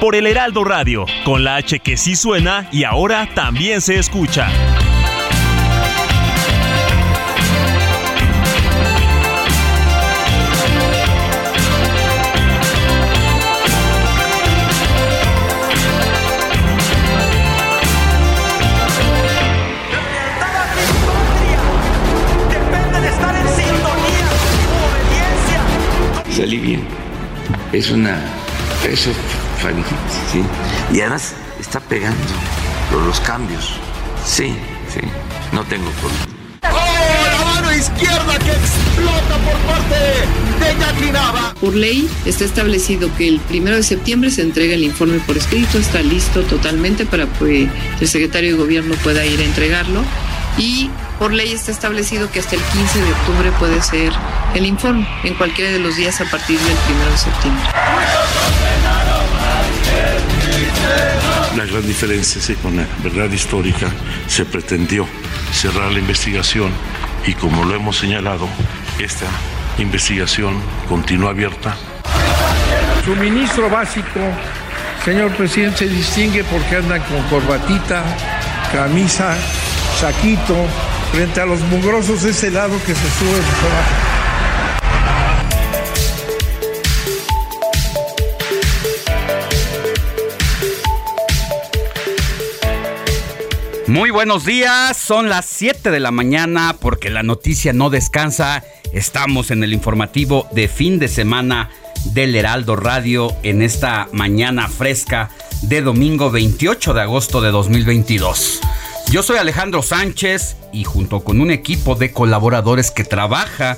Por el Heraldo Radio, con la H que sí suena y ahora también se escucha. depende de estar en sintonía, obediencia. salí bien. Es una. Faringitis, sí. Y además está pegando los cambios. Sí, sí. No tengo problema. ¡Oh, la mano izquierda que explota por parte de Nava! Por ley está establecido que el primero de septiembre se entrega el informe por escrito, está listo totalmente para que el secretario de gobierno pueda ir a entregarlo y por ley está establecido que hasta el 15 de octubre puede ser el informe en cualquiera de los días a partir del primero de septiembre. La gran diferencia es que con la verdad histórica se pretendió cerrar la investigación y como lo hemos señalado, esta investigación continúa abierta. Suministro básico, señor presidente, se distingue porque andan con corbatita, camisa, saquito, frente a los mugrosos de ese lado que se suben Muy buenos días, son las 7 de la mañana porque la noticia no descansa. Estamos en el informativo de fin de semana del Heraldo Radio en esta mañana fresca de domingo 28 de agosto de 2022. Yo soy Alejandro Sánchez y junto con un equipo de colaboradores que trabaja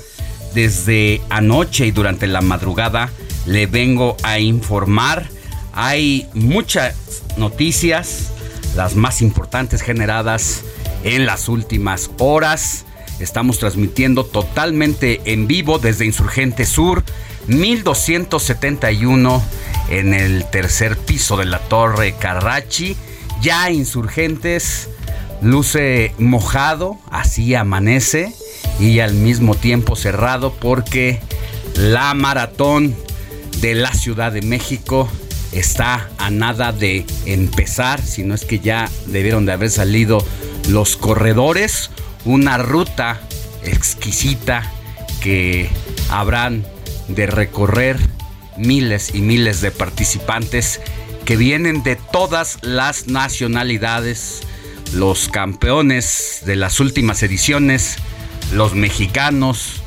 desde anoche y durante la madrugada le vengo a informar. Hay muchas noticias, las más importantes generadas en las últimas horas. Estamos transmitiendo totalmente en vivo desde Insurgente Sur, 1271 en el tercer piso de la Torre Carrachi. Ya Insurgentes luce mojado, así amanece y al mismo tiempo cerrado porque la maratón de la Ciudad de México está a nada de empezar, si no es que ya debieron de haber salido los corredores, una ruta exquisita que habrán de recorrer miles y miles de participantes que vienen de todas las nacionalidades, los campeones de las últimas ediciones, los mexicanos,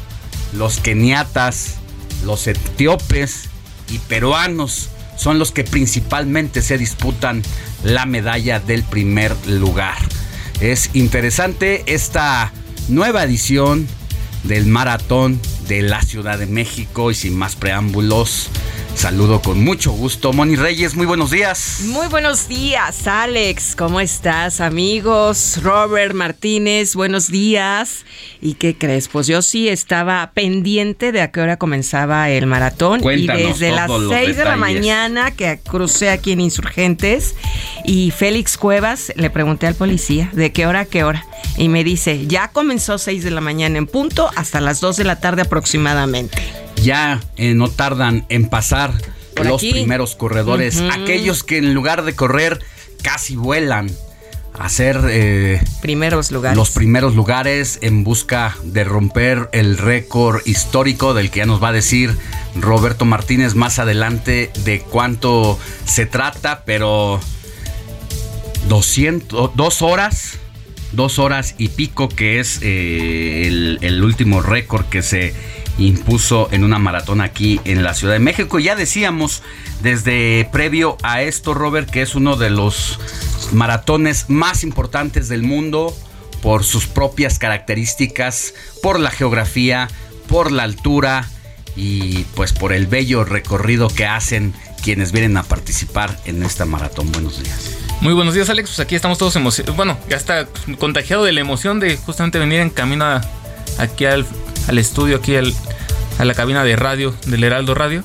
los keniatas, los etíopes y peruanos son los que principalmente se disputan la medalla del primer lugar. Es interesante esta nueva edición del maratón de la Ciudad de México y sin más preámbulos. Saludo con mucho gusto. Moni Reyes, muy buenos días. Muy buenos días, Alex. ¿Cómo estás, amigos? Robert Martínez, buenos días. ¿Y qué crees? Pues yo sí estaba pendiente de a qué hora comenzaba el maratón. Cuéntanos y desde las todos los 6 de la mañana que crucé aquí en Insurgentes y Félix Cuevas le pregunté al policía de qué hora a qué hora. Y me dice, ya comenzó 6 de la mañana en punto hasta las 2 de la tarde aproximadamente. Ya eh, no tardan en pasar Por los aquí. primeros corredores, aquellos que en lugar de correr casi vuelan. hacer eh, primeros lugares. los primeros lugares en busca de romper el récord histórico del que ya nos va a decir Roberto Martínez más adelante de cuánto se trata, pero 200, dos horas, dos horas y pico que es eh, el, el último récord que se impuso en una maratón aquí en la Ciudad de México. Ya decíamos desde previo a esto, Robert, que es uno de los maratones más importantes del mundo por sus propias características, por la geografía, por la altura y pues por el bello recorrido que hacen quienes vienen a participar en esta maratón. Buenos días. Muy buenos días, Alex. Pues aquí estamos todos emocionados. Bueno, ya está contagiado de la emoción de justamente venir en camino a- aquí al, al estudio, aquí al- a la cabina de radio del Heraldo Radio.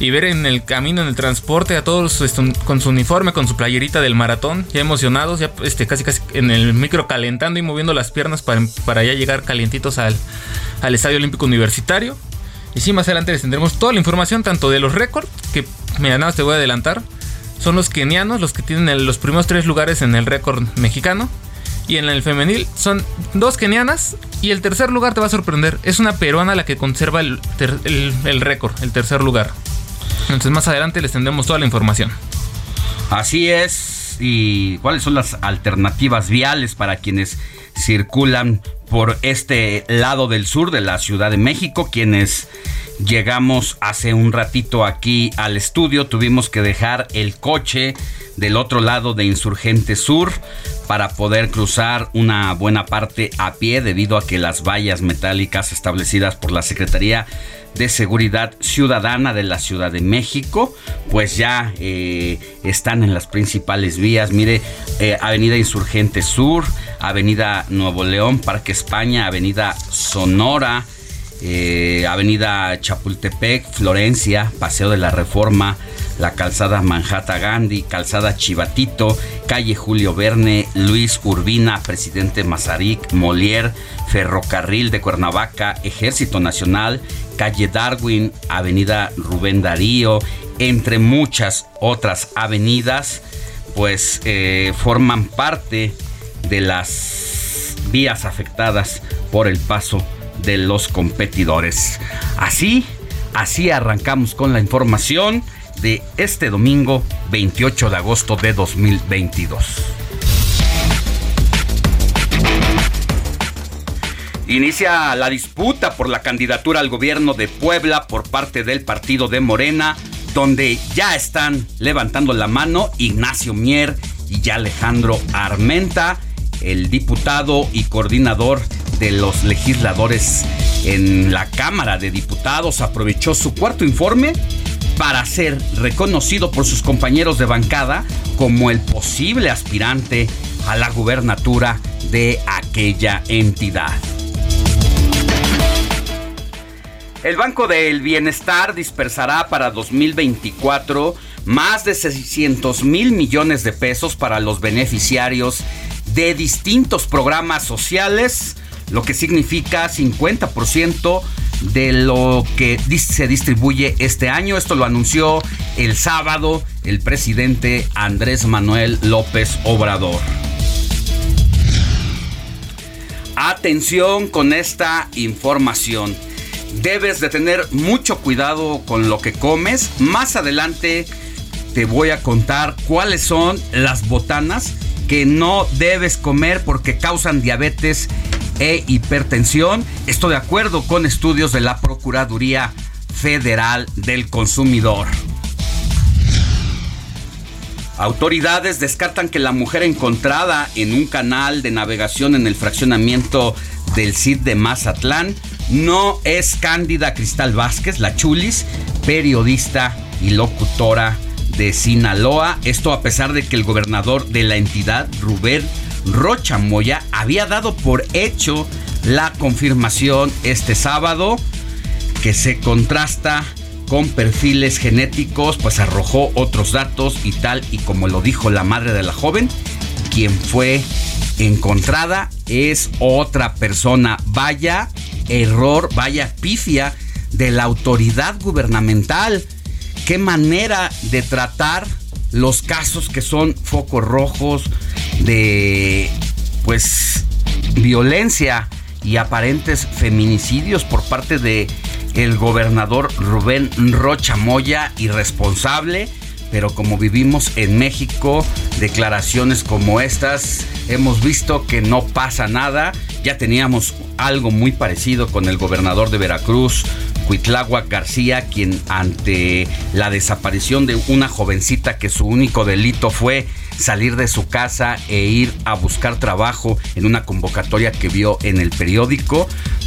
Y ver en el camino, en el transporte, a todos este, con su uniforme, con su playerita del maratón, ya emocionados, ya este, casi casi en el micro calentando y moviendo las piernas para, para ya llegar calientitos al, al Estadio Olímpico Universitario. Y sí, más adelante les tendremos toda la información, tanto de los récords, que mira, nada te voy a adelantar, son los kenianos los que tienen los primeros tres lugares en el récord mexicano. Y en el femenil son dos kenianas y el tercer lugar te va a sorprender. Es una peruana la que conserva el, el- el récord, el tercer lugar. Entonces más adelante les tendremos toda la información. Así es. ¿Y cuáles son las alternativas viales para quienes circulan por este lado del sur de la Ciudad de México? Quienes llegamos hace un ratito aquí al estudio, tuvimos que dejar el coche del otro lado de Insurgente Sur para poder cruzar una buena parte a pie debido a que las vallas metálicas establecidas por la Secretaría de Seguridad Ciudadana de la Ciudad de México, pues ya eh, están en las principales vías. Mire, eh, Avenida Insurgente Sur, Avenida Nuevo León, Parque España, Avenida Sonora, eh, Avenida Chapultepec, Florencia, Paseo de la Reforma, la calzada Manhattan Gandhi, calzada Chivatito, calle Julio Verne, Luis Urbina, Presidente Mazarik, Molière, Ferrocarril de Cuernavaca, Ejército Nacional, calle Darwin, Avenida Rubén Darío, entre muchas otras avenidas, pues eh, forman parte de las vías afectadas por el paso de los competidores. Así, así arrancamos con la información de este domingo 28 de agosto de 2022. Inicia la disputa por la candidatura al gobierno de Puebla por parte del partido de Morena, donde ya están levantando la mano Ignacio Mier y Alejandro Armenta, el diputado y coordinador de los legisladores en la Cámara de Diputados, aprovechó su cuarto informe para ser reconocido por sus compañeros de bancada como el posible aspirante a la gubernatura de aquella entidad. El Banco del Bienestar dispersará para 2024 más de 600 mil millones de pesos para los beneficiarios de distintos programas sociales, lo que significa 50% de lo que se distribuye este año. Esto lo anunció el sábado el presidente Andrés Manuel López Obrador. Atención con esta información. Debes de tener mucho cuidado con lo que comes. Más adelante te voy a contar cuáles son las botanas que no debes comer porque causan diabetes e hipertensión. Esto de acuerdo con estudios de la Procuraduría Federal del Consumidor. Autoridades descartan que la mujer encontrada en un canal de navegación en el fraccionamiento del CID de Mazatlán no es Cándida Cristal Vázquez, la Chulis, periodista y locutora de Sinaloa. Esto a pesar de que el gobernador de la entidad, Rubén Rocha Moya, había dado por hecho la confirmación este sábado que se contrasta con perfiles genéticos, pues arrojó otros datos y tal, y como lo dijo la madre de la joven, quien fue encontrada es otra persona. Vaya error, vaya pifia de la autoridad gubernamental. Qué manera de tratar los casos que son focos rojos, de pues violencia y aparentes feminicidios por parte de el gobernador Rubén Rocha Moya, irresponsable, pero como vivimos en México, declaraciones como estas, hemos visto que no pasa nada. Ya teníamos algo muy parecido con el gobernador de Veracruz, Cuitláhuac García, quien ante la desaparición de una jovencita que su único delito fue salir de su casa e ir a buscar trabajo en una convocatoria que vio en el periódico,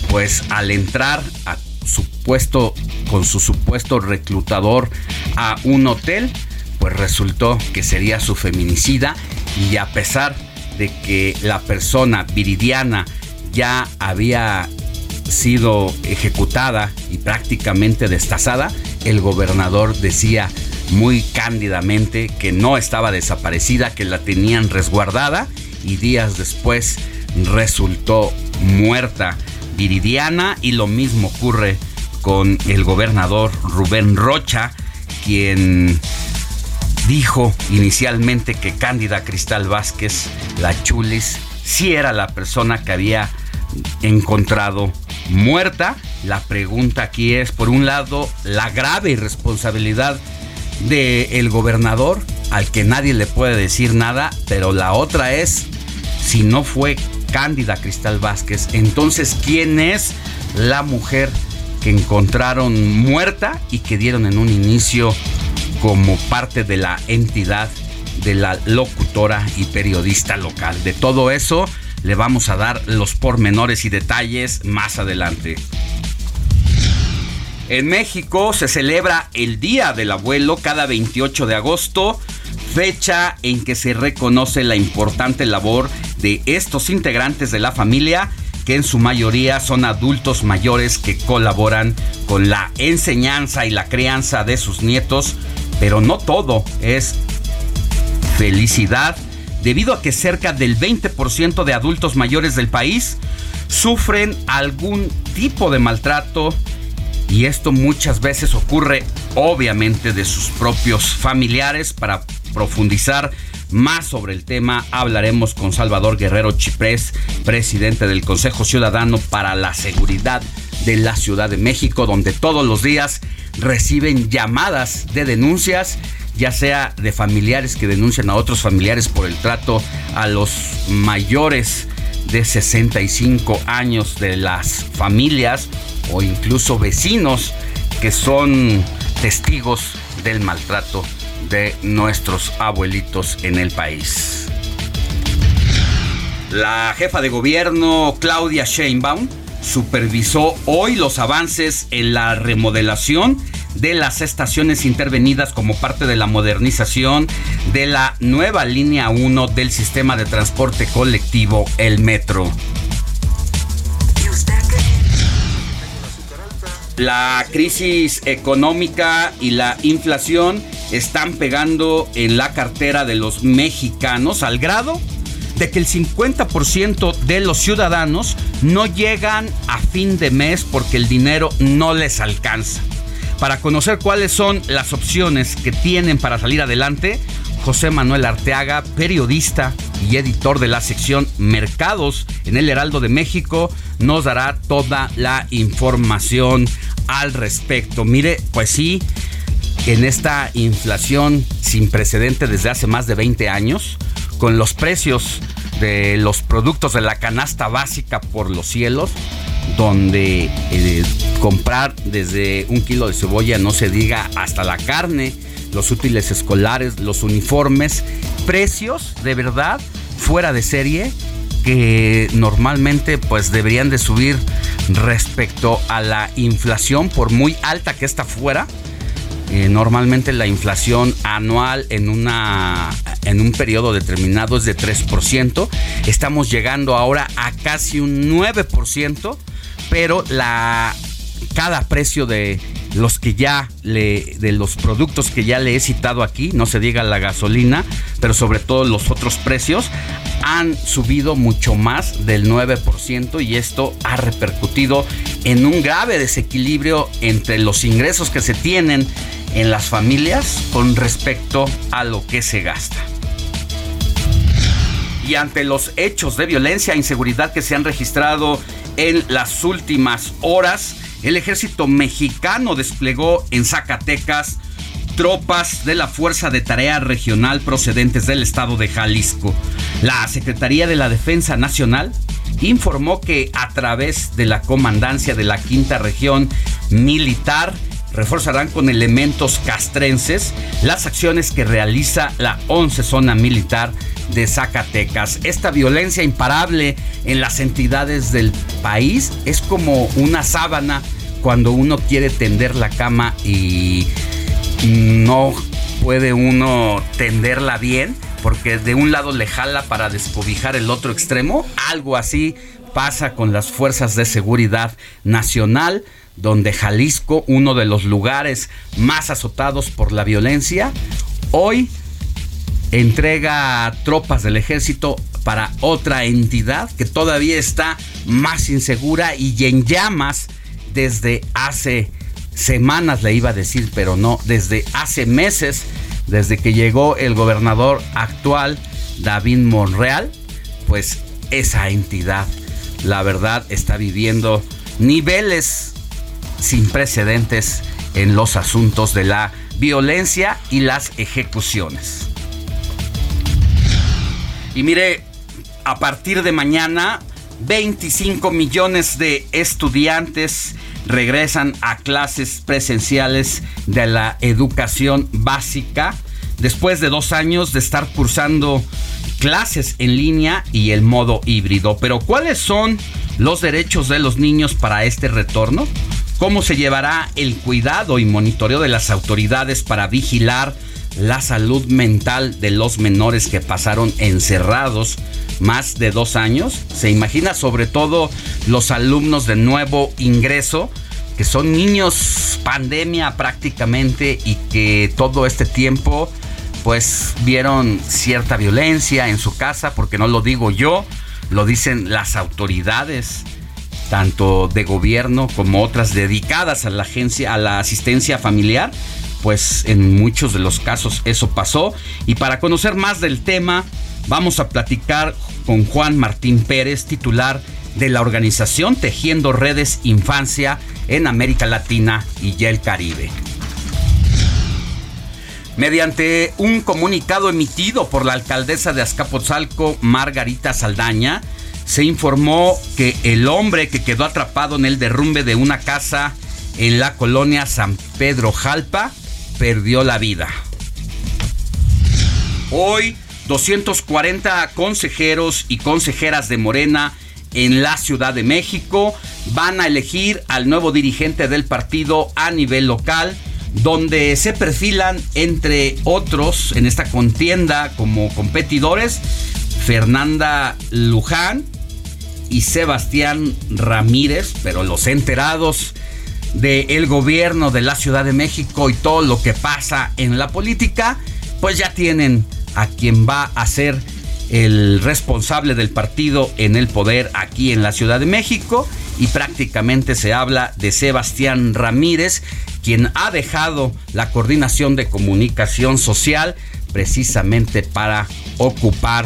pues al entrar a supuesto con su supuesto reclutador a un hotel, pues resultó que sería su feminicida y a pesar de que la persona viridiana ya había sido ejecutada y prácticamente destazada, el gobernador decía muy cándidamente que no estaba desaparecida, que la tenían resguardada y días después resultó muerta Viridiana y lo mismo ocurre con el gobernador Rubén Rocha, quien dijo inicialmente que Cándida Cristal Vázquez, la Chulis, sí era la persona que había encontrado muerta. La pregunta aquí es, por un lado, la grave irresponsabilidad del gobernador, al que nadie le puede decir nada, pero la otra es, si no fue Cándida Cristal Vázquez, entonces, ¿quién es la mujer que encontraron muerta y que dieron en un inicio como parte de la entidad de la locutora y periodista local? De todo eso le vamos a dar los pormenores y detalles más adelante. En México se celebra el Día del Abuelo cada 28 de agosto, fecha en que se reconoce la importante labor de estos integrantes de la familia, que en su mayoría son adultos mayores que colaboran con la enseñanza y la crianza de sus nietos, pero no todo es felicidad debido a que cerca del 20% de adultos mayores del país sufren algún tipo de maltrato y esto muchas veces ocurre obviamente de sus propios familiares. Para profundizar más sobre el tema hablaremos con Salvador Guerrero Chiprés, presidente del Consejo Ciudadano para la Seguridad de la Ciudad de México, donde todos los días reciben llamadas de denuncias ya sea de familiares que denuncian a otros familiares por el trato a los mayores de 65 años de las familias o incluso vecinos que son testigos del maltrato de nuestros abuelitos en el país. La jefa de gobierno Claudia Sheinbaum supervisó hoy los avances en la remodelación de las estaciones intervenidas como parte de la modernización de la nueva línea 1 del sistema de transporte colectivo, el metro. La crisis económica y la inflación están pegando en la cartera de los mexicanos al grado de que el 50% de los ciudadanos no llegan a fin de mes porque el dinero no les alcanza. Para conocer cuáles son las opciones que tienen para salir adelante, José Manuel Arteaga, periodista y editor de la sección Mercados en el Heraldo de México, nos dará toda la información al respecto. Mire, pues sí, en esta inflación sin precedente desde hace más de 20 años, con los precios de los productos de la canasta básica por los cielos, donde eh, comprar desde un kilo de cebolla, no se diga hasta la carne, los útiles escolares, los uniformes, precios de verdad fuera de serie que normalmente pues deberían de subir respecto a la inflación por muy alta que está fuera. Eh, normalmente la inflación anual en, una, en un periodo determinado es de 3%. Estamos llegando ahora a casi un 9% pero la cada precio de los que ya le de los productos que ya le he citado aquí, no se diga la gasolina, pero sobre todo los otros precios han subido mucho más del 9% y esto ha repercutido en un grave desequilibrio entre los ingresos que se tienen en las familias con respecto a lo que se gasta. Y ante los hechos de violencia e inseguridad que se han registrado en las últimas horas, el ejército mexicano desplegó en Zacatecas tropas de la Fuerza de Tarea Regional procedentes del estado de Jalisco. La Secretaría de la Defensa Nacional informó que a través de la comandancia de la Quinta Región Militar reforzarán con elementos castrenses las acciones que realiza la 11 Zona Militar de Zacatecas. Esta violencia imparable en las entidades del país es como una sábana cuando uno quiere tender la cama y no puede uno tenderla bien porque de un lado le jala para descobijar el otro extremo. Algo así pasa con las fuerzas de seguridad nacional, donde Jalisco, uno de los lugares más azotados por la violencia, hoy entrega tropas del ejército para otra entidad que todavía está más insegura y en llamas desde hace semanas, le iba a decir, pero no, desde hace meses, desde que llegó el gobernador actual, David Monreal, pues esa entidad, la verdad, está viviendo niveles sin precedentes en los asuntos de la violencia y las ejecuciones. Y mire, a partir de mañana, 25 millones de estudiantes regresan a clases presenciales de la educación básica después de dos años de estar cursando clases en línea y el modo híbrido. Pero ¿cuáles son los derechos de los niños para este retorno? ¿Cómo se llevará el cuidado y monitoreo de las autoridades para vigilar la salud mental de los menores que pasaron encerrados más de dos años. Se imagina sobre todo los alumnos de nuevo ingreso, que son niños pandemia prácticamente y que todo este tiempo pues vieron cierta violencia en su casa, porque no lo digo yo, lo dicen las autoridades tanto de gobierno como otras dedicadas a la agencia a la asistencia familiar pues en muchos de los casos eso pasó. Y para conocer más del tema, vamos a platicar con Juan Martín Pérez, titular de la organización Tejiendo Redes Infancia en América Latina y el Caribe. Mediante un comunicado emitido por la alcaldesa de Azcapotzalco, Margarita Saldaña, se informó que el hombre que quedó atrapado en el derrumbe de una casa en la colonia San Pedro Jalpa perdió la vida. Hoy, 240 consejeros y consejeras de Morena en la Ciudad de México van a elegir al nuevo dirigente del partido a nivel local, donde se perfilan, entre otros, en esta contienda como competidores, Fernanda Luján y Sebastián Ramírez, pero los enterados del gobierno de la Ciudad de México y todo lo que pasa en la política, pues ya tienen a quien va a ser el responsable del partido en el poder aquí en la Ciudad de México. Y prácticamente se habla de Sebastián Ramírez, quien ha dejado la coordinación de comunicación social precisamente para ocupar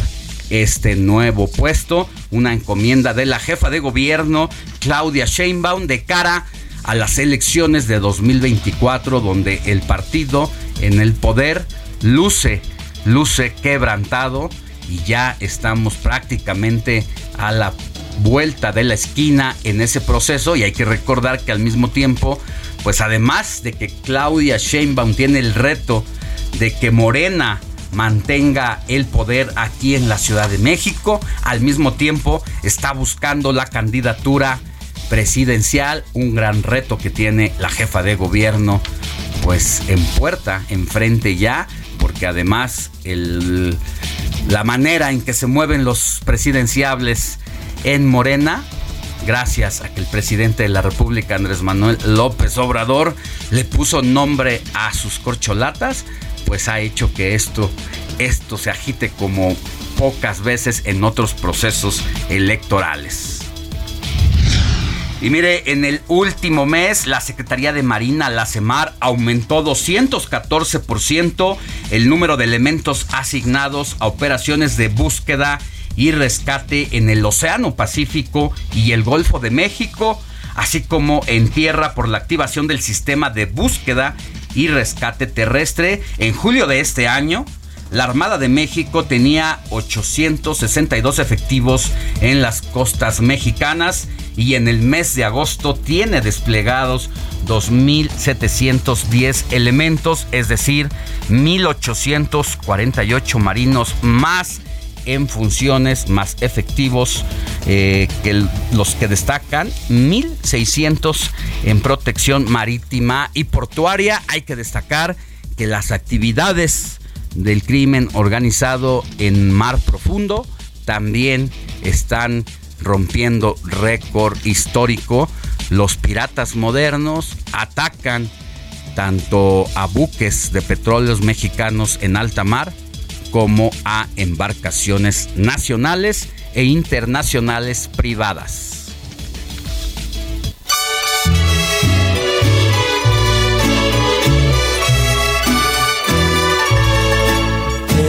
este nuevo puesto, una encomienda de la jefa de gobierno Claudia Sheinbaum de cara a las elecciones de 2024 donde el partido en el poder luce, luce quebrantado y ya estamos prácticamente a la vuelta de la esquina en ese proceso. Y hay que recordar que al mismo tiempo, pues además de que Claudia Sheinbaum tiene el reto de que Morena mantenga el poder aquí en la Ciudad de México, al mismo tiempo está buscando la candidatura presidencial, un gran reto que tiene la jefa de gobierno, pues en puerta, enfrente ya, porque además el, la manera en que se mueven los presidenciables en Morena, gracias a que el presidente de la República, Andrés Manuel López Obrador, le puso nombre a sus corcholatas, pues ha hecho que esto, esto se agite como pocas veces en otros procesos electorales. Y mire, en el último mes la Secretaría de Marina, la CEMAR, aumentó 214% el número de elementos asignados a operaciones de búsqueda y rescate en el Océano Pacífico y el Golfo de México, así como en tierra por la activación del sistema de búsqueda y rescate terrestre. En julio de este año, la Armada de México tenía 862 efectivos en las costas mexicanas y en el mes de agosto tiene desplegados 2.710 elementos, es decir, 1.848 marinos más en funciones más efectivos eh, que los que destacan, 1.600 en protección marítima y portuaria. Hay que destacar que las actividades del crimen organizado en mar profundo también están rompiendo récord histórico. Los piratas modernos atacan tanto a buques de petróleos mexicanos en alta mar como a embarcaciones nacionales e internacionales privadas.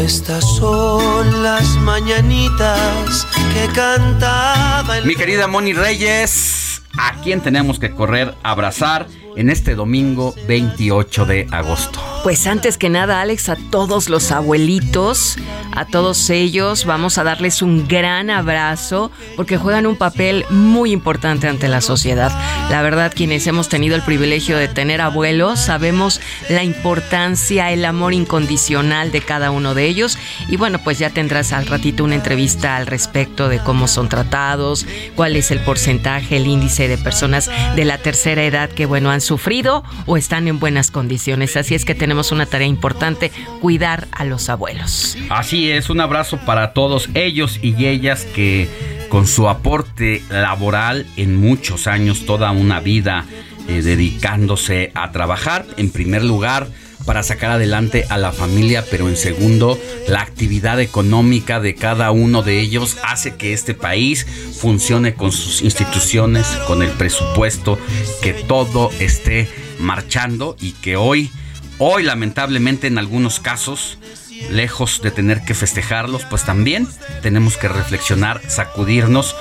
Estas son las mañanitas que cantaba Mi querida Moni Reyes, ¿a quién tenemos que correr abrazar en este domingo 28 de agosto? Pues antes que nada, Alex, a todos los abuelitos, a todos ellos, vamos a darles un gran abrazo porque juegan un papel muy importante ante la sociedad. La verdad, quienes hemos tenido el privilegio de tener abuelos, sabemos la importancia, el amor incondicional de cada uno de ellos. Y bueno, pues ya tendrás al ratito una entrevista al respecto de cómo son tratados, cuál es el porcentaje, el índice de personas de la tercera edad que, bueno, han sufrido o están en buenas condiciones. Así es que tenemos una tarea importante, cuidar a los abuelos. Así es, un abrazo para todos ellos y ellas que con su aporte laboral en muchos años, toda una vida eh, dedicándose a trabajar, en primer lugar, para sacar adelante a la familia, pero en segundo, la actividad económica de cada uno de ellos hace que este país funcione con sus instituciones, con el presupuesto, que todo esté marchando y que hoy Hoy lamentablemente en algunos casos, lejos de tener que festejarlos, pues también tenemos que reflexionar, sacudirnos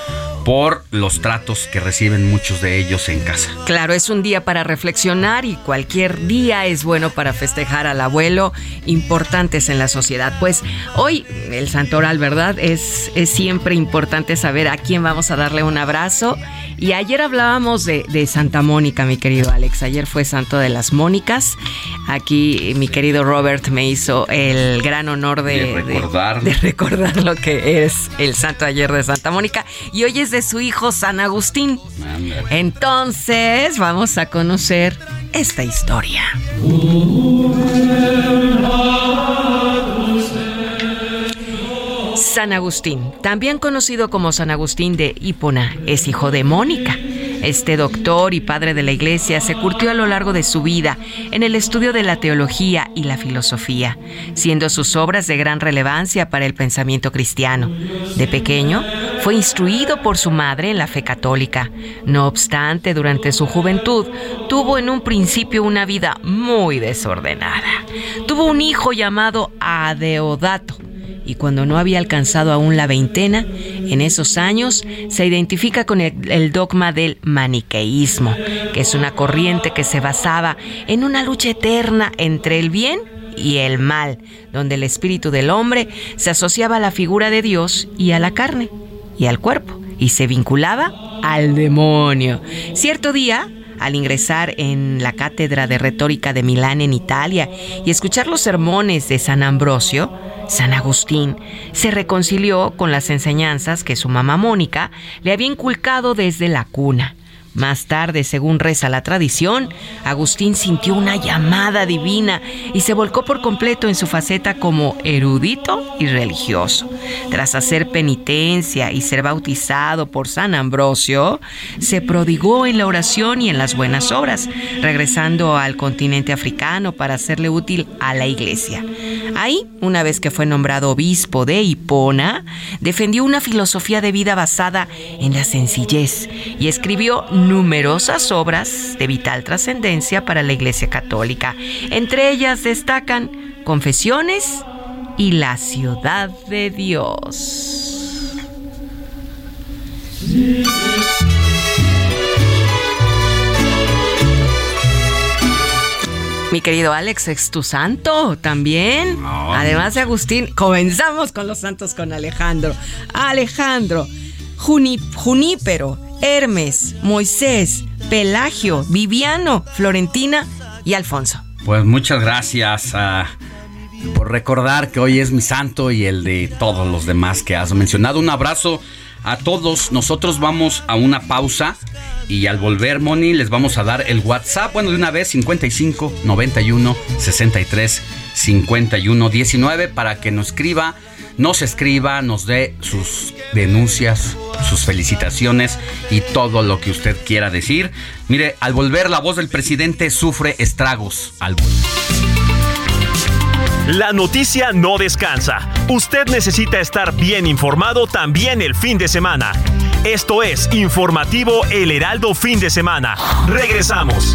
por los tratos que reciben muchos de ellos en casa. Claro, es un día para reflexionar y cualquier día es bueno para festejar al abuelo, importantes en la sociedad. Pues hoy el santoral, ¿verdad? Es, es siempre importante saber a quién vamos a darle un abrazo. Y ayer hablábamos de, de Santa Mónica, mi querido Alex. Ayer fue Santo de las Mónicas. Aquí mi querido Robert me hizo el gran honor de, recordar. de recordar lo que es el Santo ayer de Santa Mónica. Y hoy es de su hijo San Agustín. Entonces vamos a conocer esta historia. San Agustín, también conocido como San Agustín de Hipona, es hijo de Mónica. Este doctor y padre de la iglesia se curtió a lo largo de su vida en el estudio de la teología y la filosofía, siendo sus obras de gran relevancia para el pensamiento cristiano. De pequeño, fue instruido por su madre en la fe católica. No obstante, durante su juventud, tuvo en un principio una vida muy desordenada. Tuvo un hijo llamado Adeodato, y cuando no había alcanzado aún la veintena, en esos años se identifica con el, el, dogma del maniqueísmo, que es una corriente que se basaba en una lucha eterna entre el bien y el mal, donde el espíritu del hombre se asociaba a la figura de Dios y a la carne y al cuerpo, y se vinculaba al demonio. Cierto día, al ingresar en la cátedra de retórica de Milán en Italia y escuchar los sermones de San Ambrosio, San Agustín se reconcilió con las enseñanzas que su mamá Mónica le había inculcado desde la cuna. Más tarde, según reza la tradición, Agustín sintió una llamada divina y se volcó por completo en su faceta como erudito y religioso. Tras hacer penitencia y ser bautizado por San Ambrosio, se prodigó en la oración y en las buenas obras, regresando al continente africano para hacerle útil a la iglesia. Ahí, una vez que fue nombrado obispo de Hipona, defendió una filosofía de vida basada en la sencillez y escribió numerosas obras de vital trascendencia para la Iglesia Católica. Entre ellas destacan Confesiones y La Ciudad de Dios. Mi querido Alex, es tu santo también. Además de Agustín, comenzamos con los santos con Alejandro. Alejandro, Junípero, Hermes, Moisés, Pelagio, Viviano, Florentina y Alfonso. Pues muchas gracias ah, por recordar que hoy es mi santo y el de todos los demás que has mencionado. Un abrazo a todos. Nosotros vamos a una pausa y al volver, Moni, les vamos a dar el WhatsApp. Bueno, de una vez, 55 91 63 51 19 para que nos escriba, nos escriba, nos dé sus denuncias, sus felicitaciones y todo lo que usted quiera decir. Mire, al volver, la voz del presidente sufre estragos al. La noticia no descansa. Usted necesita estar bien informado también el fin de semana. Esto es Informativo El Heraldo Fin de Semana. Regresamos.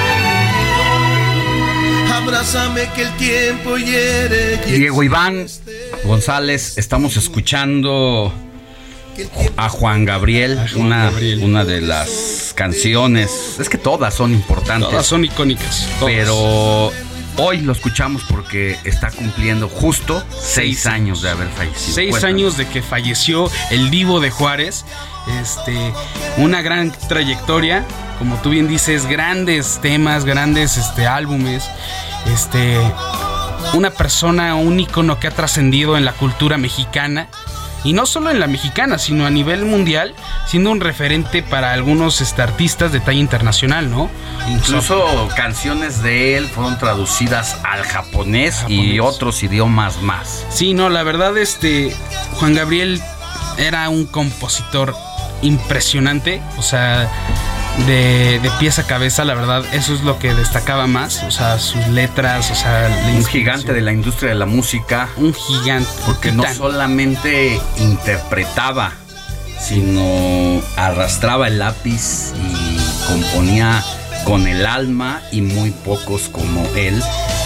Abrázame que el tiempo hiere. Diego Iván González, estamos escuchando a Juan Gabriel, una, una de las canciones, es que todas son importantes. Todas son icónicas. Pero hoy lo escuchamos porque está cumpliendo justo seis años de haber fallecido. Seis años de que falleció el divo de Juárez. Este, una gran trayectoria, como tú bien dices, grandes temas, grandes este, álbumes. Este, una persona, un ícono que ha trascendido en la cultura mexicana y no solo en la mexicana, sino a nivel mundial, siendo un referente para algunos este, artistas de talla internacional, ¿no? Incluso canciones de él fueron traducidas al japonés, y otros idiomas más. Sí, no, la verdad, este Juan Gabriel era un compositor impresionante, o sea, de, de, pies a cabeza, la verdad, eso es lo que destacaba más. O sea, sus letras, o sea, un gigante de la industria de la música. Un gigante. Porque no solamente interpretaba, sino arrastraba el lápiz y componía con el alma y muy pocos como él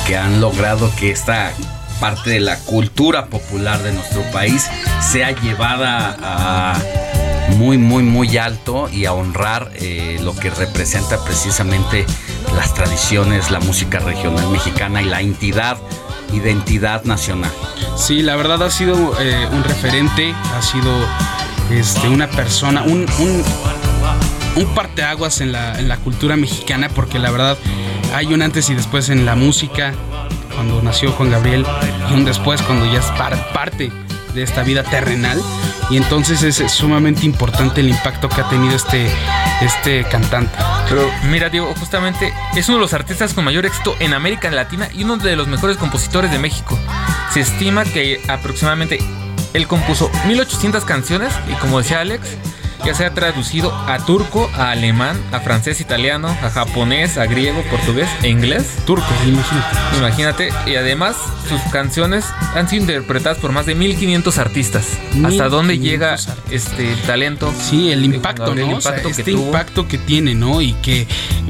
que han logrado que esta parte de la cultura popular de nuestro país sea llevada a muy, muy, muy alto y a honrar eh, lo que representa precisamente las tradiciones, la música regional mexicana y la entidad, identidad nacional. Sí, la verdad ha sido eh, un referente, ha sido este, una persona, un, un, un parteaguas en la, en la cultura mexicana, porque la verdad hay un antes y después en la música, cuando nació Juan Gabriel, y un después cuando ya es par- parte de esta vida terrenal. Y entonces es sumamente importante el impacto que ha tenido este, este cantante. Pero mira, Diego, justamente es uno de los artistas con mayor éxito en América Latina y uno de los mejores compositores de México. Se estima que aproximadamente él compuso 1800 canciones y como decía Alex, ya se ha traducido a turco, a alemán, a francés, italiano, a japonés, a griego, portugués e inglés. Turco, imagínate. Imagínate, y además sus canciones han sido interpretadas por más de 1500 artistas. ¿Hasta dónde 1500 llega este talento? Sí, el Juan impacto, ¿no? el O sea, impacto que este tuvo. impacto que tiene, ¿no? Y que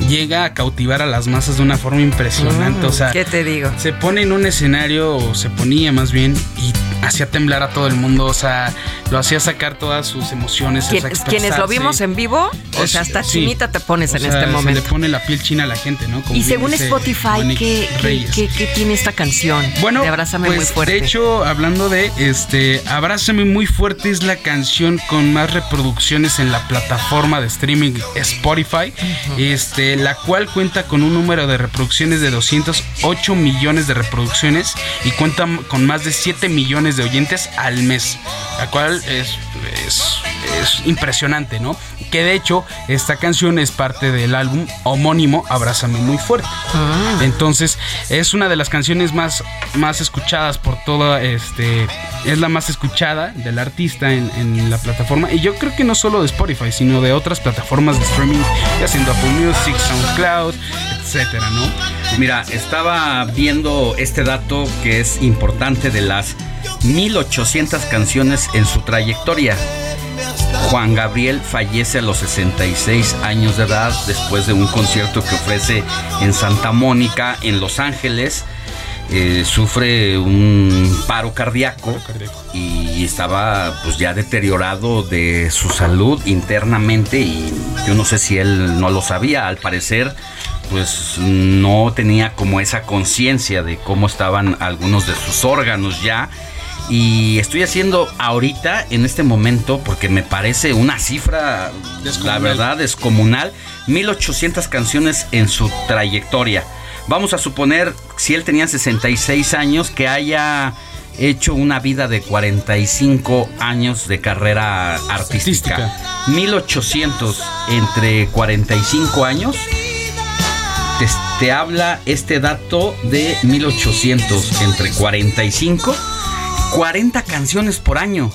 llega a cautivar a las masas de una forma impresionante. Mm, o sea, ¿Qué te digo? se pone en un escenario, o se ponía más bien, y hacía temblar a todo el mundo. O sea, lo hacía sacar todas sus emociones. Quien- quienes lo vimos en vivo, o sea, hasta sí. chinita te pones O en sea, este Se momento. le pone la piel china a la gente, ¿no? Como Y según Spotify, ¿qué, qué, Reyes. qué- qué tiene esta canción? Bueno, de Abrázame pues, muy fuerte. De hecho, hablando de este, Abrázame muy fuerte es la canción con más reproducciones en la plataforma de streaming Spotify, este, la cual cuenta con un número de reproducciones de 208 millones de reproducciones y cuenta con más de 7 millones de oyentes al mes, la cual es, es, es impresionante, ¿no? Que de hecho, esta canción es parte del álbum homónimo Abrázame muy fuerte. Ah. Entonces, es una de las canciones más, más escuchadas por toda este. Es la más escuchada del artista en, en la plataforma. Y yo creo que no solo de Spotify, sino de otras plataformas de streaming, ya siendo Apple Music, SoundCloud, etcétera, ¿no? Mira, estaba viendo este dato que es importante de las 1800 canciones en su trayectoria. Juan Gabriel fallece a los 66 años de edad después de un concierto que ofrece en Santa Mónica, en Los Ángeles. Eh, sufre un paro cardíaco y estaba pues ya deteriorado de su salud internamente y yo no sé si él no lo sabía, al parecer pues no tenía como esa conciencia de cómo estaban algunos de sus órganos ya y estoy haciendo ahorita en este momento porque me parece una cifra la Descomunal. verdad descomunal 1800 canciones en su trayectoria vamos a suponer si él tenía 66 años que haya hecho una vida de 45 años de carrera artística. 1800 entre 45 años. Te, te habla este dato de 1800 entre 45. 40 canciones por año.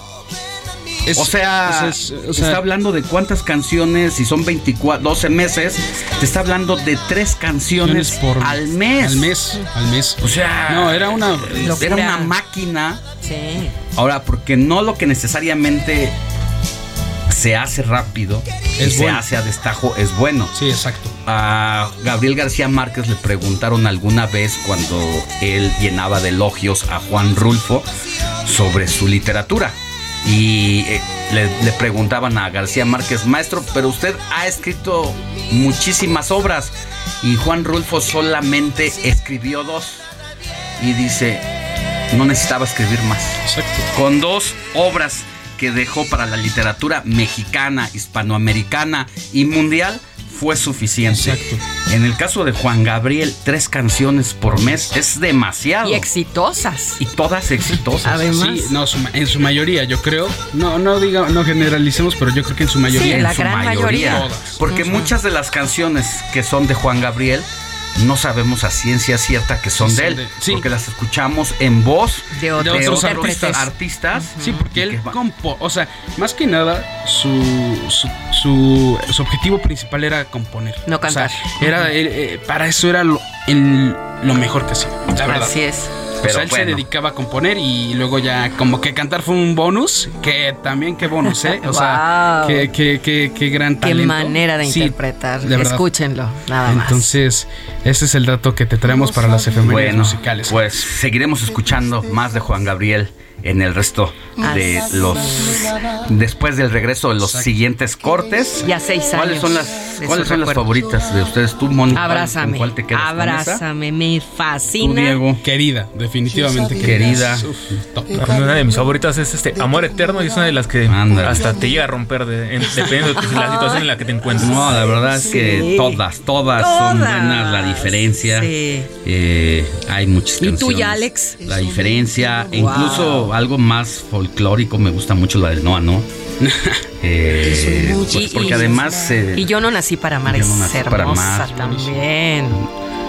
Es- o sea, es- o sea- está hablando de cuántas canciones, si son 24, 12 meses, te está hablando de tres canciones por al mes. Al mes, al mes. O sea, no, era una era una máquina. Sí. Ahora, porque no lo que necesariamente se hace rápido y se hace a destajo es bueno. Sí, exacto. A Gabriel García Márquez le preguntaron alguna vez cuando él llenaba de elogios a Juan Rulfo sobre su literatura. Y eh, le, le preguntaban a García Márquez, maestro, pero usted ha escrito muchísimas obras y Juan Rulfo solamente escribió dos. Y dice, no necesitaba escribir más. Exacto. Con dos obras que dejó para la literatura mexicana, hispanoamericana y mundial fue suficiente. En el caso de Juan Gabriel, tres canciones por mes es demasiado. Y exitosas. Y todas exitosas. Sí, no, en su mayoría, yo creo. No, no diga, no generalicemos, pero yo creo que en su mayoría. en su Todas. Porque muchas de las canciones que son de Juan Gabriel no sabemos a ciencia cierta que son Sí, de él. de- sí. Porque las escuchamos en voz de otros, otros artistas. Sí, porque él compo, o sea, más que nada su, su, su, su objetivo principal era componer. No O sea, cantar. era, eh, eh, para eso era lo, el- lo mejor que hacía. La verdad. Así es. O sea, él se dedicaba a componer y luego ya como que cantar fue un bonus, que también qué bonus, ¿eh? O sea, qué, qué, qué, qué gran talento. Qué manera de interpretar. Escúchenlo, nada más. Entonces, ese es el dato que te traemos para las efemérides musicales. Pues seguiremos escuchando más de Juan Gabriel en el resto de los después del regreso de los siguientes cortes. Ya seis años. ¿Cuáles son las cuáles son las favoritas de ustedes? Tú, Mónica. Abrázame. ¿Cuál te quedas Abrázame, me fascina. Diego. Querida, definitivamente querida. Una de mis favoritas es este Amor Eterno y es una de las que hasta te llega a romper dependiendo de la situación en la que te encuentres. No, la verdad es que todas, todas, son buenas. La diferencia. Eh, hay muchas canciones. ¿Y tú ya, Alex? La diferencia, incluso algo más folclórico, me gusta mucho la del Noa, ¿no? eh, pues porque además. Eh, y yo no nací para amar, es hermosa también.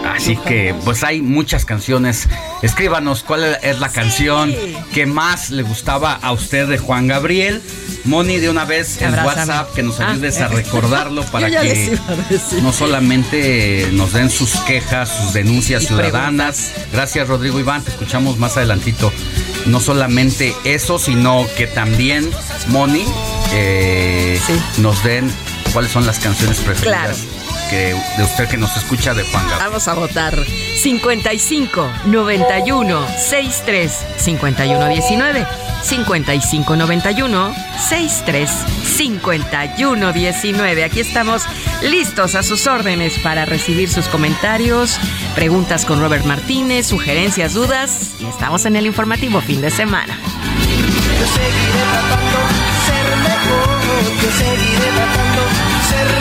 Así que, pues hay muchas canciones. Escríbanos cuál es la canción que más le gustaba a usted de Juan Gabriel. Moni, de una vez en WhatsApp, que nos ah. ayudes a recordarlo para que no solamente nos den sus quejas, sus denuncias ciudadanas. Gracias, Rodrigo Iván. Te escuchamos más adelantito no solamente eso, sino que también, Moni, eh, nos den cuáles son las canciones preferidas. Que, de usted que nos escucha de Juan Gabriel. Vamos a votar 55 91 63 51 19 55 91 63 51 19. Aquí estamos listos a sus órdenes para recibir sus comentarios, preguntas con Robert Martínez, sugerencias, dudas y estamos en el informativo fin de semana. Yo seguiré tratando ser mejor, yo seguiré tratando ser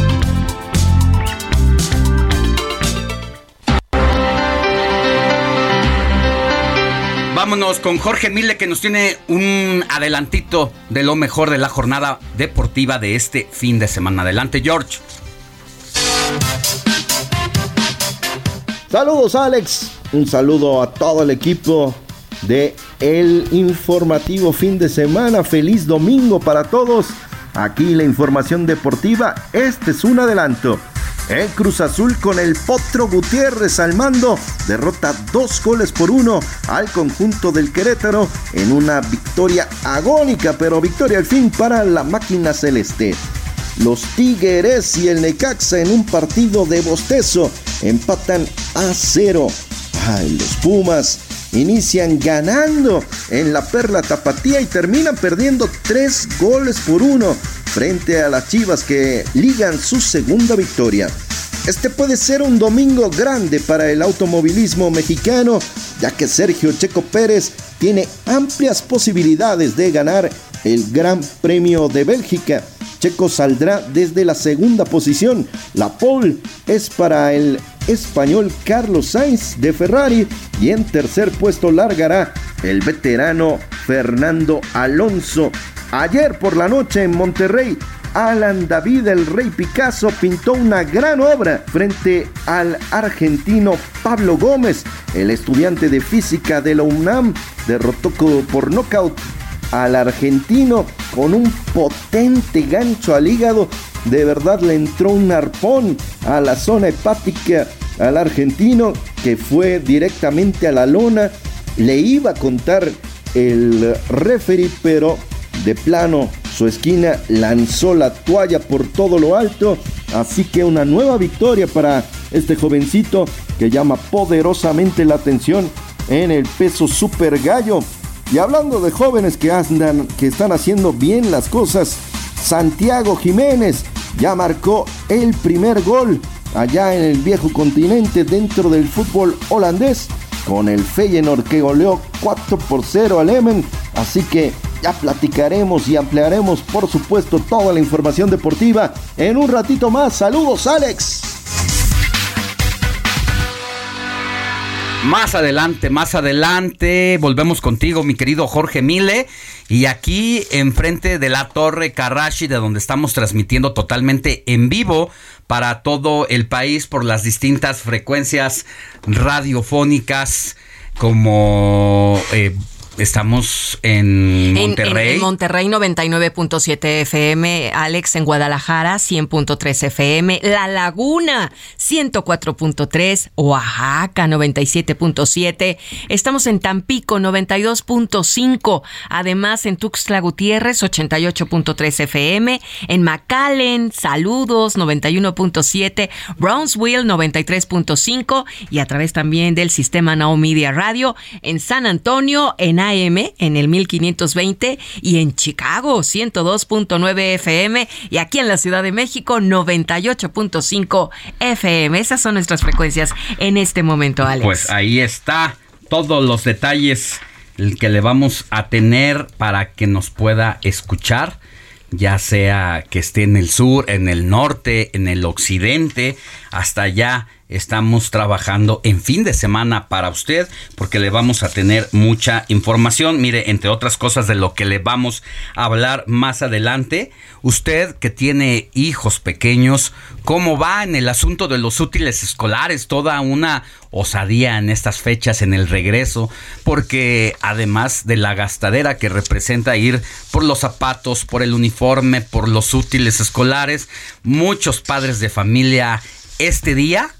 Vámonos con Jorge Mille que nos tiene un adelantito de lo mejor de la jornada deportiva de este fin de semana. Adelante, George. Saludos, Alex. Un saludo a todo el equipo de el informativo fin de semana. Feliz domingo para todos. Aquí la información deportiva. Este es un adelanto. El Cruz Azul con el Potro Gutiérrez al mando derrota dos goles por uno al conjunto del Querétaro en una victoria agónica, pero victoria al fin para la máquina celeste. Los Tigres y el Necaxa en un partido de bostezo empatan a cero. Ay, los Pumas inician ganando en la Perla Tapatía y terminan perdiendo tres goles por uno frente a las Chivas que ligan su segunda victoria. Este puede ser un domingo grande para el automovilismo mexicano, ya que Sergio Checo Pérez tiene amplias posibilidades de ganar el Gran Premio de Bélgica. Checo saldrá desde la segunda posición. La pole es para el español Carlos Sainz de Ferrari y en tercer puesto largará el veterano Fernando Alonso. Ayer por la noche en Monterrey, Alan David el Rey Picasso pintó una gran obra frente al argentino Pablo Gómez. El estudiante de física de la UNAM derrotó por nocaut al argentino con un potente gancho al hígado. De verdad le entró un arpón a la zona hepática al argentino que fue directamente a la lona. Le iba a contar el referee, pero de plano su esquina lanzó la toalla por todo lo alto. Así que una nueva victoria para este jovencito que llama poderosamente la atención en el peso super gallo. Y hablando de jóvenes que andan, que están haciendo bien las cosas, Santiago Jiménez ya marcó el primer gol allá en el viejo continente dentro del fútbol holandés con el Feyenoord que goleó 4 por 0 al Emen. Así que ya platicaremos y ampliaremos por supuesto toda la información deportiva en un ratito más. Saludos Alex. Más adelante, más adelante, volvemos contigo, mi querido Jorge Mile. Y aquí, enfrente de la Torre Karashi, de donde estamos transmitiendo totalmente en vivo para todo el país por las distintas frecuencias radiofónicas como eh, Estamos en Monterrey. En, Monterrey 99.7 FM, Alex en Guadalajara 100.3 FM, La Laguna 104.3, Oaxaca 97.7, estamos en Tampico 92.5, además en Tuxtla Gutiérrez 88.3 FM, en McAllen, saludos 91.7, Brownsville 93.5 y a través también del sistema Now Media Radio en San Antonio en AM en el 1520 y en Chicago 102.9 FM y aquí en la Ciudad de México 98.5 FM. Esas son nuestras frecuencias en este momento, Alex. Pues ahí está todos los detalles que le vamos a tener para que nos pueda escuchar ya sea que esté en el sur, en el norte, en el occidente, hasta allá estamos trabajando en fin de semana para usted porque le vamos a tener mucha información. Mire, entre otras cosas de lo que le vamos a hablar más adelante, usted que tiene hijos pequeños, ¿cómo va en el asunto de los útiles escolares? Toda una osadía en estas fechas en el regreso, porque además de la gastadera que representa ir por los zapatos, por el uniforme, por los útiles escolares, muchos padres de familia este día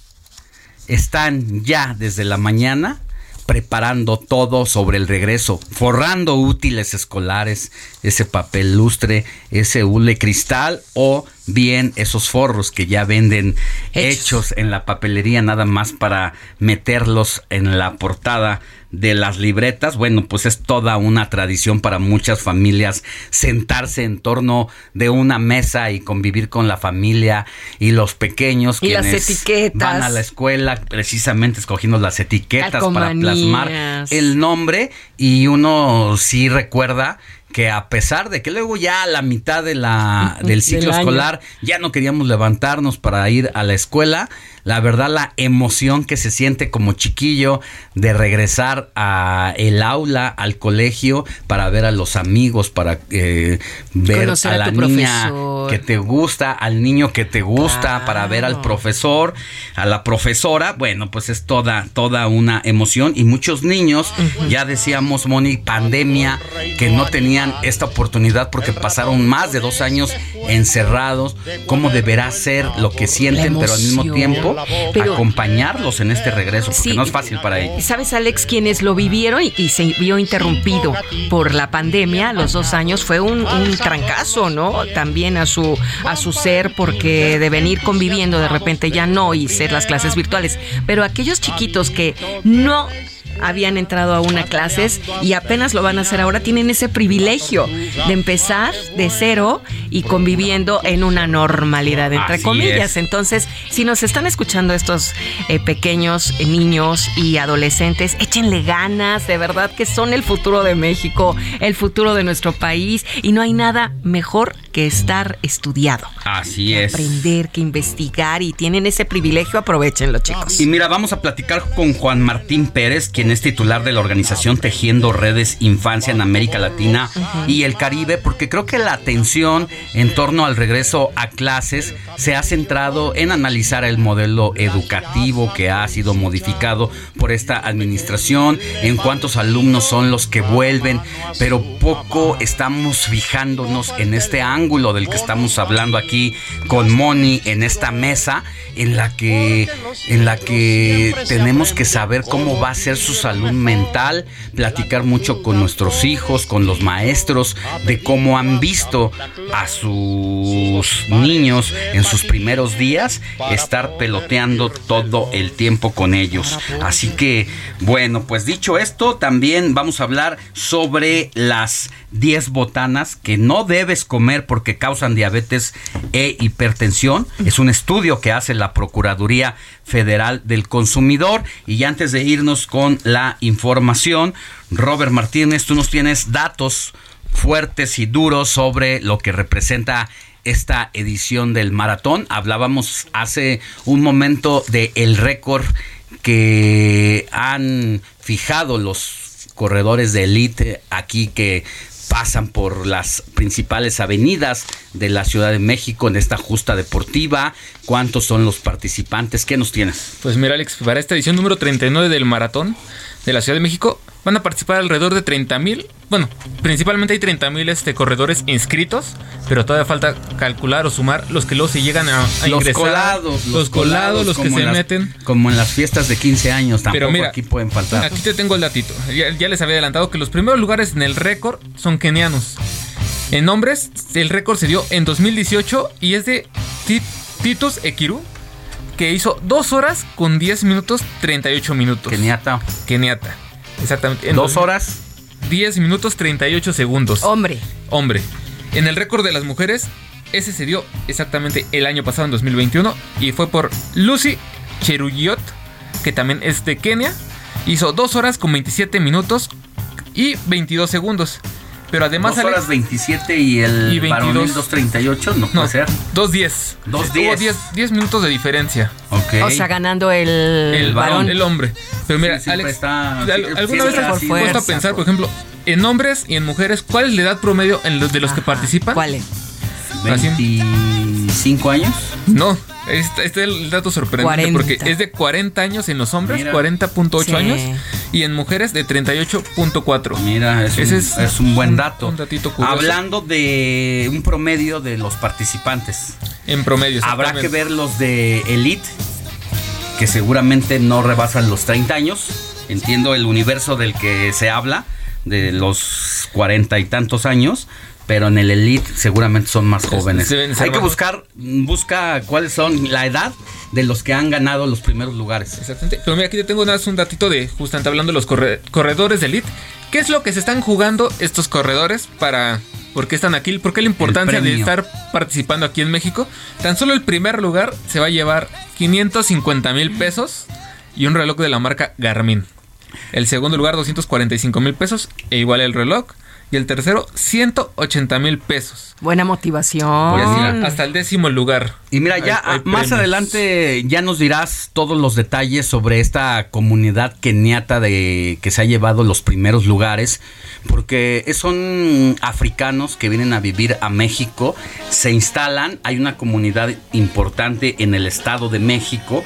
están ya desde la mañana preparando todo sobre el regreso, forrando útiles escolares, ese papel lustre, ese hule cristal o bien esos forros que ya venden hechos. en la papelería nada más para meterlos en la portada de las libretas, bueno, pues es toda una tradición para muchas familias sentarse en torno de una mesa y convivir con la familia y los pequeños y las etiquetas. van a la escuela precisamente escogiendo las etiquetas para plasmar el nombre y uno sí recuerda que a pesar de que luego ya a la mitad de la, del ciclo escolar ya no queríamos levantarnos para ir a la escuela, la verdad la emoción que se siente como chiquillo de regresar a el aula, al colegio para ver a los amigos, para eh, ver a, la niña que te gusta, al niño que te gusta, para ver al profesor, a la profesora, bueno, pues es toda toda una emoción. Y muchos niños, ya decíamos Moni, pandemia que no tenían esta oportunidad porque pasaron más de dos años encerrados, cómo deberá ser lo que sienten, pero al mismo tiempo acompañarlos en este regreso, porque no es fácil para ellos. ¿Sabes, Alex, quienes lo vivieron y, se vio interrumpido por la pandemia, los dos años, fue un, un, trancazo, ¿no? También a su, a su ser, porque de venir conviviendo de repente ya no y ser las clases virtuales. Pero aquellos chiquitos que no habían entrado a una clases y apenas lo van a hacer ahora, tienen ese privilegio de empezar de cero y conviviendo en una normalidad, entre comillas. Entonces, si nos están escuchando estos eh, pequeños niños y adolescentes, échenle ganas, de verdad que son el futuro de México, el futuro de nuestro país y no hay nada mejor que estar estudiado. Así es. Aprender, que investigar y tienen ese privilegio, aprovechenlo, chicos. Y mira, vamos a platicar con Juan Martín Pérez, es titular de la organización Tejiendo Redes Infancia en América Latina y el Caribe, porque creo que la atención en torno al regreso a clases se ha centrado en analizar el modelo educativo que ha sido modificado por esta administración, en cuántos alumnos son los que vuelven, pero poco estamos fijándonos en este ángulo del que estamos hablando aquí con Moni en esta mesa en la que en la que tenemos que saber cómo va a ser su salud mental, platicar mucho con nuestros hijos, con los maestros de cómo han visto a sus niños en sus primeros días estar peloteando todo el tiempo con ellos. Así que bueno, pues dicho esto, también vamos a hablar sobre las 10 botanas que no debes comer porque causan diabetes e hipertensión. Es un estudio que hace la Procuraduría Federal del Consumidor. Y antes de irnos con la información, Robert Martínez, tú nos tienes datos fuertes y duros sobre lo que representa esta edición del maratón. Hablábamos hace un momento de el récord que han fijado los corredores de élite aquí que pasan por las principales avenidas de la Ciudad de México en esta justa deportiva. ¿Cuántos son los participantes? ¿Qué nos tienes? Pues mira, Alex, para esta edición número 39 del maratón de la Ciudad de México van a participar alrededor de 30 mil. Bueno, principalmente hay 30 mil este, corredores inscritos, pero todavía falta calcular o sumar los que luego se llegan a, a los ingresar. Colados, los, colados, los que se las- meten. Como en las fiestas de 15 años, tampoco Pero mira, aquí pueden faltar. Aquí te tengo el datito. Ya, ya les había adelantado que los primeros lugares en el récord son kenianos. En hombres, el récord se dio en 2018 y es de Ti- Titus Ekiru, que hizo 2 horas con 10 minutos 38 minutos. Keniata. Keniata. Exactamente. En Dos horas. 10 minutos 38 segundos. Hombre. Hombre. En el récord de las mujeres, ese se dio exactamente el año pasado, en 2021, y fue por Lucy Cheruyot, que también es de Kenia. Hizo 2 horas con 27 minutos y 22 segundos. Pero además... Dos Alex- horas 27 y el Y 22. varonil 238, no, puede ser. 2.10. 2.10. Hubo 10, 10 minutos de diferencia. Ok. O sea, ganando el, El varón, el hombre. Pero mira, Sí, Alex, está- ¿al- sí, ¿alguna vez te has puesto a pensar, por ejemplo, en hombres y en mujeres, cuál es la edad promedio en los, de los que participan? ¿Cuál es? 25 años. No, este, este es el dato sorprendente 40. porque es de 40 años en los hombres, Mira. 40.8 Sí. años, y en mujeres de 38.4. Mira, es, Ese un, es es un buen dato. un datito curioso. Hablando de un promedio de los participantes. En promedio. Habrá que ver los de Elite, que seguramente no rebasan los 30 años. Entiendo el universo del que se habla, de los 40 y tantos años. Pero en el Elite seguramente son más jóvenes. Hay que buscar, busca cuáles son la edad de los que han ganado los primeros lugares. Exactamente. Pero mira, aquí te tengo nada más un datito de justamente hablando de los corre- corredores de elite. ¿Qué es lo que se están jugando estos corredores para... ¿Por qué están aquí? ¿Por qué la importancia de estar participando aquí en México? Tan solo el primer lugar se va a llevar 550 mil pesos y un reloj de la marca Garmin. El segundo lugar 245 mil pesos e igual el reloj. Y el tercero 180 mil pesos. Buena Y motivación. así hasta el décimo lugar. Y mira, ya Hay- hay más premios. adelante ya nos dirás todos los detalles sobre esta comunidad keniata de que se ha llevado los primeros lugares, porque son africanos que vienen a vivir a México, se instalan, hay una comunidad importante en el Estado de México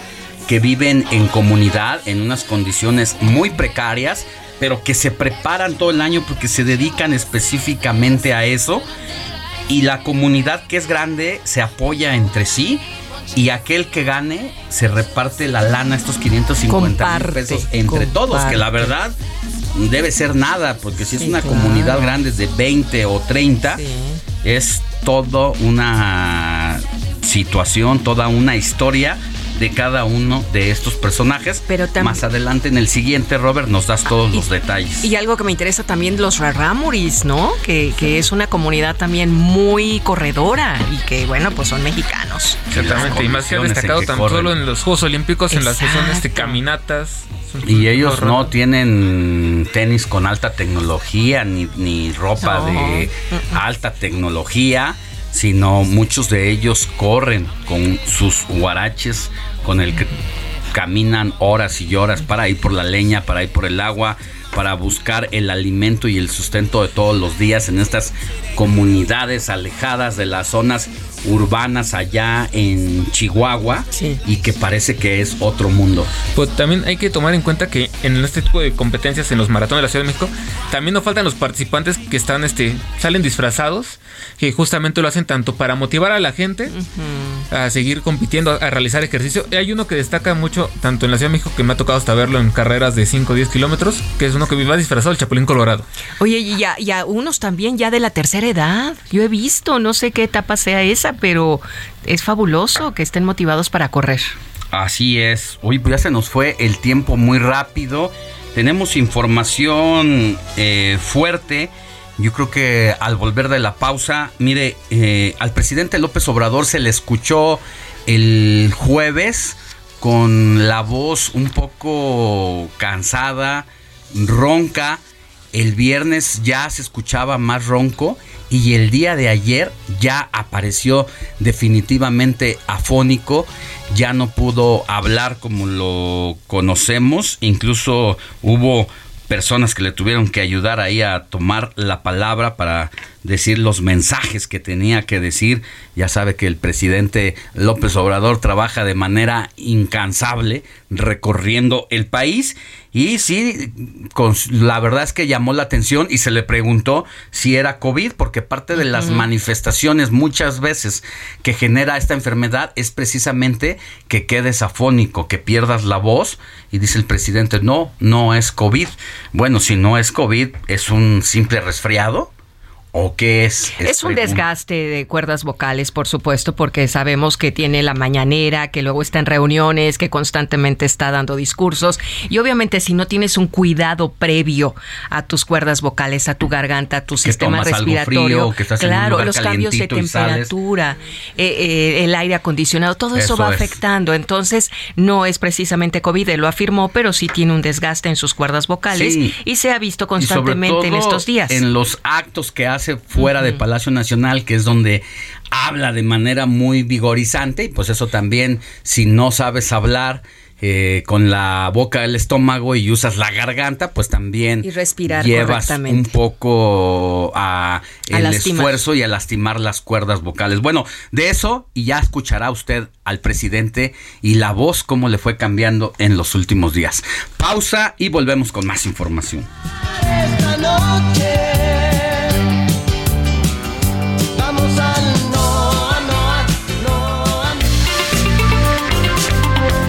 que viven en comunidad en unas condiciones muy precarias, pero que se preparan todo el año porque se dedican específicamente a eso y la comunidad que es grande se apoya entre sí y aquel que gane se reparte la lana, estos 550 mil Comparte, pesos entre todos, que la verdad debe ser nada, porque si es Sí, una claro. comunidad grande de 20 o 30, Sí. es todo una situación, toda una historia de cada uno de estos personajes. Pero Más adelante en el siguiente, Robert, nos das todos los detalles. Y algo que me interesa también, los Rarámuris, ¿no? Que, que es una comunidad también muy corredora y que, bueno, pues son mexicanos. Exactamente. Y más que destacado que tan corren. solo en los Juegos Olímpicos, en las que son este, caminatas. son- Y ellos no tienen tenis con alta tecnología ni, ni ropa No. de alta tecnología, sino muchos de ellos corren con sus huaraches con el que caminan horas y horas para ir por la leña, para ir por el agua, para buscar el alimento y el sustento de todos los días en estas comunidades alejadas de las zonas urbanas allá en Chihuahua Sí. y que parece que es otro mundo. Pues también hay que tomar en cuenta que en este tipo de competencias en los maratones de la Ciudad de México también no faltan los participantes que están este salen disfrazados que justamente lo hacen tanto para motivar a la gente a seguir compitiendo a, a realizar ejercicio Y hay uno que destaca mucho tanto en la Ciudad de México que me ha tocado hasta verlo en carreras de 5 o 10 kilómetros que es uno que va disfrazado el Chapulín Colorado Oye, y ya, y a unos también ya de la tercera edad. Yo he visto, no sé qué etapa sea esa, pero es fabuloso que estén motivados para correr. Así es. Uy, pues ya se nos fue el tiempo muy rápido. Tenemos información eh, fuerte. Yo creo que al volver de la pausa, mire, eh, al presidente López Obrador se le escuchó el jueves con la voz un poco cansada, ronca. El viernes ya se escuchaba más ronco y el día de ayer ya apareció definitivamente afónico, ya no pudo hablar como lo conocemos, incluso hubo personas que le tuvieron que ayudar ahí a tomar la palabra para decir los mensajes que tenía que decir. Ya sabe que el presidente López Obrador trabaja de manera incansable recorriendo el país y sí, con, la verdad es que llamó la atención y se le preguntó si era COVID, porque parte de las manifestaciones muchas veces que genera esta enfermedad es precisamente que quedes afónico, que pierdas la voz. Y dice el presidente, no, no es COVID. Bueno, si no es COVID, es un simple resfriado. ¿O qué es? Es un desgaste de cuerdas vocales, por supuesto, porque sabemos que tiene la mañanera, que luego está en reuniones, que constantemente está dando discursos. Y obviamente si no tienes un cuidado previo a tus cuerdas vocales, a tu garganta, a tu sistema respiratorio, claro, los cambios de temperatura, eh, eh, el aire acondicionado, todo eso, va afectando. Entonces no es precisamente COVID, lo afirmó, pero sí tiene un desgaste en sus cuerdas vocales y se ha visto constantemente en estos días. En los actos que hace fuera de Palacio Nacional, que es donde habla de manera muy vigorizante, y pues eso también, si no sabes hablar, eh, con la boca del estómago y usas la garganta, pues también llevas un poco a, el esfuerzo y a lastimar las cuerdas vocales. Bueno, de eso y ya escuchará usted al presidente y la voz cómo le fue cambiando en los últimos días. Pausa y volvemos con más información. Esta noche.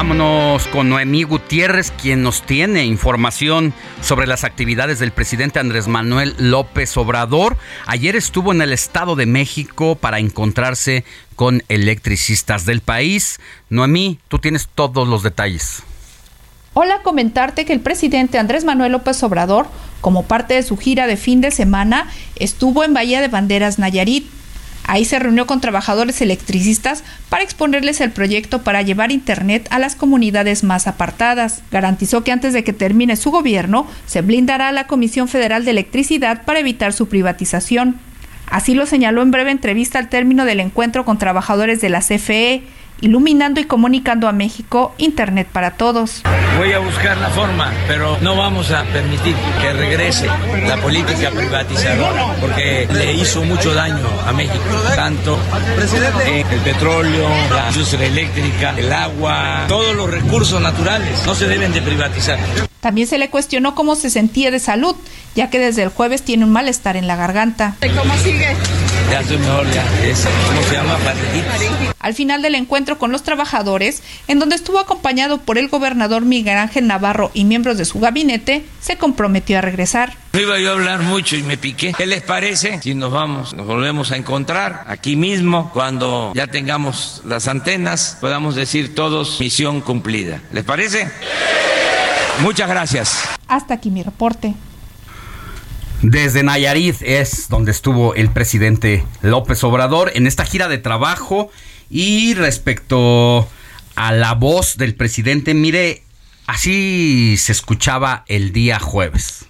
Vámonos con Noemí Gutiérrez, quien nos tiene información sobre las actividades del presidente Andrés Manuel López Obrador. Ayer estuvo en el Estado de México para encontrarse con electricistas del país. Noemí, tú tienes todos los detalles. Hola, comentarte que el presidente Andrés Manuel López Obrador, como parte de su gira de fin de semana, estuvo en Bahía de Banderas, Nayarit Ahí se reunió con trabajadores electricistas para exponerles el proyecto para llevar Internet a las comunidades más apartadas. Garantizó que antes de que termine su gobierno, se blindará a la Comisión Federal de Electricidad para evitar su privatización. Así lo señaló en breve entrevista al término del encuentro con trabajadores de la CFE iluminando y comunicando a México Internet para todos. Voy a buscar la forma, pero no vamos a permitir que regrese la política privatizadora, porque le hizo mucho daño a México, tanto en el petróleo, la industria eléctrica, el agua, todos los recursos naturales no se deben de privatizar. También se le cuestionó cómo se sentía de salud, ya que desde el jueves tiene un malestar en la garganta. ¿Cómo sigue? Ya estoy mejor, ya. ¿Cómo se llama? Al final del encuentro con los trabajadores, en donde estuvo acompañado por el gobernador Miguel Ángel Navarro y miembros de su gabinete, se comprometió a regresar. No iba yo a hablar mucho y me piqué. ¿Qué les parece si nos vamos, nos volvemos a encontrar aquí mismo cuando ya tengamos las antenas, podamos decir todos misión cumplida? ¿Les parece? Muchas gracias. Hasta aquí mi reporte. Desde Nayarit es donde estuvo el presidente López Obrador en esta gira de trabajo y respecto a la voz del presidente, mire, así se escuchaba el día jueves.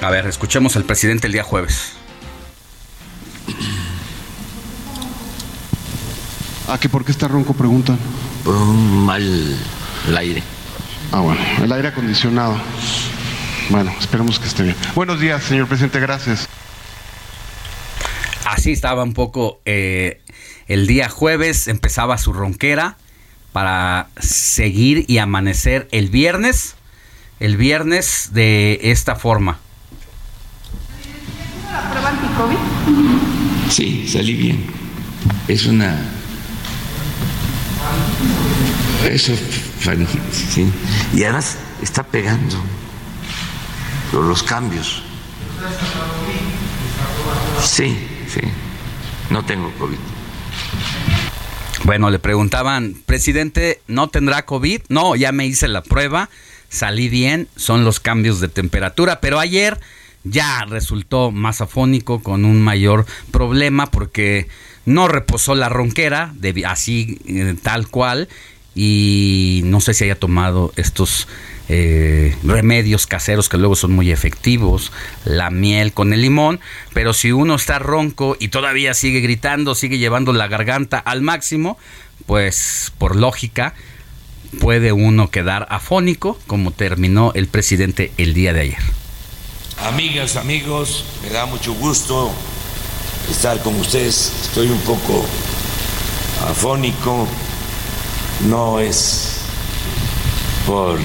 A ver, escuchemos al presidente el día jueves. ¿A qué por qué está ronco? Preguntan. Por un mal el aire. Ah, bueno, el aire acondicionado. Bueno, esperemos que esté bien. Buenos días, señor presidente, gracias. Así estaba un poco eh, el día jueves, empezaba su ronquera para seguir y amanecer el viernes, el viernes de esta forma. la prueba anti-COVID? Sí, salí bien. Es una... Eso, sí. Y además está pegando los cambios. Sí, sí. No tengo COVID. Bueno, le preguntaban, presidente, ¿no tendrá COVID? No, ya me hice la prueba, salí bien, son los cambios de temperatura, pero ayer ya resultó más afónico con un mayor problema porque no reposó la ronquera, así eh, tal cual, y no sé si haya tomado estos eh, remedios caseros que luego son muy efectivos, la miel con el limón, pero si uno está ronco y todavía sigue gritando, sigue llevando la garganta al máximo, pues por lógica puede uno quedar afónico como terminó el presidente el día de ayer. Amigas, amigos, me da mucho gusto estar con ustedes. Estoy un poco afónico, no es por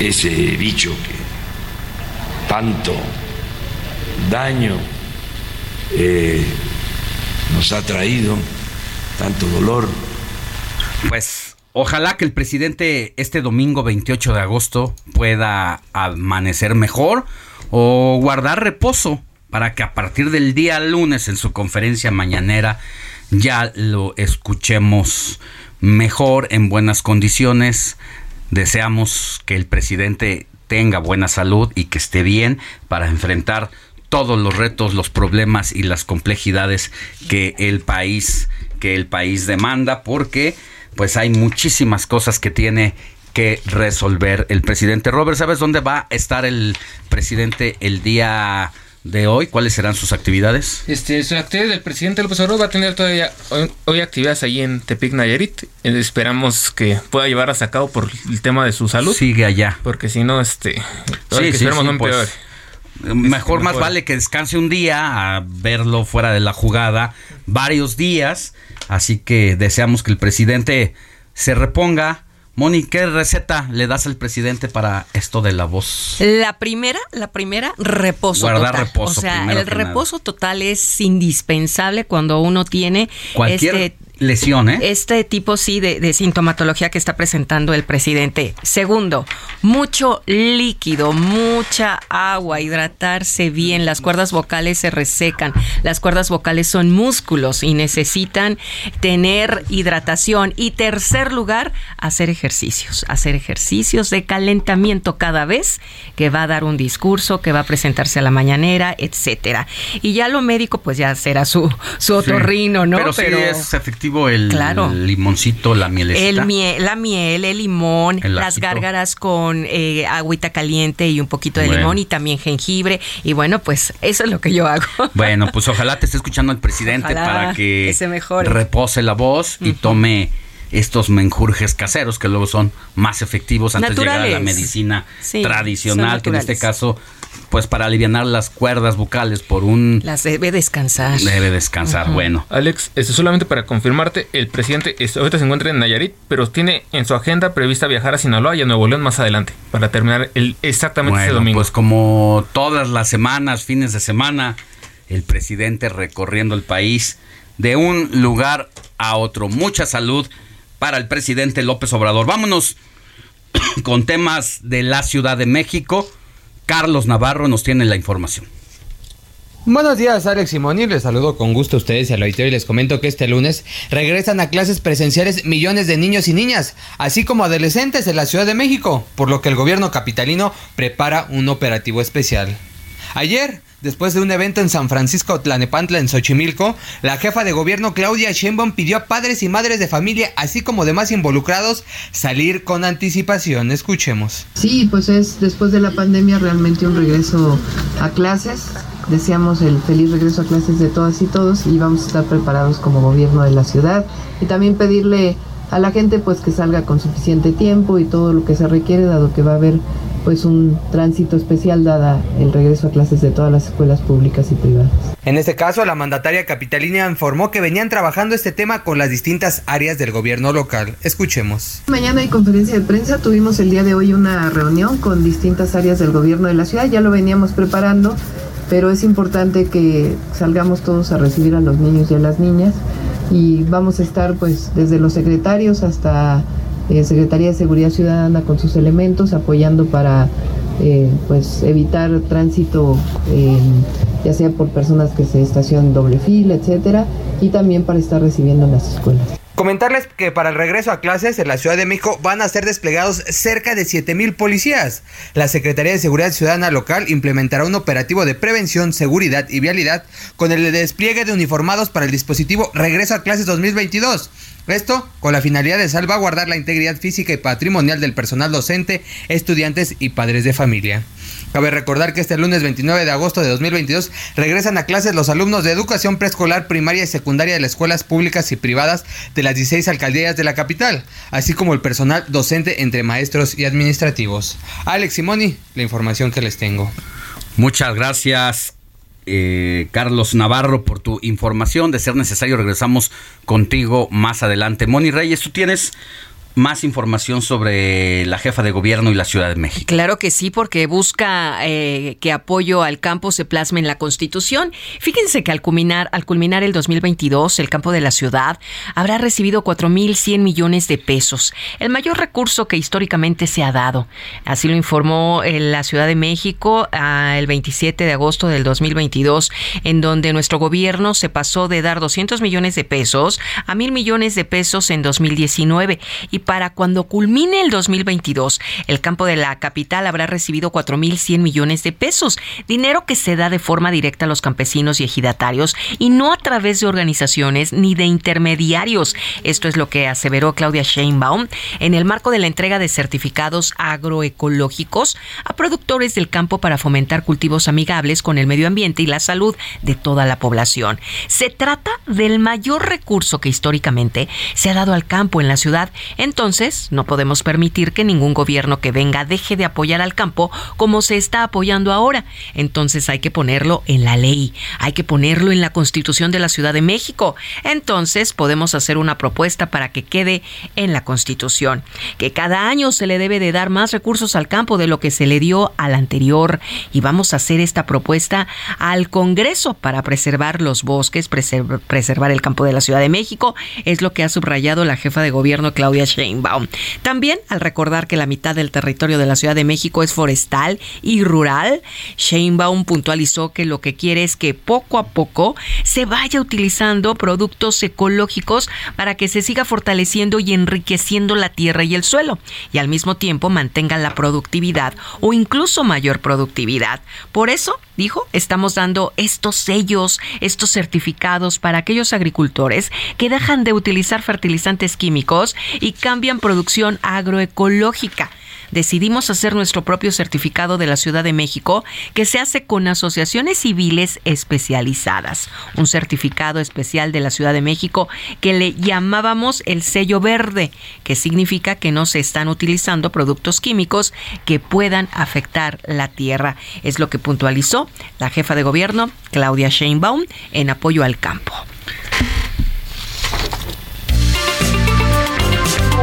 ese bicho que tanto daño eh, nos ha traído, tanto dolor. Pues ojalá que el presidente este domingo 28 de agosto pueda amanecer mejor o guardar reposo para que a partir del día lunes en su conferencia mañanera ya lo escuchemos mejor en buenas condiciones. Deseamos que el presidente tenga buena salud y que esté bien para enfrentar todos los retos, los problemas y las complejidades que el país que el país demanda porque pues hay muchísimas cosas que tiene que resolver el presidente. Robert, ¿sabes dónde va a estar el presidente el día de hoy? ¿Cuáles serán sus actividades? Este, su actividad del presidente López Obrador va a tener todavía hoy, actividades allí en Tepic Nayarit. Eh, esperamos que pueda llevarlas a cabo por el tema de su salud. Sigue allá. Porque si no, este, sí, sí, esperemos no pues, Mejor más vale que descanse un día a verlo fuera de la jugada varios días. Así que deseamos que el presidente se reponga Moni, ¿qué receta le das al presidente para esto de la voz? La primera, la primera, reposo Guardar reposo. O sea, el reposo total es indispensable cuando uno tiene cualquier este lesión, ¿eh? Este tipo sí de, sintomatología que está presentando el presidente. Segundo, mucho líquido, mucha agua, hidratarse bien. Las cuerdas vocales se resecan. Las cuerdas vocales son músculos y necesitan tener hidratación. Y tercer lugar, hacer ejercicios. Hacer ejercicios de calentamiento cada vez que va a dar un discurso, que va a presentarse a la mañanera, etcétera. Y ya lo médico, pues ya será su, su otorrino, ¿no? Pero, Pero sí es efectivo el, limoncito, la mielecita. El la miel, el limón, las gárgaras con eh, agüita caliente y un poquito de limón y también jengibre. Y bueno, pues eso es lo que yo hago. Bueno, pues ojalá te esté escuchando el presidente para que, se mejore. repose la voz y tome estos menjurjes caseros que luego son más efectivos antes de llegar a la medicina tradicional, que en este caso pues para aliviar las cuerdas vocales por un... Las debe descansar. Debe descansar, bueno. Alex, esto solamente para confirmarte, el presidente ahorita se encuentra en Nayarit, pero tiene en su agenda prevista viajar a Sinaloa y a Nuevo León más adelante, para terminar el, exactamente ese domingo. Pues como todas las semanas, fines de semana, el presidente recorriendo el país de un lugar a otro. Mucha salud para el presidente López Obrador. Vámonos con temas de la Ciudad de México. Carlos Navarro nos tiene la información. Buenos días, Alex Simoni. Les saludo con gusto a ustedes y al auditorio y les comento que este lunes regresan a clases presenciales millones de niños y niñas, así como adolescentes en la Ciudad de México, por lo que el gobierno capitalino prepara un operativo especial. Ayer, después de un evento en San Francisco Tlanepantla en Xochimilco, la jefa de gobierno Claudia Sheinbaum pidió a padres y madres de familia, así como demás involucrados, salir con anticipación. Escuchemos. Sí, pues es después de la pandemia realmente un regreso a clases. Deseamos el feliz regreso a clases de todas y todos y vamos a estar preparados como gobierno de la ciudad y también pedirle a la gente pues que salga con suficiente tiempo y todo lo que se requiere dado que va a haber pues un tránsito especial dada el regreso a clases de todas las escuelas públicas y privadas. En este caso, la mandataria capitalina informó que venían trabajando este tema con las distintas áreas del gobierno local. Escuchemos. Mañana hay conferencia de prensa, tuvimos el día de hoy una reunión con distintas áreas del gobierno de la ciudad, ya lo veníamos preparando, pero es importante que salgamos todos a recibir a los niños y a las niñas y vamos a estar pues desde los secretarios hasta eh, Secretaría de Seguridad Ciudadana con sus elementos apoyando para eh, pues evitar tránsito eh, ya sea por personas que se estacionan doble fila, etcétera, y también para estar recibiendo en las escuelas. Comentarles que para el regreso a clases en la Ciudad de México van a ser desplegados cerca de 7000 policías. La Secretaría de Seguridad Ciudadana local implementará un operativo de prevención, seguridad y vialidad con el despliegue de uniformados para el dispositivo Regreso a clases 2022. Esto con la finalidad de salvaguardar la integridad física y patrimonial del personal docente, estudiantes y padres de familia. Cabe recordar que este lunes 29 de agosto de 2022 regresan a clases los alumnos de educación preescolar, primaria y secundaria de las escuelas públicas y privadas de las 16 alcaldías de la capital, así como el personal docente entre maestros y administrativos. Alex Simoni, la información que les tengo. Muchas gracias, eh, Carlos Navarro, por tu información. De ser necesario, regresamos contigo más adelante. Moni Reyes, tú tienes más información sobre la jefa de gobierno y la Ciudad de México. Claro que sí, porque busca eh, que apoyo al campo se plasme en la Constitución. Fíjense que al culminar, al culminar el 2022, el campo de la ciudad habrá recibido 4.100 millones de pesos, el mayor recurso que históricamente se ha dado. Así lo informó eh, la Ciudad de México ah, el 27 de agosto del 2022, en donde nuestro gobierno se pasó de dar 200 millones de pesos a mil millones de pesos en 2019 y para cuando culmine el 2022, el campo de la capital habrá recibido 4.100 millones de pesos, dinero que se da de forma directa a los campesinos y ejidatarios y no a través de organizaciones ni de intermediarios. Esto es lo que aseveró Claudia Sheinbaum en el marco de la entrega de certificados agroecológicos a productores del campo para fomentar cultivos amigables con el medio ambiente y la salud de toda la población. Se trata del mayor recurso que históricamente se ha dado al campo en la ciudad en entonces, no podemos permitir que ningún gobierno que venga deje de apoyar al campo como se está apoyando ahora. Entonces hay que ponerlo en la ley, hay que ponerlo en la Constitución de la Ciudad de México. Entonces podemos hacer una propuesta para que quede en la Constitución, que cada año se le debe de dar más recursos al campo de lo que se le dio al anterior y vamos a hacer esta propuesta al Congreso para preservar los bosques, preservar el campo de la Ciudad de México, es lo que ha subrayado la jefa de gobierno Claudia Sheinbaum. También, al recordar que la mitad del territorio de la Ciudad de México es forestal y rural, Sheinbaum puntualizó que lo que quiere es que poco a poco se vaya utilizando productos ecológicos para que se siga fortaleciendo y enriqueciendo la tierra y el suelo, y al mismo tiempo mantenga la productividad o incluso mayor productividad. Por eso, dijo, estamos dando estos sellos, estos certificados para aquellos agricultores que dejan de utilizar fertilizantes químicos y cambian producción agroecológica. Decidimos hacer nuestro propio certificado de la Ciudad de México que se hace con asociaciones civiles especializadas. Un certificado especial de la Ciudad de México que le llamábamos el sello verde, que significa que no se están utilizando productos químicos que puedan afectar la tierra. Es lo que puntualizó la jefa de gobierno, Claudia Sheinbaum, en apoyo al campo.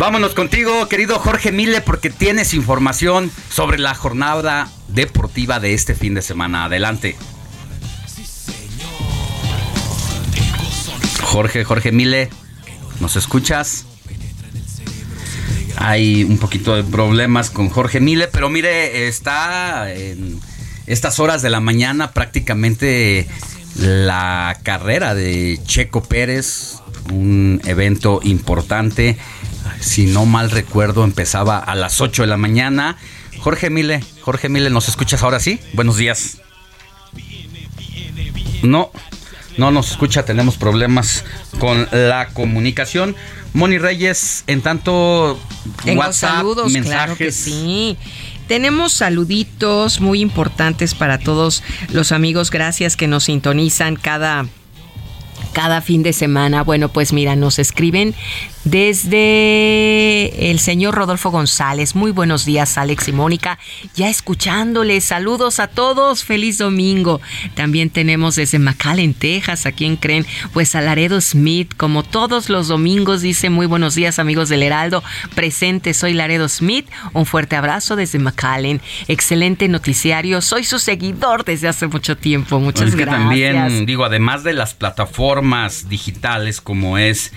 Vámonos contigo, querido Jorge Mille, porque tienes información sobre la jornada deportiva de este fin de semana. Adelante. Jorge, Jorge Mile, ¿nos escuchas? hay un poquito de problemas con Jorge Mile, pero mire, está en estas horas de la mañana prácticamente la carrera de Checo Pérez, un evento importante. Si no mal recuerdo, empezaba a las 8 de la mañana. Jorge Mile, Jorge Mile, ¿nos escuchas ahora sí? Buenos días. No, no nos escucha, tenemos problemas con la comunicación. Moni Reyes, en tanto WhatsApp, saludos, mensajes. claro que sí. Tenemos saluditos muy importantes para todos los amigos. Gracias que nos sintonizan cada cada fin de semana. Bueno, pues mira, nos escriben desde el señor Rodolfo González. Muy buenos días, Alex y Mónica. Ya escuchándoles, saludos a todos, feliz domingo. También tenemos desde McAllen, Texas, ¿a quién creen? Pues a Laredo Smith, como todos los domingos, dice muy buenos días, amigos del Heraldo. Presente, soy Laredo Smith. Un fuerte abrazo desde McAllen. Excelente noticiario, soy su seguidor desde hace mucho tiempo. Muchas Es que gracias. también, digo, además de las plataformas digitales como es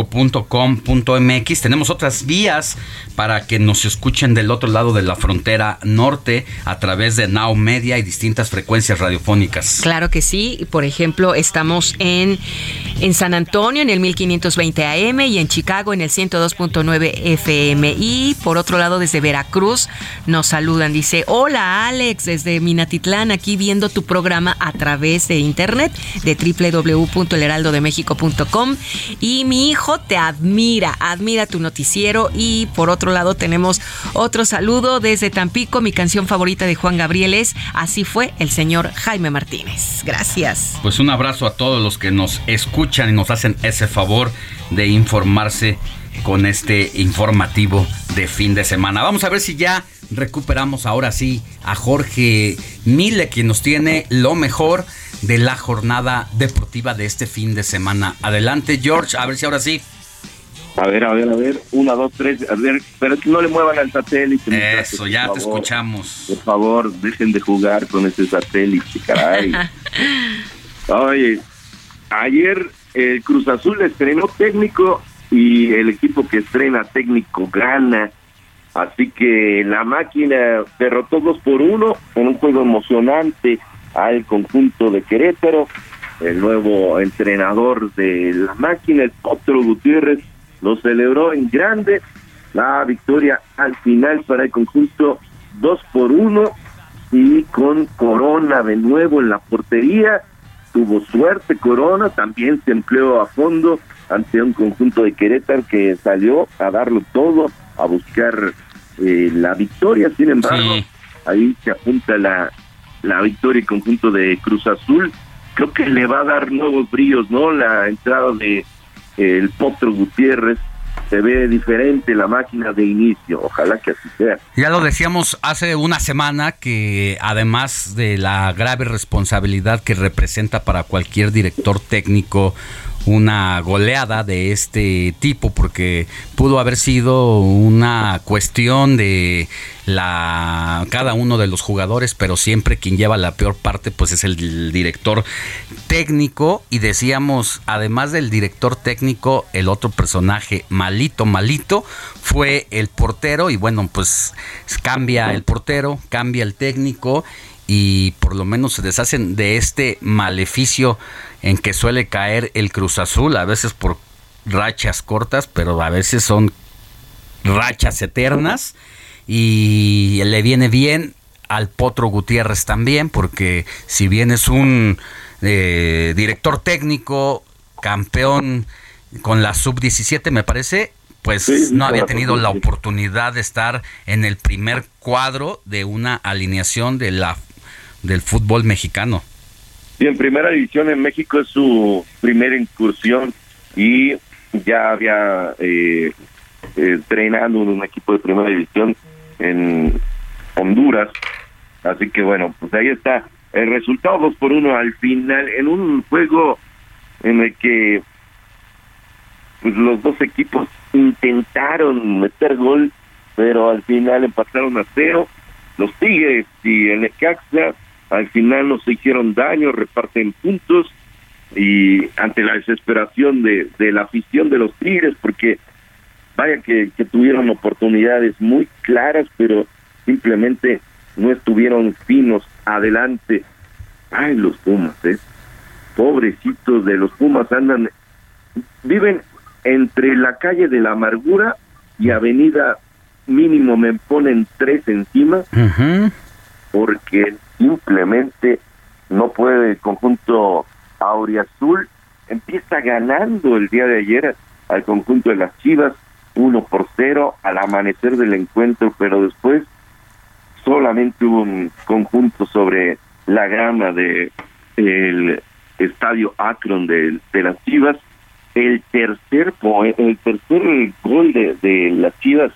heraldodemexico.com.mx, tenemos otras vías para que nos escuchen del otro lado de la frontera norte a través de Now Media y distintas frecuencias radiofónicas. Claro que sí. Por ejemplo, estamos en, en San Antonio en el 1520 AM y en Chicago en el 102.9 FM. Y por otro lado, desde Veracruz nos saludan. Dice, hola Alex, desde Minatitlán, aquí viendo tu programa a través de internet de www.elheraldodemexico.com. Y mi hijo te admira, admira tu noticiero. Y por otro lado, tenemos otro saludo desde Tampico. Mi canción favorita de Juan Gabriel es Así fue el señor Jaime Martínez. Gracias. Pues un abrazo a todos los que nos escuchan y nos hacen ese favor de informarse con este informativo de fin de semana. Vamos a ver si ya recuperamos ahora sí a Jorge Mile, quien nos tiene lo mejor de la jornada deportiva de este fin de semana. Adelante, George, a ver si ahora sí. A ver, a ver, a ver. Una, dos, tres. A ver, pero que no le muevan al satélite. Eso, ya te favor. escuchamos. Por favor, dejen de jugar con ese satélite, caray. Oye, ayer el Cruz Azul estrenó técnico y el equipo que estrena técnico gana. Así que la máquina derrotó dos por uno en un juego emocionante al conjunto de Querétaro. El nuevo entrenador de la máquina, el Potro Gutiérrez, lo celebró en grande. La victoria al final para el conjunto dos por uno y con Corona de nuevo en la portería. Tuvo suerte Corona, también se empleó a fondo ante un conjunto de Querétaro que salió a darlo todo, a buscar eh, la victoria. Sin embargo, ahí se apunta la, la victoria y conjunto de Cruz Azul. Creo que le va a dar nuevos brillos, ¿no? La entrada de el Potro Gutiérrez. Se ve diferente la máquina de inicio. Ojalá que así sea. Ya lo decíamos hace una semana que además de la grave responsabilidad que representa para cualquier director técnico una goleada de este tipo porque pudo haber sido una cuestión de la cada uno de los jugadores pero siempre quien lleva la peor parte pues es el director técnico. Y decíamos además del director técnico el otro personaje malito malito fue el portero. Y bueno pues cambia el portero cambia el técnico y por lo menos se deshacen de este maleficio en que suele caer el Cruz Azul, a veces por rachas cortas, pero a veces son rachas eternas y le viene bien al Potro Gutiérrez también, porque si bien es un eh, director técnico, campeón con la sub-17 me parece, pues Sí, no había tenido la sub-17. oportunidad de estar en el primer cuadro de una alineación de la del fútbol mexicano. Sí, en primera división en México es su primera incursión y ya había eh, eh, en un equipo de primera división en Honduras. Así que bueno, pues ahí está el resultado 2 por 1 al final en un juego en el que pues, los dos equipos intentaron meter gol, pero al final empataron a cero. Los Tigres y el Necaxa al final no se hicieron daño, reparten puntos y ante la desesperación de, de la afición de los Tigres, porque vaya que, que tuvieron oportunidades muy claras, pero simplemente no estuvieron finos adelante. Ay, los Pumas, ¿eh? Pobrecitos de los Pumas andan, viven entre la calle de la amargura y avenida mínimo me ponen tres encima porque simplemente no puede el conjunto Auriazul empieza ganando el día de ayer al conjunto de las Chivas uno por cero al amanecer del encuentro pero después solamente hubo un conjunto sobre la grama de el estadio Akron de, las Chivas. El tercer el tercer gol de las Chivas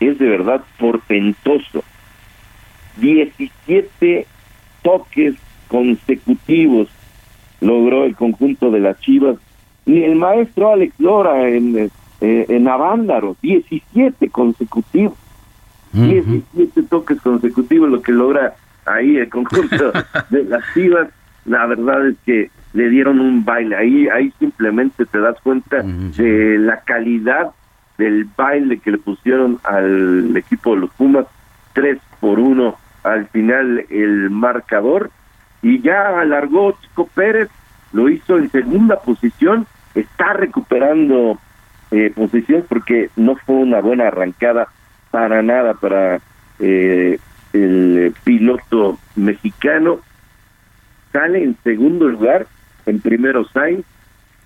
es de verdad portentoso 17 toques consecutivos logró el conjunto de las Chivas. Ni el maestro Alex Lora en eh, en Avándaro 17 consecutivos. 17 toques consecutivos lo que logra ahí el conjunto de las Chivas. La verdad es que le dieron un baile. Ahí ahí simplemente te das cuenta de la calidad del baile que le pusieron al equipo de los Pumas 3 por 1 al final el marcador y ya alargó Chico Pérez lo hizo en segunda posición está recuperando eh, posición porque no fue una buena arrancada para nada para eh, el piloto mexicano. Sale en segundo lugar en primero Sainz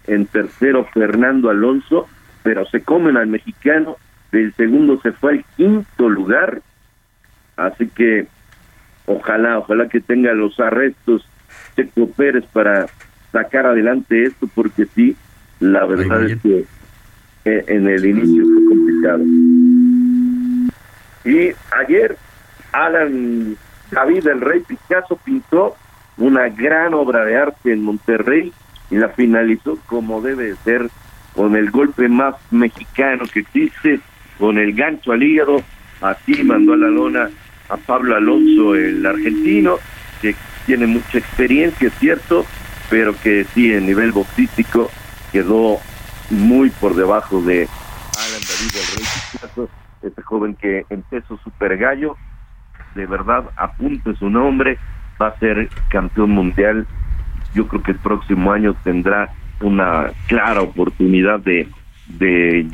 en tercero Fernando Alonso pero se comen al mexicano. Del segundo se fue al quinto lugar. Así que ojalá ojalá que tenga los arrestos Checo Pérez para sacar adelante esto porque sí la verdad es que eh, en el inicio fue complicado. Y ayer Alan David el Rey Picasso pintó una gran obra de arte en Monterrey y la finalizó como debe ser con el golpe más mexicano que existe, con el gancho al hígado, así mandó a la lona a Pablo Alonso, el argentino, que tiene mucha experiencia, es cierto, pero que sí, en nivel boxístico quedó muy por debajo de Alan David el Rey este joven que en peso super gallo, de verdad apunte su nombre, va a ser campeón mundial. Yo creo que el próximo año tendrá una clara oportunidad de, de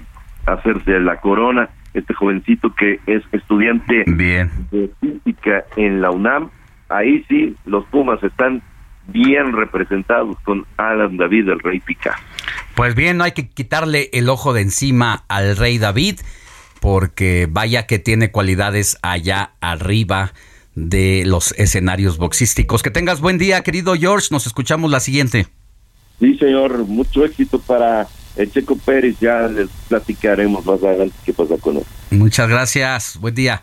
hacerse la corona. Este jovencito que es estudiante de física en la UNAM, ahí sí los Pumas están bien representados con Alan David, el Rey Picasso. Pues bien, no hay que quitarle el ojo de encima al Rey David, porque vaya que tiene cualidades allá arriba de los escenarios boxísticos. Que tengas buen día, querido George. Nos escuchamos la siguiente. Sí, señor. Mucho éxito para el Checo Pérez. Ya les platicaremos más adelante qué pasa con él. Muchas gracias. Buen día.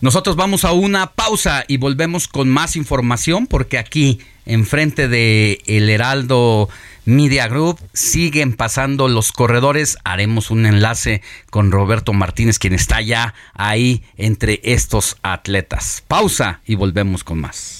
Nosotros vamos a una pausa y volvemos con más información porque aquí, enfrente de El Heraldo Media Group, siguen pasando los corredores. Haremos un enlace con Roberto Martínez, quien está ya ahí entre estos atletas. Pausa y volvemos con más.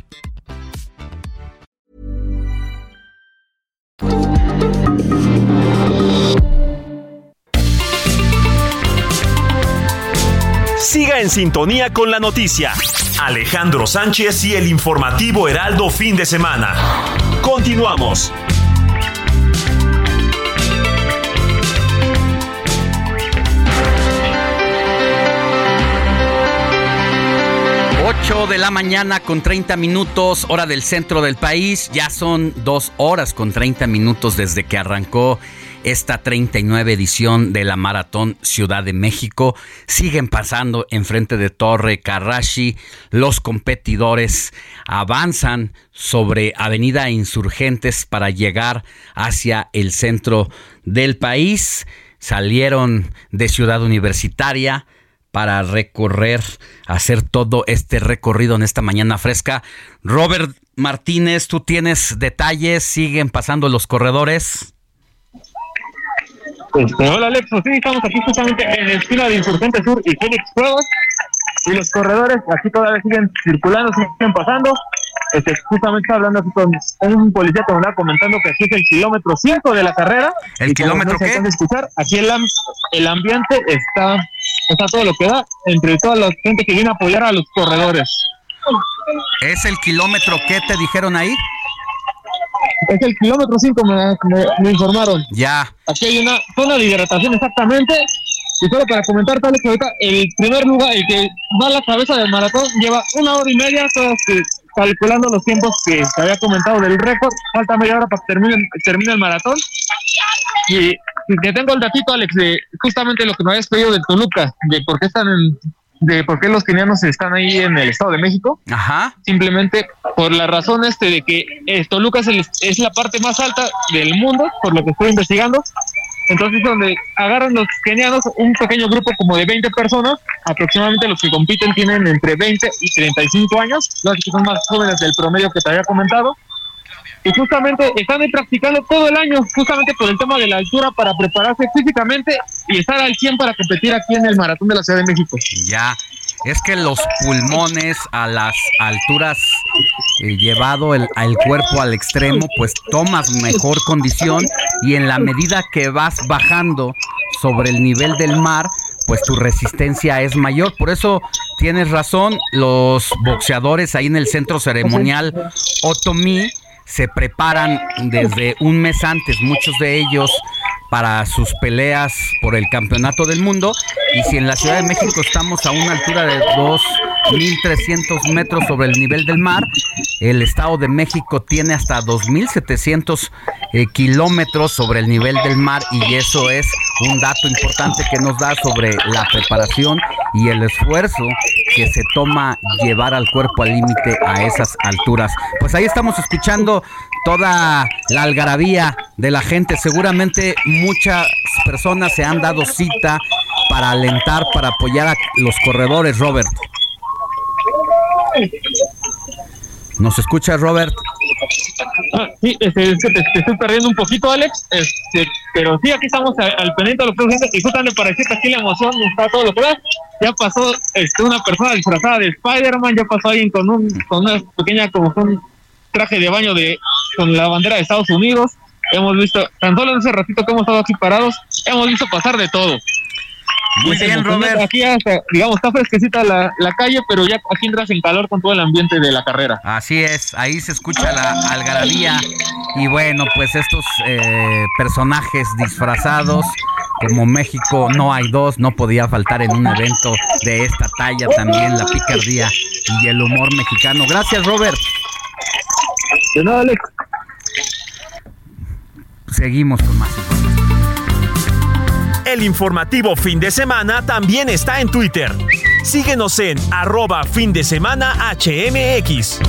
Siga en sintonía con la noticia. Alejandro Sánchez y el informativo Heraldo fin de semana. Continuamos. de la mañana con 30 minutos, hora del centro del país. Ya son dos horas con 30 minutos desde que arrancó esta 39 edición de la Maratón Ciudad de México. Siguen pasando enfrente de Torre Carrashi. Los competidores avanzan sobre Avenida Insurgentes para llegar hacia el centro del país. Salieron de Ciudad Universitaria para recorrer, hacer todo este recorrido en esta mañana fresca. Robert Martínez, tú tienes detalles, siguen pasando los corredores. Este, hola Alex, pues sí, estamos aquí justamente en el esquina de Insurgente Sur y Félix Cuevas y los corredores aquí todavía siguen circulando, siguen pasando. Este, justamente hablando aquí con un policía que me está comentando que aquí es el kilómetro 5 de la carrera. ¿El kilómetro qué? escuchar, aquí el, el ambiente está, está todo lo que da entre toda la gente que viene a apoyar a los corredores. ¿Es el kilómetro que te dijeron ahí? Es el kilómetro 5, me, me, informaron. Ya. Aquí hay una zona de hidratación exactamente. Y solo para comentar, tal que ahorita el primer lugar, el que va a la cabeza del maratón, lleva una hora y media, todos calculando los tiempos que se había comentado del récord. Falta media hora para que termine, termine el maratón. Y, que tengo el datito, Alex, de justamente lo que me habías pedido de Toluca, de por qué están en, de por qué los kenianos están ahí en el Estado de México. Ajá. Simplemente por la razón este de que eh, Toluca es, es la parte más alta del mundo, por lo que estoy investigando. Entonces, donde agarran los kenianos, un pequeño grupo como de 20 personas, aproximadamente los que compiten tienen entre 20 y 35 años, los que son más jóvenes del promedio que te había comentado. Y justamente están ahí practicando todo el año, justamente por el tema de la altura, para prepararse físicamente y estar al 100 para competir aquí en el Maratón de la Ciudad de México. Ya, es que los pulmones a las alturas eh, llevado el, el, cuerpo al extremo, pues tomas mejor condición y en la medida que vas bajando sobre el nivel del mar, pues tu resistencia es mayor. Por eso tienes razón, los boxeadores ahí en el centro ceremonial Otomí se preparan desde un mes antes, muchos de ellos para sus peleas por el campeonato del mundo. Y si en la Ciudad de México estamos a una altura de 2.300 metros sobre el nivel del mar, el Estado de México tiene hasta 2.700 eh, kilómetros sobre el nivel del mar y eso es un dato importante que nos da sobre la preparación y el esfuerzo que se toma llevar al cuerpo al límite a esas alturas. Pues ahí estamos escuchando toda la algarabía de la gente. Seguramente muchas personas se han dado cita para alentar, para apoyar a los corredores, Robert. ¿Nos escucha, Robert? Ah, sí, este, te, estoy perdiendo un poquito, Alex, este, pero sí, aquí estamos al, pendiente de lo que y justamente para decir que aquí la emoción está todo lo que da. Ya pasó este, una persona disfrazada de Spider-Man, ya pasó alguien con, un, con una pequeña, como un traje de baño de con la bandera de Estados Unidos. Hemos visto, tan solo en ese ratito que hemos estado aquí parados, hemos visto pasar de todo. Muy bien, Robert. Aquí hasta, digamos, está fresquecita la, la, calle, pero ya aquí entras en calor con todo el ambiente de la carrera. Así es, ahí se escucha la algarabía. Y bueno, pues estos eh, personajes disfrazados, como México no hay dos, no podía faltar en un evento de esta talla también la picardía y el humor mexicano. Gracias, Robert. De nada, Alex. Seguimos con más El informativo fin de semana también está en Twitter. Síguenos en arroba fin de semana HMX.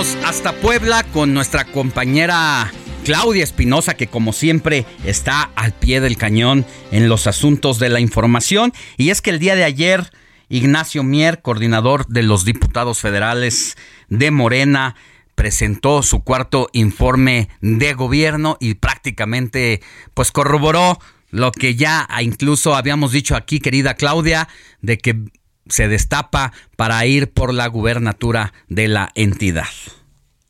Hasta Puebla con nuestra compañera Claudia Espinosa, que como siempre está al pie del cañón en los asuntos de la información. Y es que el día de ayer, Ignacio Mier, coordinador de los diputados federales de Morena, presentó su cuarto informe de gobierno y prácticamente pues corroboró lo que ya incluso habíamos dicho aquí, querida Claudia, de que se destapa para ir por la gubernatura de la entidad.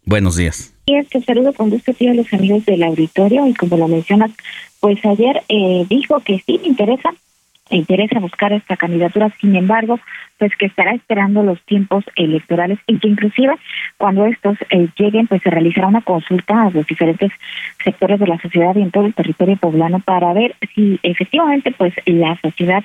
Buenos días. Sí, que saludo con gusto a los amigos del auditorio y como lo mencionas, pues ayer eh, dijo que sí le interesa interesa buscar esta candidatura, sin embargo, pues que estará esperando los tiempos electorales y que inclusive cuando estos eh, lleguen, pues se realizará una consulta a los diferentes sectores de la sociedad y en todo el territorio poblano para ver si efectivamente pues la sociedad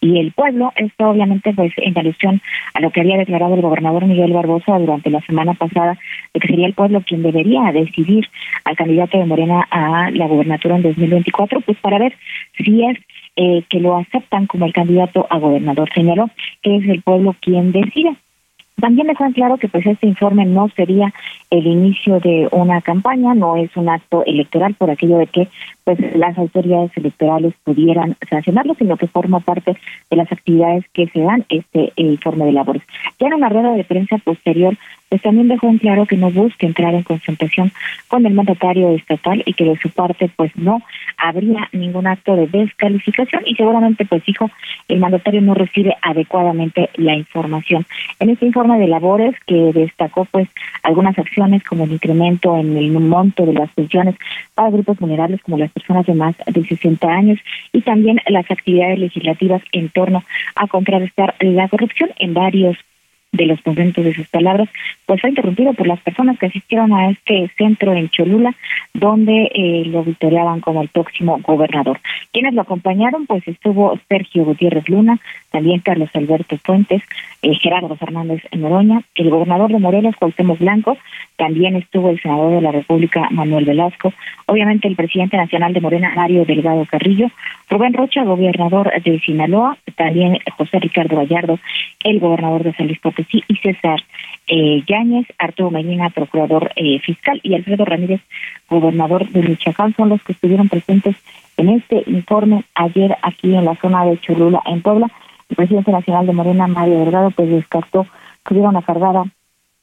y el pueblo, esto obviamente pues en alusión a lo que había declarado el gobernador Miguel Barbosa durante la semana pasada, de que sería el pueblo quien debería decidir al candidato de Morena a la gobernatura en 2024, pues para ver si es eh, que lo aceptan como el candidato a gobernador. Señaló que es el pueblo quien decide. También dejó en claro que pues este informe no sería el inicio de una campaña, no es un acto electoral por aquello de que pues las autoridades electorales pudieran sancionarlo, sino que forma parte de las actividades que se dan este informe de labores. Ya en una rueda de prensa posterior, pues también dejó en claro que no busca entrar en confrontación con el mandatario estatal y que de su parte pues no habría ningún acto de descalificación y seguramente pues dijo el mandatario no recibe adecuadamente la información. En este informe de labores que destacó pues algunas acciones como el incremento en el monto de las pensiones para grupos vulnerables como las personas de más de 60 años y también las actividades legislativas en torno a contrarrestar la corrupción en varios de los conceptos de sus palabras, pues fue interrumpido por las personas que asistieron a este centro en Cholula, donde eh, lo victoriaban como el próximo gobernador. Quienes lo acompañaron, pues estuvo Sergio Gutiérrez Luna, también Carlos Alberto Fuentes, eh, Gerardo Fernández Noroña, el gobernador de Morelos, Cuauhtémoc Blanco, también estuvo el senador de la República, Manuel Velasco, obviamente el presidente nacional de Morena, Mario Delgado Carrillo, Rubén Rocha, gobernador de Sinaloa, también José Ricardo Gallardo, el gobernador de San Luis Potosí, y César eh, Yáñez, Arturo Medina, procurador eh, fiscal, y Alfredo Ramírez, gobernador de Michoacán, son los que estuvieron presentes en este informe ayer aquí en la zona de Cholula, en Puebla. El presidente nacional de Morena, Mario Delgado, pues descartó que hubiera una cargada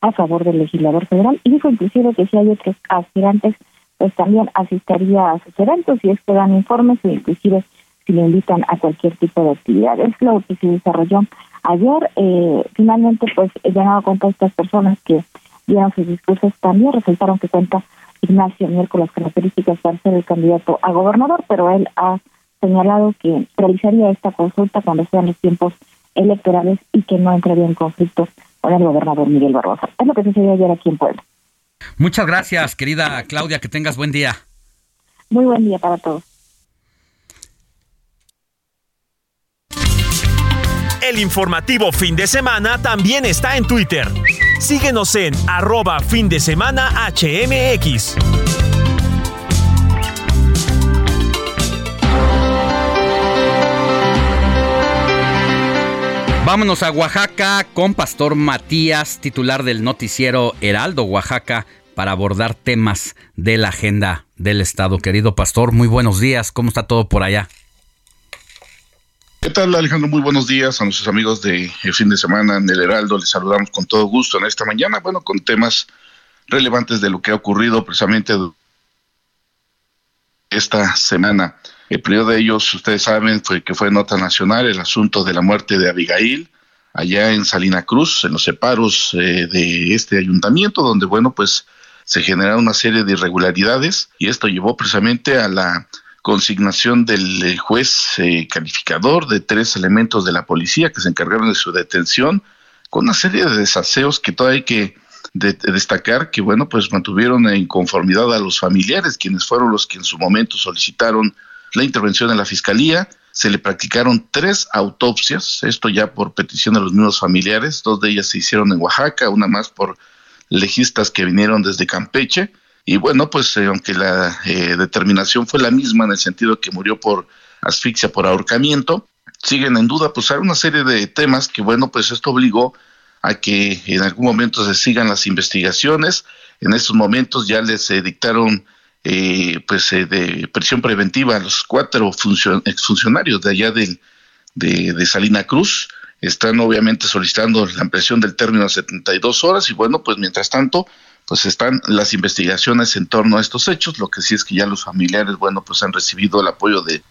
a favor del legislador federal y dijo inclusive que si hay otros aspirantes, pues también asistiría a sus eventos y es que dan informes e inclusive si le invitan a cualquier tipo de actividad. Es lo que se desarrolló ayer. Eh, finalmente, pues, llegado cuenta estas personas que dieron sus discursos, también resultaron que cuenta Ignacio Mier con las características para ser el candidato a gobernador, pero él ha señalado que realizaría esta consulta cuando sean los tiempos electorales y que no entraría en conflicto con el gobernador Miguel Barroso. Es lo que sucedió ayer aquí en Puebla. Muchas gracias, querida Claudia, que tengas buen día. Muy buen día para todos. El informativo fin de semana también está en Twitter. Síguenos en arroba fin de semana HMX. Vámonos a Oaxaca con Pastor Matías, titular del noticiero Heraldo Oaxaca, para abordar temas de la agenda del Estado. Querido Pastor, muy buenos días. ¿Cómo está todo por allá? ¿Qué tal Alejandro? Muy buenos días a nuestros amigos de fin de semana en el Heraldo. Les saludamos con todo gusto en esta mañana, bueno, con temas relevantes de lo que ha ocurrido precisamente esta semana. El primero de ellos, ustedes saben, fue que fue nota nacional el asunto de la muerte de Abigail allá en Salina Cruz, en los separos eh, de este ayuntamiento, donde, bueno, pues se generaron una serie de irregularidades y esto llevó precisamente a la consignación del eh, juez eh, calificador de tres elementos de la policía que se encargaron de su detención, con una serie de desaseos que todavía hay que destacar que, bueno, pues mantuvieron en conformidad a los familiares, quienes fueron los que en su momento solicitaron la intervención de la fiscalía. Se le practicaron tres autopsias, esto ya por petición de los mismos familiares, dos de ellas se hicieron en Oaxaca, una más por legistas que vinieron desde Campeche y bueno, pues eh, aunque la eh, determinación fue la misma en el sentido que murió por asfixia por ahorcamiento, siguen en duda pues hay una serie de temas que bueno, pues esto obligó a que en algún momento se sigan las investigaciones. En estos momentos ya les eh, dictaron pues de prisión preventiva a los cuatro exfuncionarios de allá de, de Salina Cruz. Están obviamente solicitando la ampliación del término a 72 horas y bueno, pues mientras tanto pues están las investigaciones en torno a estos hechos. Lo que sí es que ya los familiares, bueno, pues han recibido el apoyo de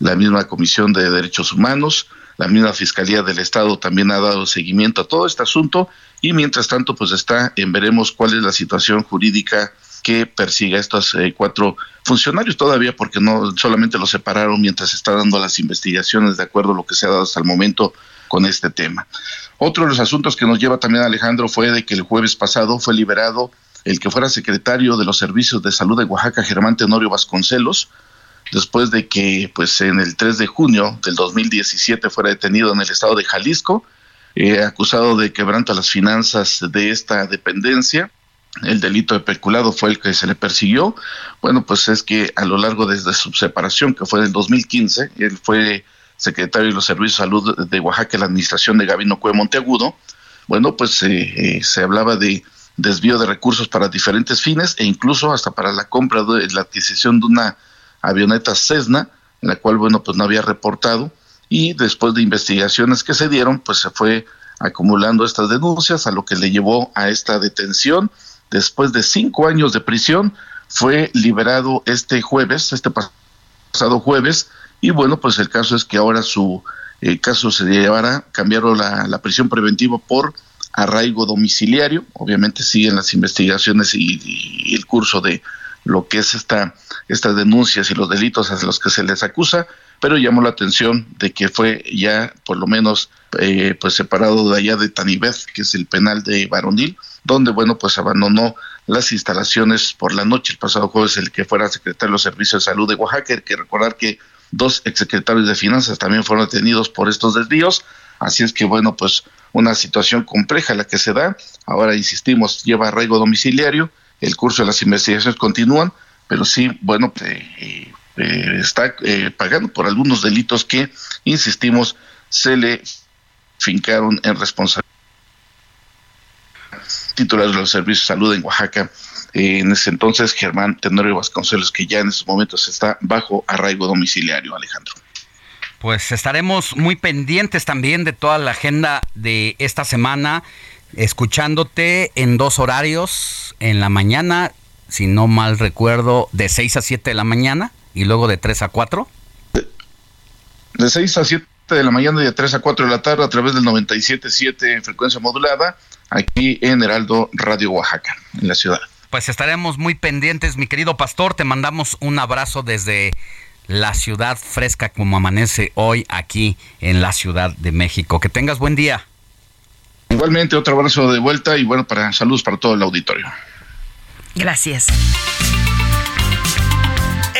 la misma Comisión de Derechos Humanos, la misma Fiscalía del Estado también ha dado seguimiento a todo este asunto. Y mientras tanto, pues está en veremos cuál es la situación jurídica que persiga a estos eh, cuatro funcionarios. Todavía porque no solamente los separaron mientras está dando las investigaciones de acuerdo a lo que se ha dado hasta el momento con este tema. Otro de los asuntos que nos lleva también Alejandro fue de que el jueves pasado fue liberado el que fuera secretario de los Servicios de Salud de Oaxaca, Germán Tenorio Vasconcelos, después de que pues en el 3 de junio del 2017 fuera detenido en el estado de Jalisco, eh, acusado de quebranto a las finanzas de esta dependencia. El delito de peculado fue el que se le persiguió. Bueno, pues es que a lo largo desde su separación, que fue del 2015, él fue secretario de los Servicios de Salud de Oaxaca, la administración de Gabino Cue Monteagudo. Bueno, pues eh, eh, se hablaba de desvío de recursos para diferentes fines e incluso hasta para la compra de la adquisición de una avioneta Cessna, en la cual, bueno, pues no había reportado y después de investigaciones que se dieron, pues se fue acumulando estas denuncias, a lo que le llevó a esta detención. Después de cinco años de prisión, fue liberado este jueves, este pasado jueves, y bueno, pues el caso es que ahora su eh, caso se llevará, cambiaron la, la prisión preventiva por arraigo domiciliario. Obviamente siguen las investigaciones y, el curso de lo que es esta, estas denuncias y los delitos a los que se les acusa, pero llamó la atención de que fue ya por lo menos eh, pues separado de allá de Tanibet, que es el penal de Varonil, donde bueno pues abandonó las instalaciones por la noche el pasado jueves el que fuera secretario de los servicios de salud de Oaxaca, que recordar que dos exsecretarios de finanzas también fueron detenidos por estos desvíos, así es que bueno pues una situación compleja la que se da. Ahora, insistimos, lleva arraigo domiciliario, el curso de las investigaciones continúan, pero sí, bueno, eh, eh, está eh, pagando por algunos delitos que, insistimos, se le fincaron en responsabilidad titular de los servicios de salud en Oaxaca. En ese entonces, Germán Tenorio Vasconcelos, que ya en estos momentos está bajo arraigo domiciliario, Alejandro. Pues estaremos muy pendientes también de toda la agenda de esta semana, escuchándote en dos horarios, en la mañana, si no mal recuerdo, de 6 a 7 de la mañana y luego de 3 a 4. De 6 a 7 de la mañana y de 3 a 4 de la tarde a través del 97.7 en frecuencia modulada, aquí en Heraldo Radio Oaxaca, en la ciudad. Pues estaremos muy pendientes, mi querido pastor, te mandamos un abrazo desde la ciudad fresca como amanece hoy aquí en la Ciudad de México. Que tengas buen día. Igualmente, otro abrazo de vuelta y bueno, para saludos para todo el auditorio. Gracias.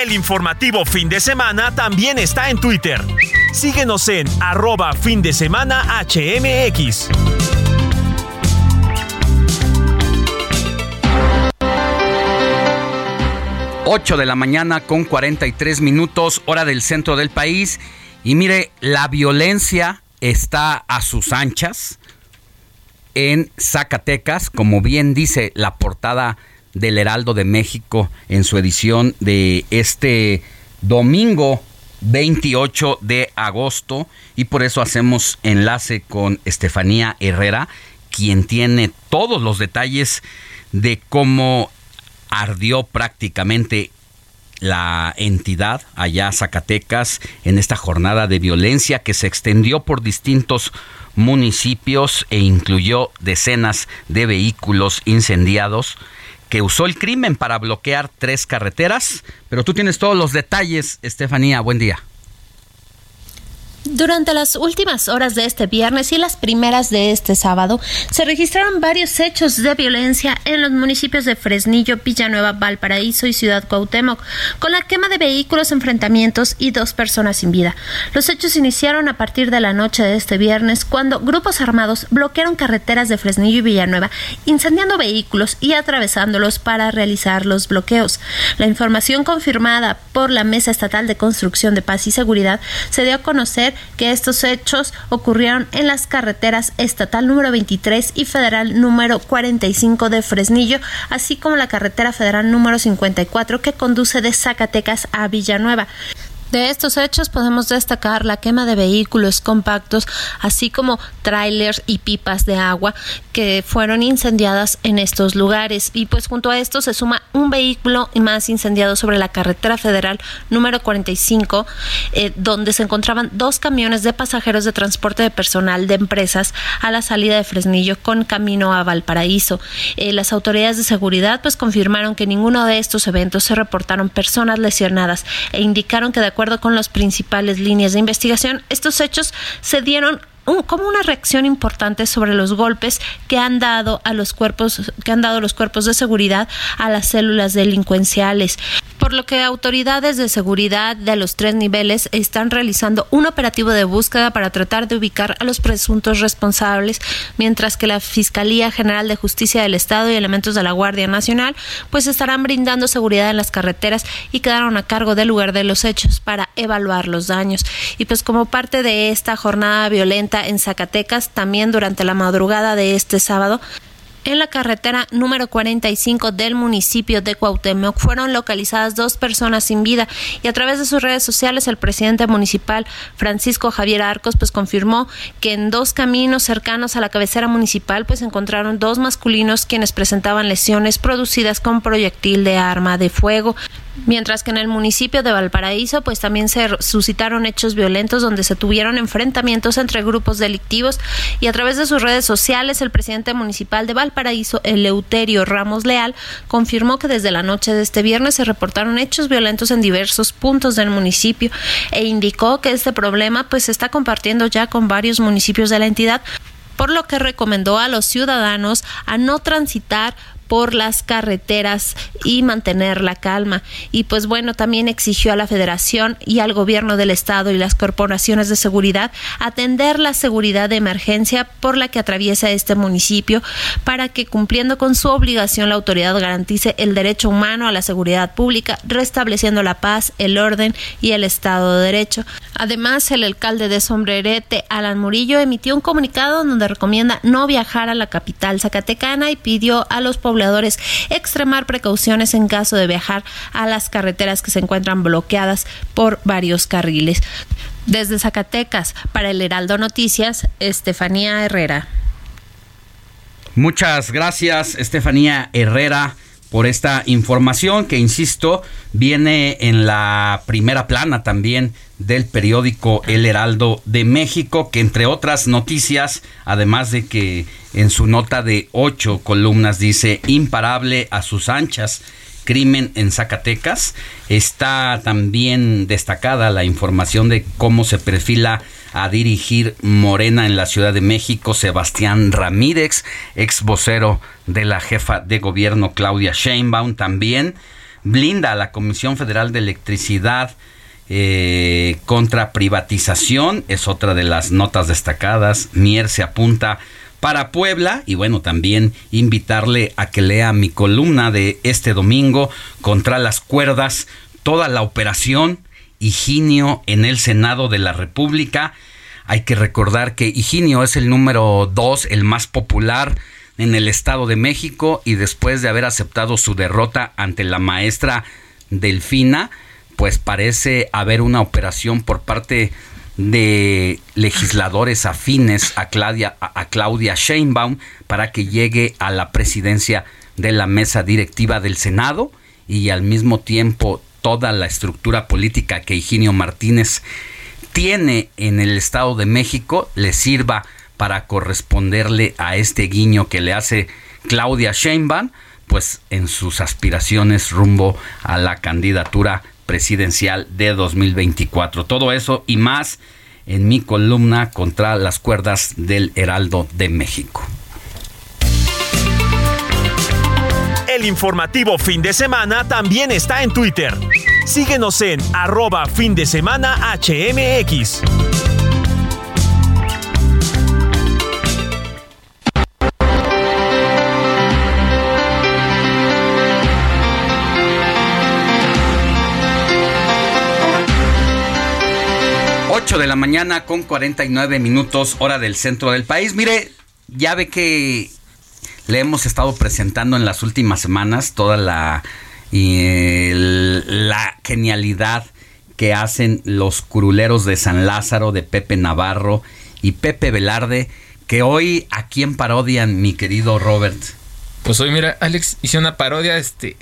El informativo fin de semana también está en Twitter. Síguenos en arroba fin de semana HMX. 8 de la mañana con 43 minutos, hora del centro del país. Y mire, la violencia está a sus anchas en Zacatecas, como bien dice la portada del Heraldo de México en su edición de este domingo 28 de agosto y por eso hacemos enlace con Estefanía Herrera, quien tiene todos los detalles de cómo ardió prácticamente la entidad allá Zacatecas en esta jornada de violencia que se extendió por distintos municipios e incluyó decenas de vehículos incendiados que usó el crimen para bloquear tres carreteras. Pero tú tienes todos los detalles, Estefanía. Buen día. Durante las últimas horas de este viernes y las primeras de este sábado, se registraron varios hechos de violencia en los municipios de Fresnillo, Villanueva, Valparaíso y Ciudad Cuauhtémoc, con la quema de vehículos, enfrentamientos y dos personas sin vida. Los hechos iniciaron a partir de la noche de este viernes, cuando grupos armados bloquearon carreteras de Fresnillo y Villanueva, incendiando vehículos y atravesándolos para realizar los bloqueos. La información confirmada por la Mesa Estatal de Construcción de Paz y Seguridad se dio a conocer que estos hechos ocurrieron en las carreteras estatal número 23 y federal número 45 de Fresnillo, así como la carretera federal número 54 que conduce de Zacatecas a Villanueva. De estos hechos podemos destacar la quema de vehículos compactos, así como trailers y pipas de agua que fueron incendiadas en estos lugares. Y pues junto a esto se suma un vehículo más incendiado sobre la carretera federal número 45, eh, donde se encontraban dos camiones de pasajeros de transporte de personal de empresas a la salida de Fresnillo con camino a Valparaíso. Eh, las autoridades de seguridad pues confirmaron que ninguno de estos eventos se reportaron personas lesionadas e indicaron que de acuerdo con las principales líneas de investigación, estos hechos se dieron como una reacción importante sobre los golpes que han dado a los cuerpos que han dado los cuerpos de seguridad a las células delincuenciales por lo que autoridades de seguridad de los tres niveles están realizando un operativo de búsqueda para tratar de ubicar a los presuntos responsables, mientras que la Fiscalía General de Justicia del Estado y elementos de la Guardia Nacional pues estarán brindando seguridad en las carreteras y quedaron a cargo del lugar de los hechos para evaluar los daños. Y pues como parte de esta jornada violenta en Zacatecas, también durante la madrugada de este sábado, en la carretera número 45 del municipio de Cuauhtémoc fueron localizadas dos personas sin vida y a través de sus redes sociales el presidente municipal Francisco Javier Arcos pues confirmó que en dos caminos cercanos a la cabecera municipal pues encontraron dos masculinos quienes presentaban lesiones producidas con proyectil de arma de fuego. Mientras que en el municipio de Valparaíso, pues también se suscitaron hechos violentos donde se tuvieron enfrentamientos entre grupos delictivos y a través de sus redes sociales el presidente municipal de Valparaíso, Eleuterio Ramos Leal, confirmó que desde la noche de este viernes se reportaron hechos violentos en diversos puntos del municipio e indicó que este problema pues se está compartiendo ya con varios municipios de la entidad por lo que recomendó a los ciudadanos a no transitar por las carreteras y mantener la calma. Y pues bueno, también exigió a la Federación y al gobierno del Estado y las corporaciones de seguridad atender la seguridad de emergencia por la que atraviesa este municipio para que cumpliendo con su obligación la autoridad garantice el derecho humano a la seguridad pública, restableciendo la paz, el orden y el Estado de Derecho. Además, el alcalde de Sombrerete, Alan Murillo, emitió un comunicado donde recomienda no viajar a la capital zacatecana y pidió a los pobladores extremar precauciones en caso de viajar a las carreteras que se encuentran bloqueadas por varios carriles. Desde Zacatecas, para el Heraldo Noticias, Estefanía Herrera. Muchas gracias, Estefanía Herrera por esta información que, insisto, viene en la primera plana también del periódico El Heraldo de México, que entre otras noticias, además de que en su nota de ocho columnas dice imparable a sus anchas, crimen en Zacatecas, está también destacada la información de cómo se perfila a dirigir Morena en la Ciudad de México, Sebastián Ramírez, ex vocero de la jefa de gobierno Claudia Sheinbaum, también blinda a la Comisión Federal de Electricidad eh, contra privatización, es otra de las notas destacadas. Mier se apunta para Puebla y bueno, también invitarle a que lea mi columna de este domingo contra las cuerdas, toda la operación Higinio en el Senado de la República. Hay que recordar que Higinio es el número dos, el más popular en el Estado de México y después de haber aceptado su derrota ante la maestra Delfina, pues parece haber una operación por parte de legisladores afines a Claudia, a Claudia Sheinbaum para que llegue a la presidencia de la mesa directiva del Senado y al mismo tiempo toda la estructura política que Higinio Martínez tiene en el Estado de México le sirva para corresponderle a este guiño que le hace Claudia Sheinbaum, pues en sus aspiraciones rumbo a la candidatura presidencial de 2024. Todo eso y más en mi columna contra las cuerdas del Heraldo de México. El informativo fin de semana también está en Twitter. Síguenos en arroba fin de semana HMX. De la mañana con 49 minutos hora del centro del país. Mire, ya ve que le hemos estado presentando en las últimas semanas toda la, la genialidad que hacen los curuleros de San Lázaro, de Pepe Navarro y Pepe Velarde, que hoy a quién parodian, mi querido Robert. Pues hoy, mira, Alex hizo una parodia, este.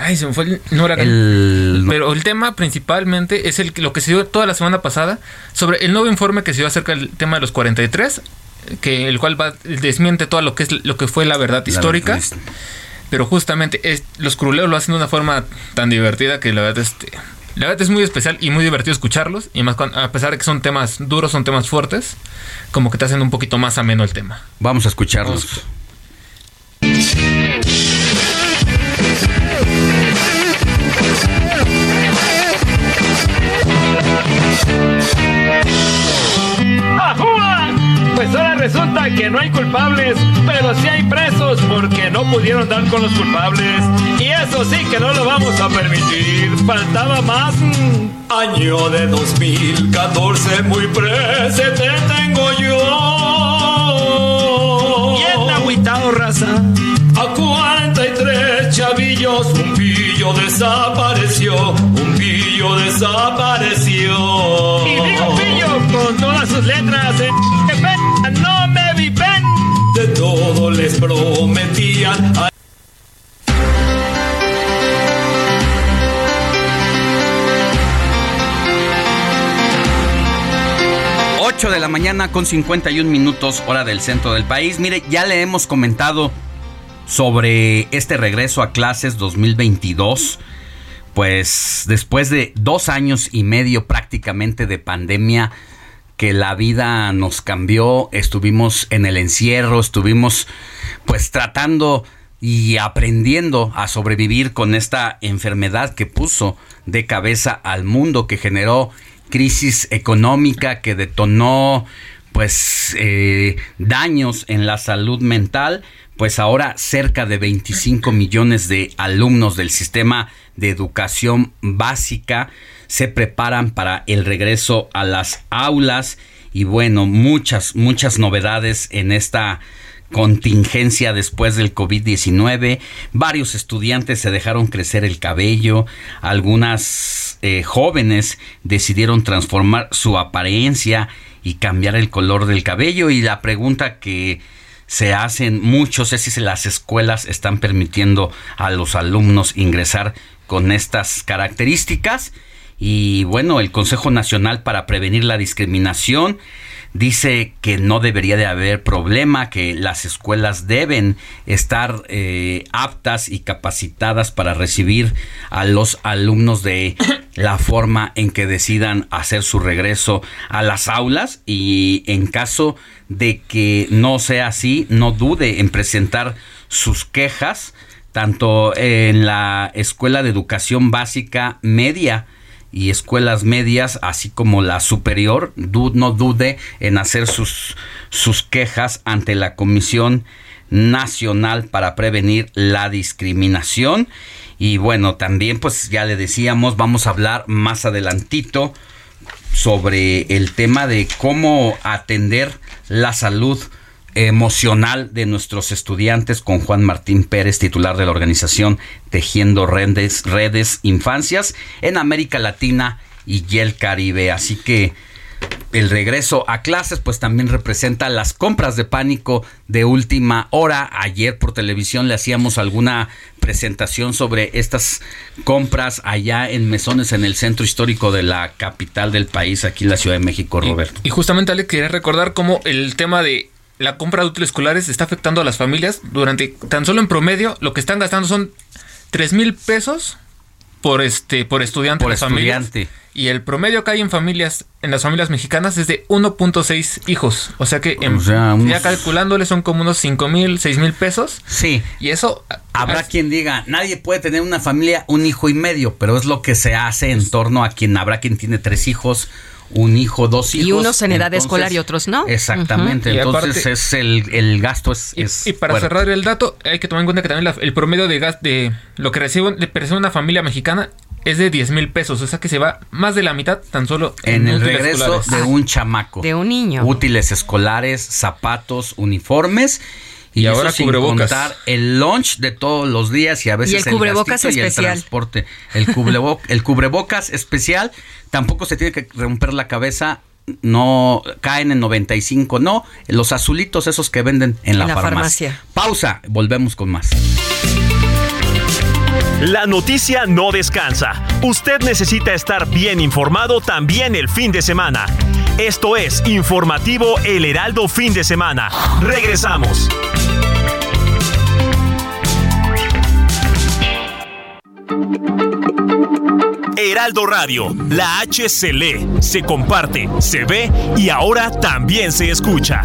Ay, se me fue el. No era El- Pero el tema principalmente es el, lo que se dio toda la semana pasada sobre el nuevo informe que se dio acerca del tema de los 43, que el cual va, desmiente todo lo que es lo que fue la verdad La histórica. verdad Pero justamente es- los cruleros lo hacen de una forma tan divertida que la verdad este, la verdad es muy especial y muy divertido escucharlos. Y más a pesar de que son temas duros, son temas fuertes, como que te hacen un poquito más ameno el tema. Vamos a escucharlos. ¡Ajúa! Resulta que no hay culpables, pero sí hay presos porque no pudieron dar con los culpables. Y eso sí que no lo vamos a permitir. Faltaba más. mm, Año de 2014, muy presente tengo yo. Bien agüitado, raza. A 43 chavillos, un pillo desapareció, un pillo desapareció. Y digo pillo con todas sus letras, eh. Les prometían. a- 8 de la mañana con 51 minutos hora del centro del país. Mire, ya le hemos comentado sobre este regreso a clases 2022. Pues después de dos años y medio prácticamente de pandemia, que la vida nos cambió, estuvimos en el encierro, estuvimos pues tratando y aprendiendo a sobrevivir con esta enfermedad que puso de cabeza al mundo, que generó crisis económica, que detonó pues eh, daños en la salud mental, pues ahora cerca de 25 millones de alumnos del sistema de educación básica se preparan para el regreso a las aulas y bueno, muchas, muchas novedades en esta contingencia después del COVID-19. Varios estudiantes se dejaron crecer el cabello. Algunas eh, jóvenes decidieron transformar su apariencia y cambiar el color del cabello. Y la pregunta que se hacen muchos es si las escuelas están permitiendo a los alumnos ingresar con estas características. Y bueno, el Consejo Nacional para Prevenir la Discriminación dice que no debería de haber problema, que las escuelas deben estar eh, aptas y capacitadas para recibir a los alumnos de la forma en que decidan hacer su regreso a las aulas. Y en caso de que no sea así, no dude en presentar sus quejas tanto en la Escuela de Educación Básica Media y escuelas medias, así como la superior, no dude en hacer sus, sus quejas ante la Comisión Nacional para Prevenir la Discriminación. Y bueno, también pues ya le decíamos, vamos a hablar más adelantito sobre el tema de cómo atender la salud emocional de nuestros estudiantes con Juan Martín Pérez, titular de la organización Tejiendo Redes, Redes Infancias en América Latina y el Caribe. Así que el regreso a clases pues también representa las compras de pánico de última hora. Ayer por televisión le hacíamos alguna presentación sobre estas compras allá en Mesones en el centro histórico de la capital del país, aquí en la Ciudad de México, Roberto. Y justamente Ale quería recordar cómo el tema de la compra de útiles escolares está afectando a las familias. Durante tan solo en promedio, lo que están gastando son 3 mil pesos por este por estudiante. Por las familias. estudiante. Y el promedio que hay en familias, en las familias mexicanas, es de 1.6 hijos. O sea que en- O sea, unos- ya calculándole son como unos 5 mil, 6 mil pesos. Sí. Y eso Habrá quien diga, nadie puede tener una familia, un hijo y medio, pero es lo que se hace en torno a quien habrá quien tiene tres hijos, un hijo, dos hijos. Y unos en edad Entonces, escolar y otros no. Exactamente, entonces aparte- es el, el gasto es, Y, es y para fuerte. cerrar el dato, hay que tomar en cuenta que también la- el promedio de gas de lo que recibe, de recibe una familia mexicana es de 10 mil pesos. O sea que se va más de la mitad tan solo en el regreso escolares. de un chamaco. De un niño. Útiles escolares, zapatos, uniformes. Y, Y ahora eso sin cubrebocas. contar el lunch de todos los días y a veces el cubrebocas gastito y especial. el transporte. El, cubrebo- el cubrebocas especial tampoco se tiene que romper la cabeza. No caen en 95, no. Los azulitos esos que venden en la, En la farmacia. farmacia. Pausa, volvemos con más. La noticia no descansa. Usted necesita estar bien informado también el fin de semana. Esto es Informativo El Heraldo Fin de Semana. Regresamos. Heraldo Radio, la H se lee, se comparte, se ve y ahora también se escucha.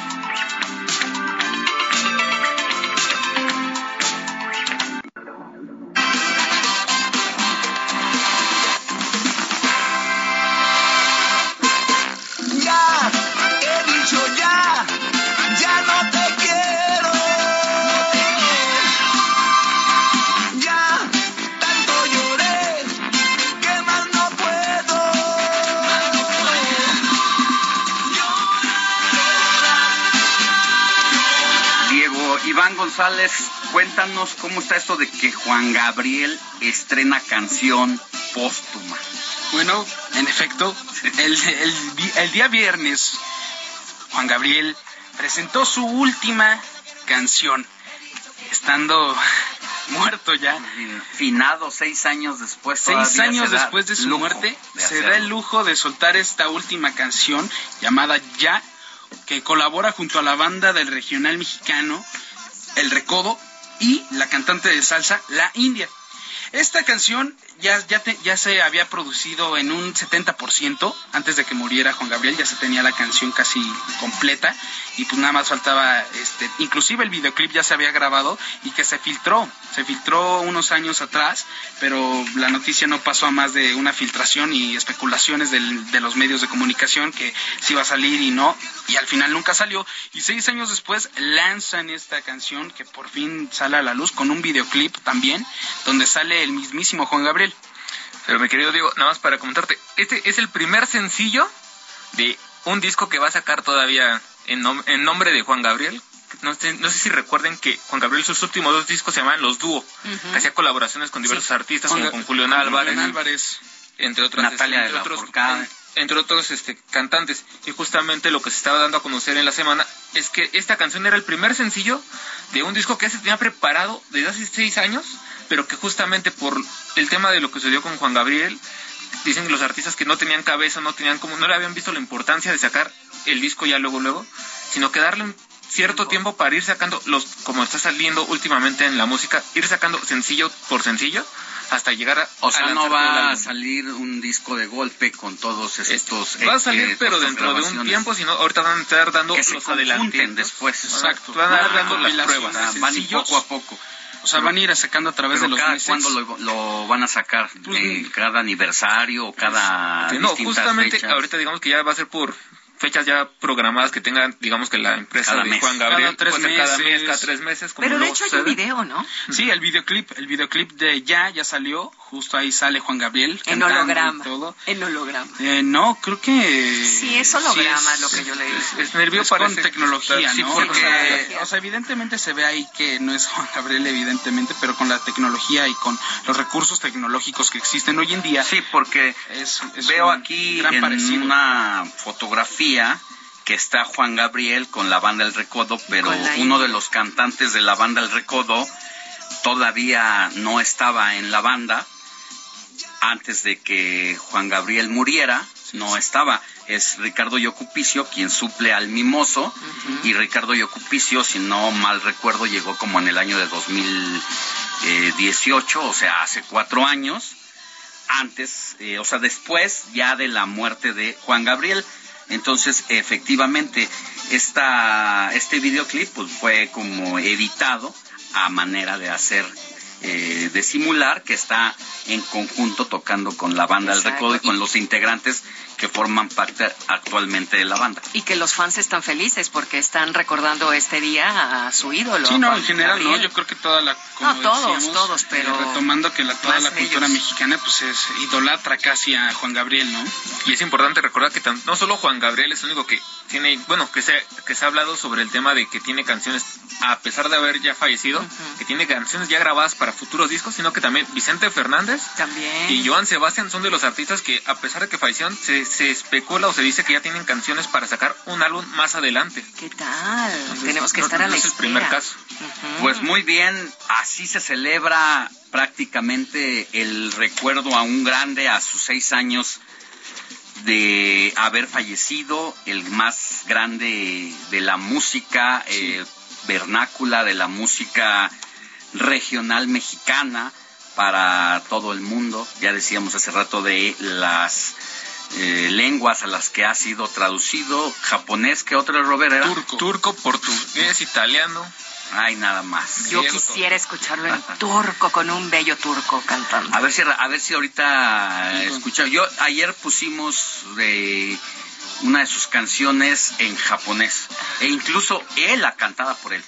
González, cuéntanos cómo está esto de que Juan Gabriel estrena canción póstuma. Bueno, en efecto, el, el di- el día viernes, Juan Gabriel presentó su última canción, estando muerto ya. Finado seis años después. Seis años después de su muerte, de se da el lujo de soltar esta última canción llamada Ya, que colabora junto a la banda del regional mexicano El Recodo y la cantante de salsa La India. Esta canción ya, ya, te- ya se había producido en un 70% antes de que muriera Juan Gabriel, ya se tenía la canción casi completa y pues nada más faltaba, este, inclusive el videoclip ya se había grabado y que se filtró, se filtró unos años atrás, pero la noticia no pasó a más de una filtración y especulaciones del- de los medios de comunicación que si iba a salir y no, y al final nunca salió. Y seis años después lanzan esta canción que por fin sale a la luz con un videoclip también, donde sale el mismísimo Juan Gabriel. Pero mi querido Diego, nada más para comentarte, este es el primer sencillo de un disco que va a sacar todavía en, nom- en nombre de Juan Gabriel. No sé, no sé si recuerden que Juan Gabriel sus últimos dos discos se llamaban Los Dúo, que hacía colaboraciones con diversos Sí. artistas, como con Julián Álvarez, entre otros, Natalia entre otros, Forcade. entre otros este, cantantes. Y justamente lo que se estaba dando a conocer en la semana es que esta canción era el primer sencillo de un disco que se tenía preparado desde hace seis años, pero que justamente por el tema de lo que sucedió con Juan Gabriel, dicen que los artistas que no tenían cabeza, no tenían como, no le habían visto la importancia de sacar el disco ya luego, luego, sino que darle un cierto tiempo para ir sacando los, como está saliendo últimamente en la música, ir sacando sencillo por sencillo hasta llegar a O sea, a no va a salir un disco de golpe con todos estos. Va a eh, salir, eh, pero dentro de un tiempo, si no, ahorita van a estar dando Que se los adelantos después. Exacto. Van a dar dando las pruebas. Ah, van poco a poco. O sea, van a ir sacando a través Pero de los cada meses. cuándo lo, lo van a sacar? ¿En cada aniversario o cada Que no, justamente ahorita digamos que ya va a ser por fechas ya programadas que tengan, digamos que la empresa Cada de mes. Juan Gabriel Cada tres ser cada mes, meses. cada tres meses. como Pero de hecho hay un video, ¿no? Sí, el videoclip, el videoclip de Ya ya salió, justo ahí sale Juan Gabriel En holograma. todo. En holograma. Eh, no, creo que Sí, es holograma sí lo que yo leí. Es, es nervio es parece con que tecnología, ¿no? con Porque, tecnología. o sea, evidentemente se ve ahí que no es Juan Gabriel, evidentemente, pero con la tecnología y con los recursos tecnológicos que existen hoy en día. Sí, porque es, es Veo aquí gran en parecido. una fotografía que está Juan Gabriel con la banda El Recodo, pero uno de los cantantes de la banda El Recodo todavía no estaba en la banda antes de que Juan Gabriel muriera, no estaba. Es Ricardo Yocupicio quien suple al Mimoso y Ricardo Yocupicio, si no mal recuerdo, llegó como en el año de 2018, o sea, hace cuatro años antes, eh, o sea, después ya de la muerte de Juan Gabriel. Entonces, efectivamente, esta, este videoclip pues, fue como editado a manera de hacer eh, de simular que está en conjunto tocando con la banda del recodo y con los integrantes que forman parte actualmente de la banda. Y que los fans están felices porque están recordando este día a su ídolo. Sí, no, en general, no. Yo creo que toda la. como No, todos, decíamos, todos, pero eh, retomando que la, toda la cultura ellos. mexicana, pues es idolatra casi a Juan Gabriel, ¿no? Y es importante recordar que tan- no solo Juan Gabriel es el único que tiene, bueno, que se, que se ha hablado sobre el tema de que tiene canciones, a pesar de haber ya fallecido, que tiene canciones ya grabadas para futuros discos, sino que también Vicente Fernández También. y Joan Sebastián son de los artistas que, a pesar de que fallecieron, se, se especula o se dice que ya tienen canciones para sacar un álbum más adelante. ¿Qué tal? Entonces, Tenemos que no- estar a no la es el primer caso. Pues muy bien, así se celebra prácticamente el recuerdo a un grande a sus seis años de haber fallecido, el más grande de la música eh, vernácula, de la música regional mexicana para todo el mundo. Ya decíamos hace rato de las eh, lenguas a las que ha sido traducido, japonés, ¿qué otro Robert era? Turco. Turco, portugués, italiano. Ay, nada más. Yo quisiera escucharlo en turco, con un bello turco cantando. A ver si, a ver si ahorita escucha. Yo ayer pusimos de una de sus canciones en japonés e incluso él la cantaba por él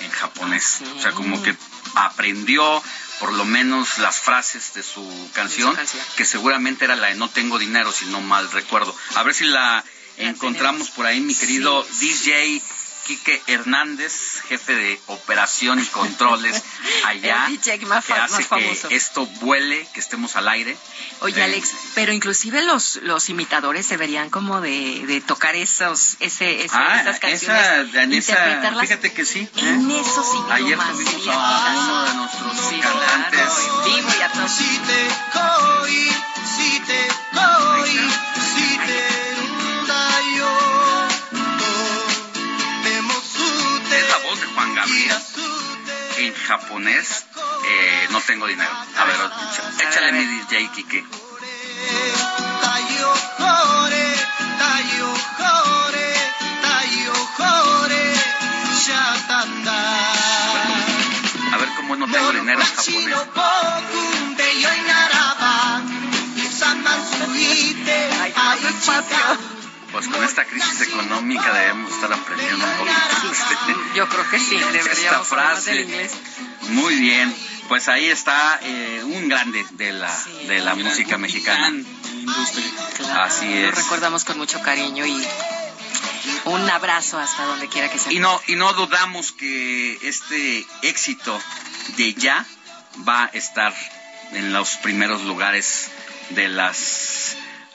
en japonés. O sea, como que aprendió por lo menos las frases de su canción, canción. que seguramente era la de No tengo dinero, si no mal recuerdo. A ver si la encontramos por ahí, mi querido DJ Quique Hernández, jefe de operación y controles allá, El DJ más que hace más famoso. que esto vuele, que estemos al aire. Oye, Eh, Alex, pero inclusive los, los imitadores deberían como de, de tocar esos, ese, ese- Ah, esas esa, canciones, en esa, interpretarlas fíjate que sí. ¿eh? en esos idiomas. Ayer tuvimos a un uno de nuestros Sí, cantantes. claro, en vivo y a todo. Es en japonés. eh, no tengo dinero. A ver, échale mi DJ Quique. A ver cómo no tengo dinero en japonés. Pues con esta crisis económica debemos estar aprendiendo un poquito. Yo creo que sí, esta deberíamos frase. del inglés. Muy bien, pues ahí está eh, un grande de la, de la música mexicana. Así Lo es. recordamos con mucho cariño y un abrazo hasta donde quiera que sea. Y no, y no dudamos que este éxito de ya va a estar en los primeros lugares de las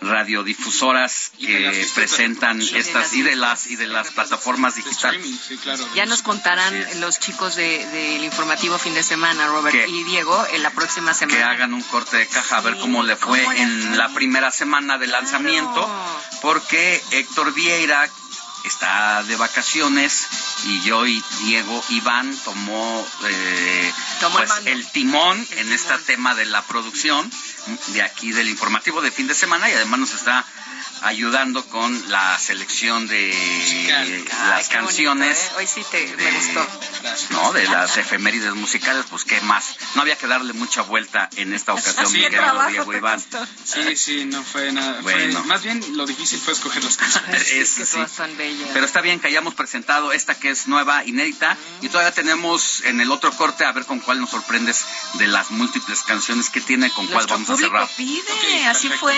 radiodifusoras que presentan de estas y de las y de las plataformas digitales. Ya nos contarán los chicos de- del informativo fin de semana, Robert y Diego, en la próxima que semana. hagan un corte de caja a ver cómo le fue en la primera semana de lanzamiento, porque Héctor Vieira está de vacaciones y yo y Diego Iván tomó, eh, Tomó pues, el timón en este tema de la producción de aquí del informativo de fin de semana y además nos está ayudando con la selección de las bonito, canciones ¿eh? Hoy sí te, me gustó. ¿no? De las efemérides musicales, pues qué más. No había que darle mucha vuelta en esta ocasión, Sí, Diego Iván. Sí, sí, no fue nada. fue- Bueno. más bien lo difícil fue escoger las canciones. Es- que sí. todas son bellas. Pero está bien que hayamos presentado esta que es nueva, inédita, y todavía tenemos en el otro corte a ver con cuál nos sorprendes de las múltiples canciones que tiene, con cuál vamos a público cerrar. pide, así fue.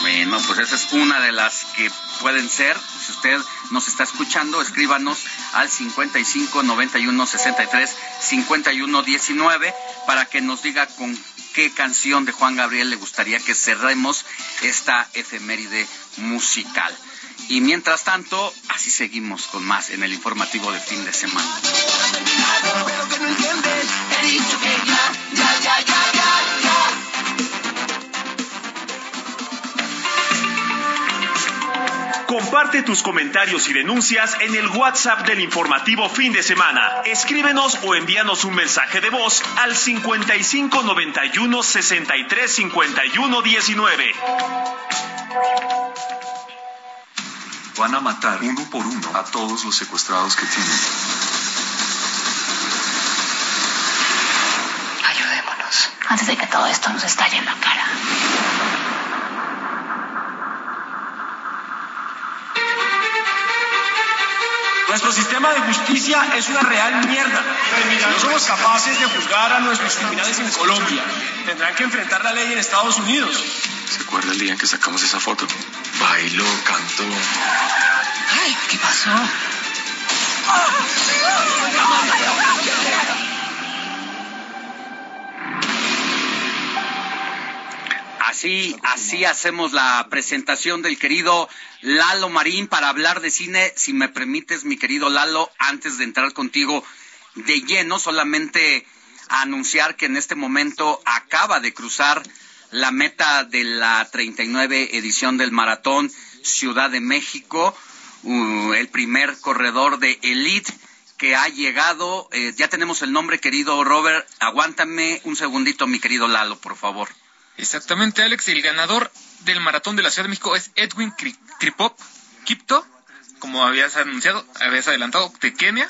Bueno, pues esa es una de las que pueden ser. Si usted nos está escuchando, escríbanos al 55 91 63 51 19 para que nos diga con qué canción de Juan Gabriel le gustaría que cerremos esta efeméride musical. Y mientras tanto, así seguimos con más en el informativo de fin de semana. Comparte tus comentarios y denuncias en el WhatsApp del informativo fin de semana. Escríbenos o envíanos un mensaje de voz al 55 91 63 51 19. Van a matar uno por uno a todos los secuestrados que tienen. antes de que todo esto nos estalle en la cara. Nuestro sistema de justicia es una real mierda. No somos capaces de juzgar a nuestros criminales en Colombia. Tendrán que enfrentar la ley en Estados Unidos. ¿Se acuerda el día en que sacamos esa foto? Bailó, cantó. Ay, ¿qué pasó? Así, así hacemos la presentación del querido Lalo Marín para hablar de cine. Si me permites, mi querido Lalo, antes de entrar contigo de lleno, solamente anunciar que en este momento acaba de cruzar la meta de la 39 edición del Maratón Ciudad de México, uh, el primer corredor de Elite que ha llegado. Eh, ya tenemos el nombre, querido Robert. Aguántame un segundito, mi querido Lalo, por favor. Exactamente, Alex. El ganador del maratón de la Ciudad de México es Edwin Kri- Kripop Kipto, como habías anunciado, habías adelantado, de Kenia.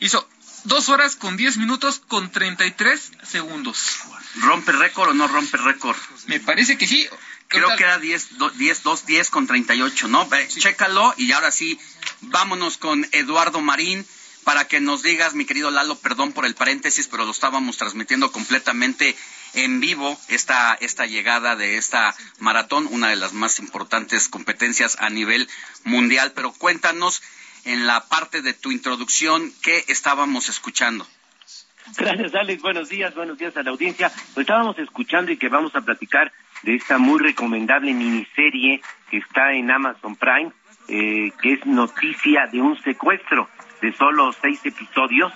Hizo dos horas con 10 minutos con 33 segundos. ¿Rompe récord o no rompe récord? Me parece que sí. Creo que era 10, do- 10, 2, 10 con 38, ¿no? Ve, Chécalo y ahora sí, vámonos con Eduardo Marín para que nos digas, mi querido Lalo, perdón por el paréntesis, pero lo estábamos transmitiendo completamente en vivo esta, esta llegada de esta maratón, una de las más importantes competencias a nivel mundial. Pero cuéntanos en la parte de tu introducción qué estábamos escuchando. Gracias, Alex. Buenos días, buenos días a la audiencia. Pues estábamos escuchando y que vamos a platicar de esta muy recomendable miniserie que está en Amazon Prime, eh, que es noticia de un secuestro de solo seis episodios,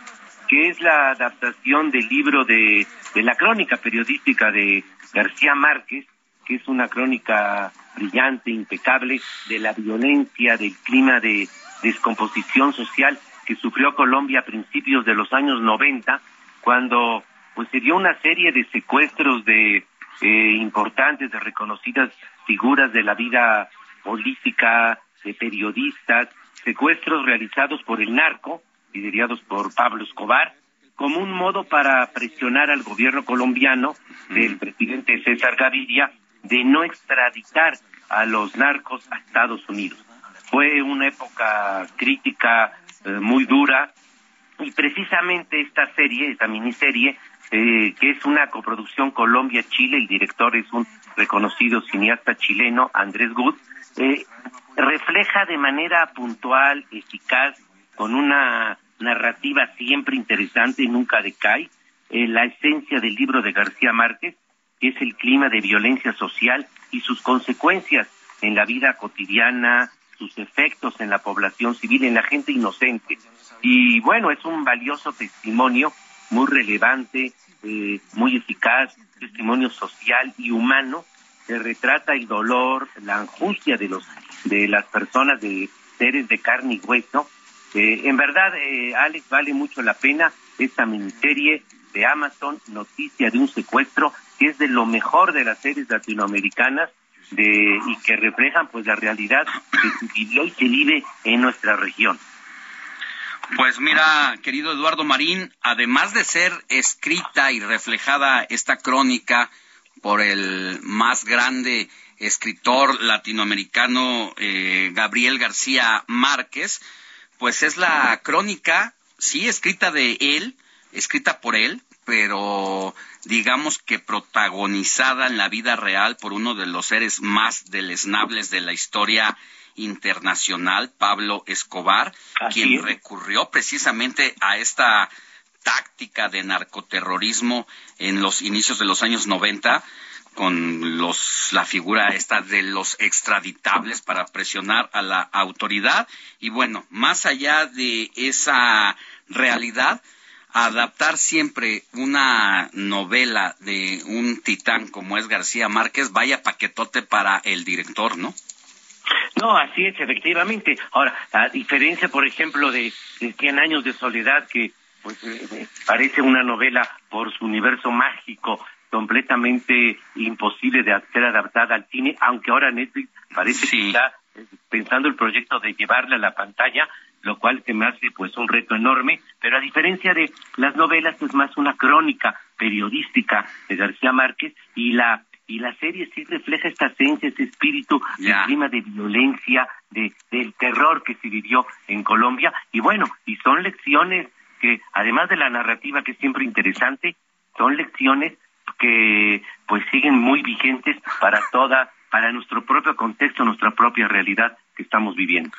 que es la adaptación del libro de, de la crónica periodística de García Márquez, que es una crónica brillante, impecable, de la violencia, del clima de descomposición social que sufrió Colombia a principios de los años 90, cuando pues se dio una serie de secuestros de eh, importantes, de reconocidas figuras de la vida política, de periodistas, secuestros realizados por el narco, liderados por Pablo Escobar, como un modo para presionar al gobierno colombiano del presidente César Gaviria de no extraditar a los narcos a Estados Unidos. Fue una época crítica eh, muy dura y precisamente esta serie, esta miniserie, eh, que es una coproducción Colombia-Chile, el director es un reconocido cineasta chileno, Andrés Good, eh, refleja de manera puntual, eficaz, con una narrativa siempre interesante, nunca decae, eh, la esencia del libro de García Márquez, que es el clima de violencia social y sus consecuencias en la vida cotidiana, sus efectos en la población civil, en la gente inocente. Y bueno, es un valioso testimonio, muy relevante, eh, muy eficaz, testimonio social y humano, que retrata el dolor, la angustia de los de las personas, de seres de carne y hueso. En verdad, eh, Alex, vale mucho la pena esta miniserie de Amazon, Noticia de un secuestro, que es de lo mejor de las series latinoamericanas de, y que reflejan pues la realidad que se vivió y se vive en nuestra región. Pues mira, querido Eduardo Marín, además de ser escrita y reflejada esta crónica por el más grande escritor latinoamericano eh, Gabriel García Márquez, pues es la crónica, sí, escrita de él, escrita por él, pero digamos que protagonizada en la vida real por uno de los seres más deleznables de la historia internacional, Pablo Escobar, Así quien es. recurrió precisamente a esta táctica de narcoterrorismo en los inicios de los años 90 con los la figura esta de los extraditables para presionar a la autoridad y bueno, más allá de esa realidad adaptar siempre una novela de un titán como es García Márquez, vaya paquetote para el director, ¿no? No, así es, efectivamente. Ahora, a diferencia, por ejemplo, de, de 100 años de soledad, que pues eh, eh, parece una novela por su universo mágico, completamente imposible de ser adaptada al cine, aunque ahora Netflix parece que está eh, pensando el proyecto de llevarla a la pantalla, lo cual se me hace pues un reto enorme, pero a diferencia de las novelas es más una crónica periodística de García Márquez y la y la serie sí refleja esta esencia, ese espíritu, el clima de violencia, de, del terror que se vivió en Colombia. Y bueno, y son lecciones que además de la narrativa que es siempre interesante, son lecciones que pues siguen muy vigentes para toda para nuestro propio contexto, nuestra propia realidad que estamos viviendo.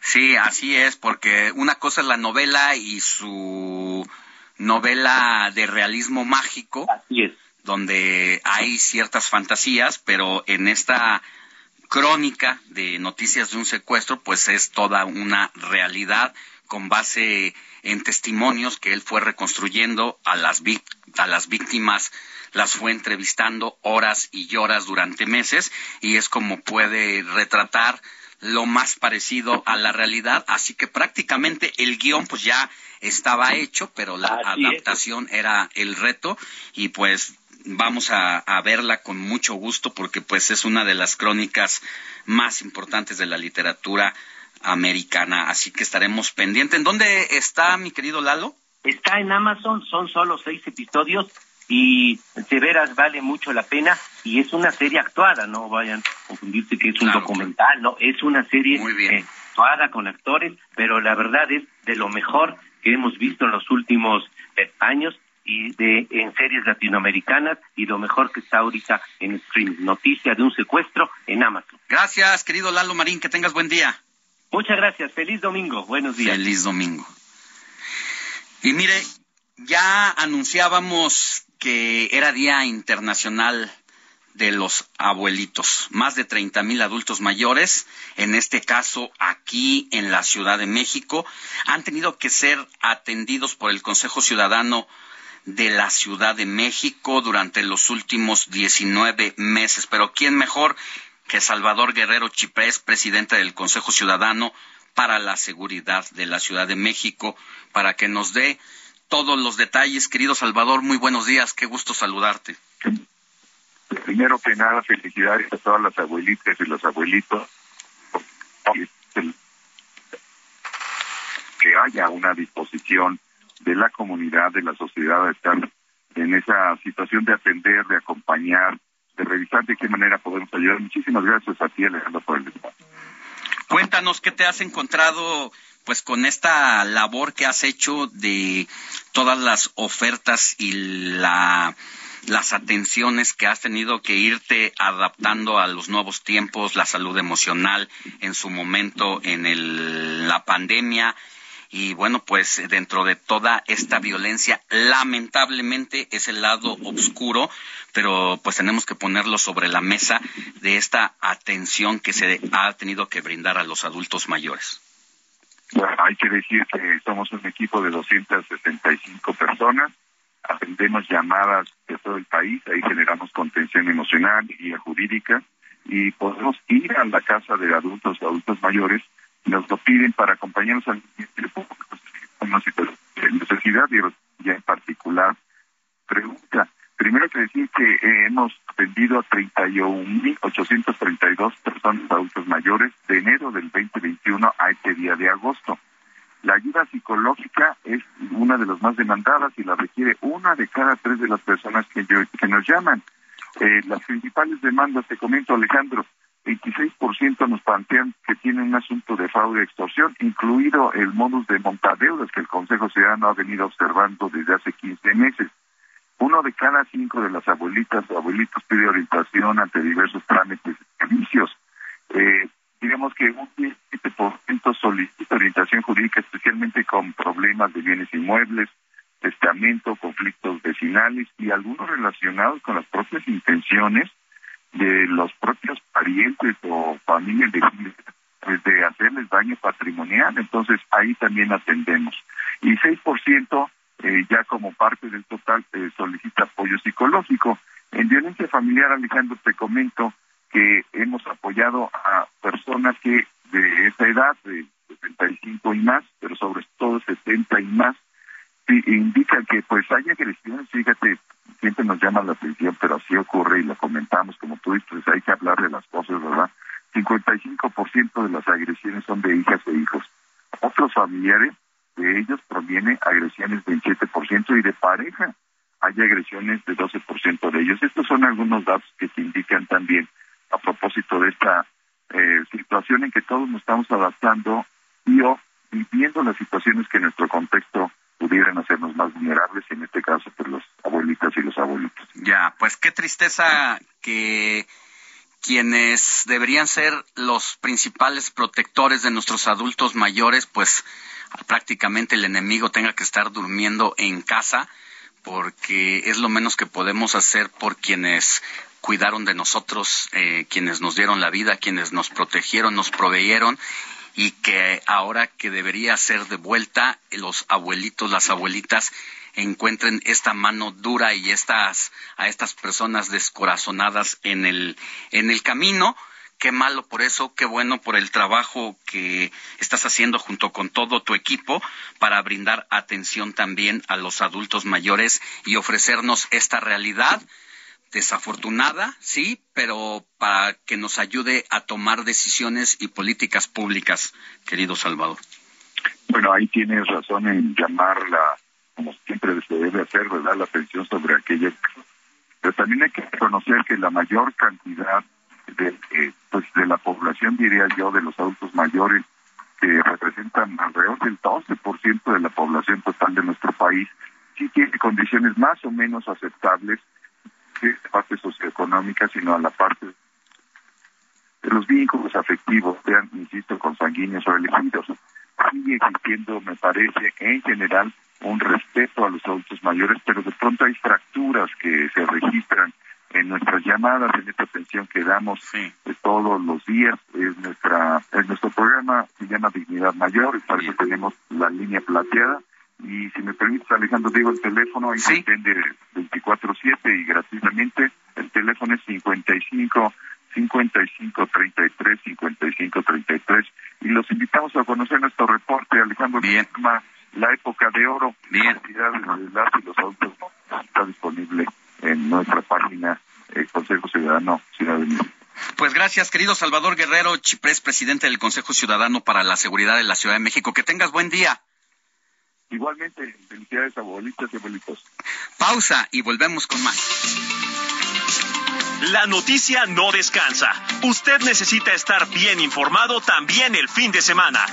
Sí, así es, porque una cosa es la novela y su novela de realismo mágico. Así es. Donde hay ciertas fantasías, pero en esta crónica de noticias de un secuestro, pues es toda una realidad con base en testimonios que él fue reconstruyendo a las, a las víctimas las fue entrevistando horas y horas durante meses y es como puede retratar lo más parecido a la realidad, así que prácticamente el guion pues ya estaba hecho, pero la adaptación era el reto y pues vamos a, a, verla con mucho gusto porque pues es una de las crónicas más importantes de la literatura americana, así que estaremos pendientes. ¿En dónde está mi querido Lalo? Está en Amazon, son solo seis episodios y de veras vale mucho la pena y es una serie actuada, no vayan a confundirse que es un documental, no, es una serie eh, actuada con actores, pero la verdad es de lo mejor que hemos visto en los últimos eh, años y de en series latinoamericanas y lo mejor que está ahorita en streaming. Noticia de un secuestro en Amazon. Gracias, querido Lalo Marín, que tengas buen día. Muchas gracias, feliz domingo, buenos días. Feliz domingo. Y mire, ya anunciábamos que era Día Internacional de los abuelitos. Más de 30 mil adultos mayores, en este caso aquí en la Ciudad de México, han tenido que ser atendidos por el Consejo Ciudadano de la Ciudad de México durante los últimos 19 meses. Pero ¿quién mejor que Salvador Guerrero Chiprés, presidente del Consejo Ciudadano para la Seguridad de la Ciudad de México, para que nos dé todos los detalles. Querido Salvador, muy buenos días, qué gusto saludarte. Primero que nada, felicidades a todas las abuelitas y los abuelitos. Que haya una disposición de la comunidad, de la sociedad, a estar en esa situación de atender, de acompañar, revisar de qué manera podemos ayudar. Muchísimas gracias a ti, Alejandro, por el. Cuéntanos qué te has encontrado pues con esta labor que has hecho de todas las ofertas y la las atenciones que has tenido que irte adaptando a los nuevos tiempos, la salud emocional en su momento en el, la pandemia y bueno, pues dentro de toda esta violencia, lamentablemente es el lado oscuro, pero pues tenemos que ponerlo sobre la mesa de esta atención que se ha tenido que brindar a los adultos mayores. Bueno, hay que decir que somos un equipo de 265 personas, atendemos llamadas de todo el país, ahí generamos contención emocional y jurídica y podemos ir a la casa de adultos o adultos mayores, nos lo piden para acompañarnos al necesidad y ya en particular pregunta. Primero que decir que eh, hemos atendido a 31.832 personas adultos mayores de enero del 2021 a este día de agosto. La ayuda psicológica es una de las más demandadas y la requiere una de cada tres de las personas que, que nos llaman. Eh, las principales demandas, te comento Alejandro, 26% nos plantean que tienen un asunto de fraude y extorsión, incluido el modus de montadeudas que el Consejo Ciudadano ha venido observando desde hace 15 meses. Uno de cada cinco de las abuelitas o abuelitos pide orientación ante diversos trámites y servicios. Eh, digamos que un 17% solicita orientación jurídica, especialmente con problemas de bienes inmuebles, testamento, conflictos vecinales y algunos relacionados con las propias intenciones de los propios parientes o familias de, de hacerles daño patrimonial. Entonces ahí también atendemos. Y 6% eh, ya como parte del total eh, solicita apoyo psicológico. En violencia familiar, Alejandro, te comento que hemos apoyado a personas que de esa edad, de 75 y más, pero sobre todo 70 y más, indican que pues hay agresiones, fíjate, siempre nos llama la atención, pero así ocurre y lo comentamos, como tú dices, hay que hablar de las cosas, ¿verdad? 55% de las agresiones son de hijas e hijos otros familiares de ellos proviene agresiones del 7% y de pareja hay agresiones de 12% de ellos. Estos son algunos datos que te indican también a propósito de esta eh, situación en que todos nos estamos adaptando y o viviendo las situaciones que nuestro contexto pudieran hacernos más vulnerables, en este caso, por pues, los abuelitas y los abuelitos. Ya, pues qué tristeza que quienes deberían ser los principales protectores de nuestros adultos mayores, pues prácticamente el enemigo tenga que estar durmiendo en casa, porque es lo menos que podemos hacer por quienes cuidaron de nosotros, eh, quienes nos dieron la vida, quienes nos protegieron, nos proveyeron y que ahora que debería ser de vuelta, los abuelitos, las abuelitas encuentren esta mano dura y estas a estas personas descorazonadas en el en el camino. Qué malo por eso, qué bueno por el trabajo que estás haciendo junto con todo tu equipo para brindar atención también a los adultos mayores y ofrecernos esta realidad desafortunada, sí, pero para que nos ayude a tomar decisiones y políticas públicas, querido Salvador. Bueno, ahí tienes razón en llamarla, como siempre se debe hacer, ¿verdad?, la atención sobre aquello. Pero también hay que reconocer que la mayor cantidad de, eh, pues de la población, diría yo, de los adultos mayores, que representan alrededor del 12% de la población total de nuestro país, sí tiene condiciones más o menos aceptables la parte socioeconómica, sino a la parte de los vínculos afectivos, sean, insisto, consanguíneos o elegidos. Sigue existiendo, me parece, en general, un respeto a los adultos mayores, pero de pronto hay fracturas que se registran en nuestras llamadas, en esta atención que damos todos los días. Es nuestra, es nuestro programa se llama Dignidad Mayor, y para eso tenemos la línea plateada y si me permites, Alejandro, digo el teléfono, ahí se atiende 24-7 y gratuitamente. El teléfono es 55 55 33 55 33 y los invitamos a conocer nuestro reporte, Alejandro. Bien. La época de oro. Bien. de las y los autos está disponible en nuestra página el Consejo Ciudadano Ciudad de México. Pues gracias, querido Salvador Guerrero Chiprés, presidente del Consejo Ciudadano para la Seguridad de la Ciudad de México. Que tengas buen día. Igualmente, felicidades abuelitas y abuelitos. Pausa y volvemos con más. La noticia no descansa. Usted necesita estar bien informado también el fin de semana.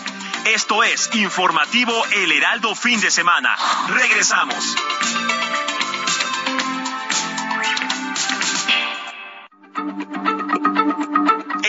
Esto es Informativo El Heraldo Fin de Semana. Regresamos.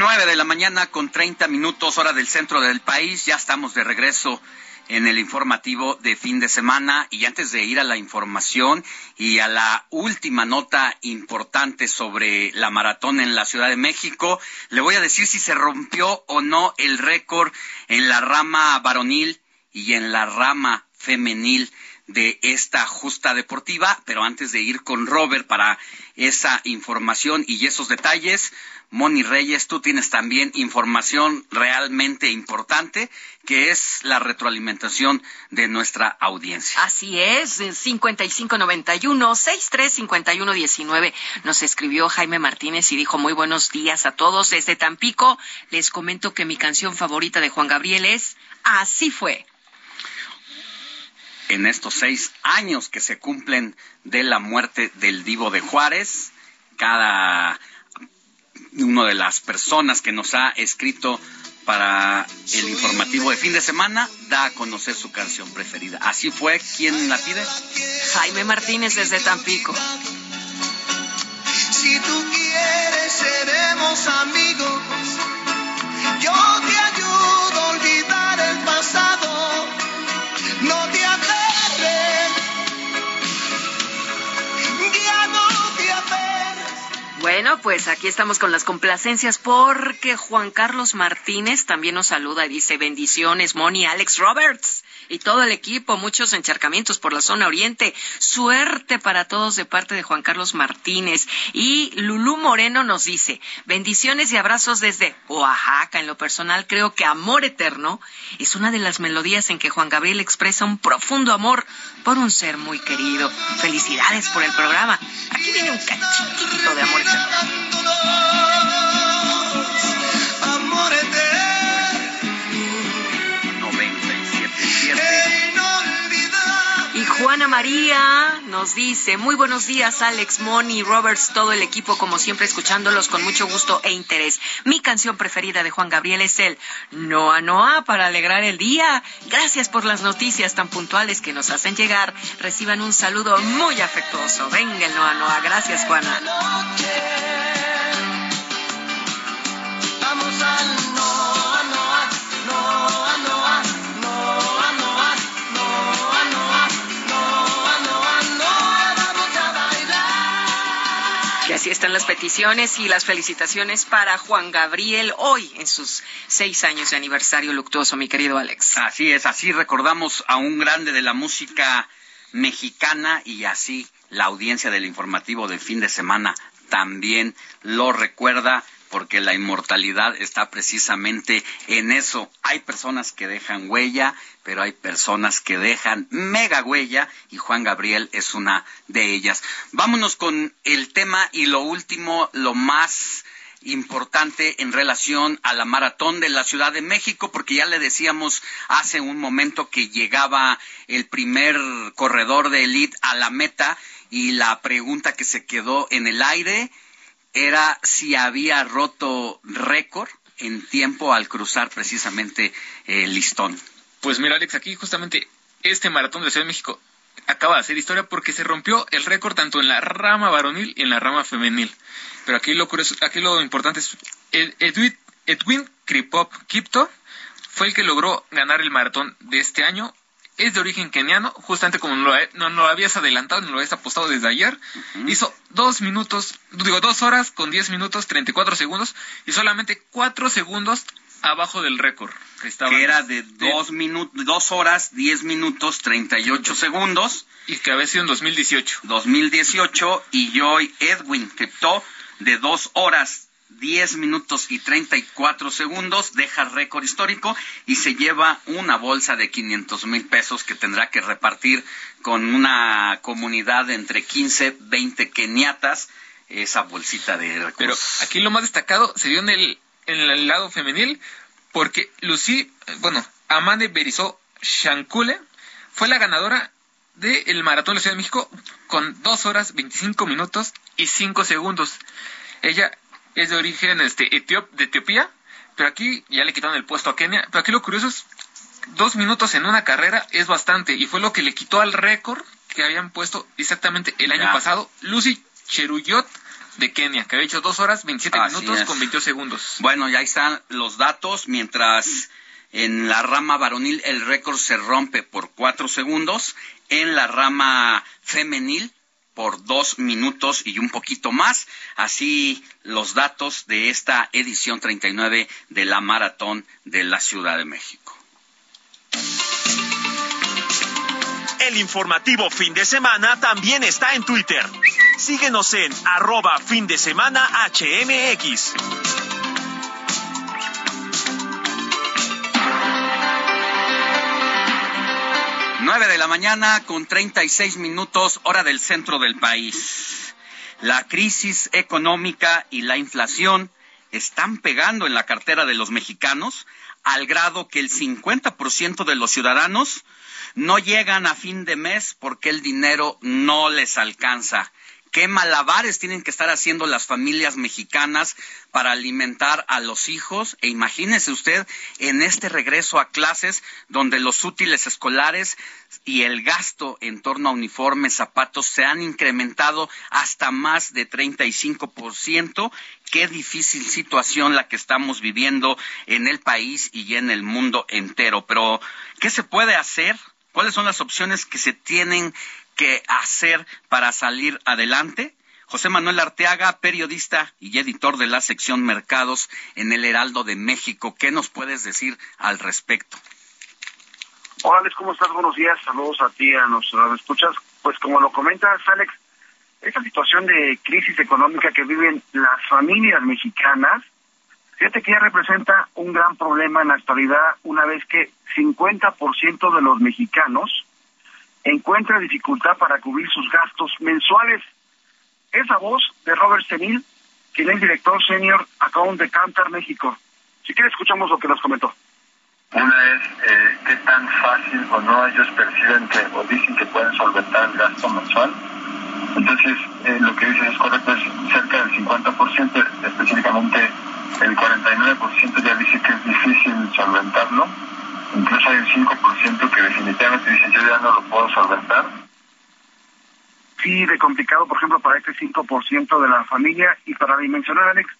9 de la mañana con 30 minutos hora del centro del país. Ya estamos de regreso en el informativo de fin de semana y antes de ir a la información y a la última nota importante sobre la maratón en la Ciudad de México, le voy a decir si se rompió o no el récord en la rama varonil y en la rama femenil de esta justa deportiva, pero antes de ir con Robert para esa información y esos detalles, Moni Reyes, tú tienes también información realmente importante, que es la retroalimentación de nuestra audiencia. Así es, 5591 635119 nos escribió Jaime Martínez y dijo muy buenos días a todos desde Tampico. Les comento que mi canción favorita de Juan Gabriel es Así fue en estos seis años que se cumplen de la muerte del Divo de Juárez. Cada una de las personas que nos ha escrito para el informativo de fin de semana da a conocer su canción preferida. Así fue, ¿quién la pide? Jaime Martínez desde Tampico. Si tú quieres, seremos amigos. Yo te ayudo Bueno, pues aquí estamos con las complacencias porque Juan Carlos Martínez también nos saluda y dice bendiciones, Moni, Alex Roberts y todo el equipo, muchos encharcamientos por la zona oriente. Suerte para todos de parte de Juan Carlos Martínez. Y Lulú Moreno nos dice, bendiciones y abrazos desde Oaxaca. En lo personal creo que Amor Eterno es una de las melodías en que Juan Gabriel expresa un profundo amor por un ser muy querido. Felicidades por el programa. Aquí viene un cachitito de Amor Juana María nos dice, muy buenos días Alex, Moni, Roberts, todo el equipo como siempre escuchándolos con mucho gusto e interés. Mi canción preferida de Juan Gabriel es el Noa Noa para alegrar el día. Gracias por las noticias tan puntuales que nos hacen llegar. Reciban un saludo muy afectuoso. Venga el Noa Noa. Gracias Juana. Están las peticiones y las felicitaciones para Juan Gabriel hoy en sus seis años de aniversario luctuoso, mi querido Alex. Así es, así recordamos a un grande de la música mexicana y así la audiencia del informativo de fin de semana también lo recuerda porque la inmortalidad está precisamente en eso. Hay personas que dejan huella, pero hay personas que dejan mega huella y Juan Gabriel es una de ellas. Vámonos con el tema y lo último, lo más importante en relación a la maratón de la Ciudad de México, porque ya le decíamos hace un momento que llegaba el primer corredor de élite a la meta y la pregunta que se quedó en el aire era si había roto récord en tiempo al cruzar precisamente el listón. Pues mira, Alex, aquí justamente este maratón de Ciudad de México acaba de hacer historia porque se rompió el récord tanto en la rama varonil y en la rama femenil. Pero aquí lo aquí lo importante es Ed- Edwin, Edwin Kripop Kipto fue el que logró ganar el maratón de este año. Es de origen keniano, justamente como no lo, no habías adelantado, no lo habías apostado desde ayer. Hizo dos minutos, digo, dos horas con diez minutos, 34 segundos y solamente cuatro segundos abajo del récord. Que, estaba que era de dos, minutos, dos horas, diez minutos, 38 segundos. Y que había sido en 2018. 2018 y Joy Edwin Kripto de dos horas, 10 minutos y 34 segundos, deja récord histórico y se lleva una bolsa de 500 mil pesos que tendrá que repartir con una comunidad entre 15, 20 keniatas, esa bolsita de recursos. Pero aquí lo más destacado se dio en el, en el lado femenil, porque Lucy, eh, bueno, Amande Berizó Shankule fue la ganadora del Maratón de la Ciudad de México con 2 horas 25 minutos y 5 segundos. Ella es de origen este, etiop- de Etiopía, pero aquí ya le quitaron el puesto a Kenia. Pero aquí lo curioso es, dos minutos en una carrera es bastante, y fue lo que le quitó al récord que habían puesto exactamente el año Ya. pasado Lucy Cheruyot de Kenia, que había hecho 2 horas 27 Así minutos es. con 22 segundos. Bueno, ya están los datos, mientras en la rama varonil el récord se rompe por cuatro segundos, en la rama femenil por dos minutos y un poquito más. Así los datos de esta edición 39 de la Maratón de la Ciudad de México. El informativo fin de semana también está en Twitter. Síguenos en arroba fin de semana HMX. Nueve de la mañana con 36 minutos hora del centro del país. La crisis económica y la inflación están pegando en la cartera de los mexicanos al grado que el 50% de los ciudadanos no llegan a fin de mes porque el dinero no les alcanza. ¿Qué malabares tienen que estar haciendo las familias mexicanas para alimentar a los hijos? E imagínese usted en este regreso a clases donde los útiles escolares y el gasto en torno a uniformes, zapatos se han incrementado hasta más de 35%. Qué difícil situación la que estamos viviendo en el país y en el mundo entero. Pero, ¿qué se puede hacer? ¿Cuáles son las opciones que se tienen que hacer para salir adelante? José Manuel Arteaga, periodista y editor de la sección Mercados en el Heraldo de México. ¿Qué nos puedes decir al respecto? Hola Alex, ¿cómo estás? Buenos días, saludos a ti, a nuestros escuchas. Pues como lo comentas Alex, esta situación de crisis económica que viven las familias mexicanas, fíjate que ya representa un gran problema en la actualidad una vez que 50% de los mexicanos encuentra dificultad para cubrir sus gastos mensuales. Esa voz de Robert Senil, quien es director senior Account de Cantar México. Si quieres escuchamos lo que nos comentó. Una es eh, qué tan fácil o no ellos perciben que o dicen que pueden solventar el gasto mensual. Entonces, eh, lo que dices es correcto, es cerca del 50%, específicamente el 49% ya dice que es difícil solventarlo. Incluso hay un 5% que definitivamente dice yo ya no lo puedo solventar. Sí, de complicado, por ejemplo, para este 5% de la familia y para dimensionar, Alex,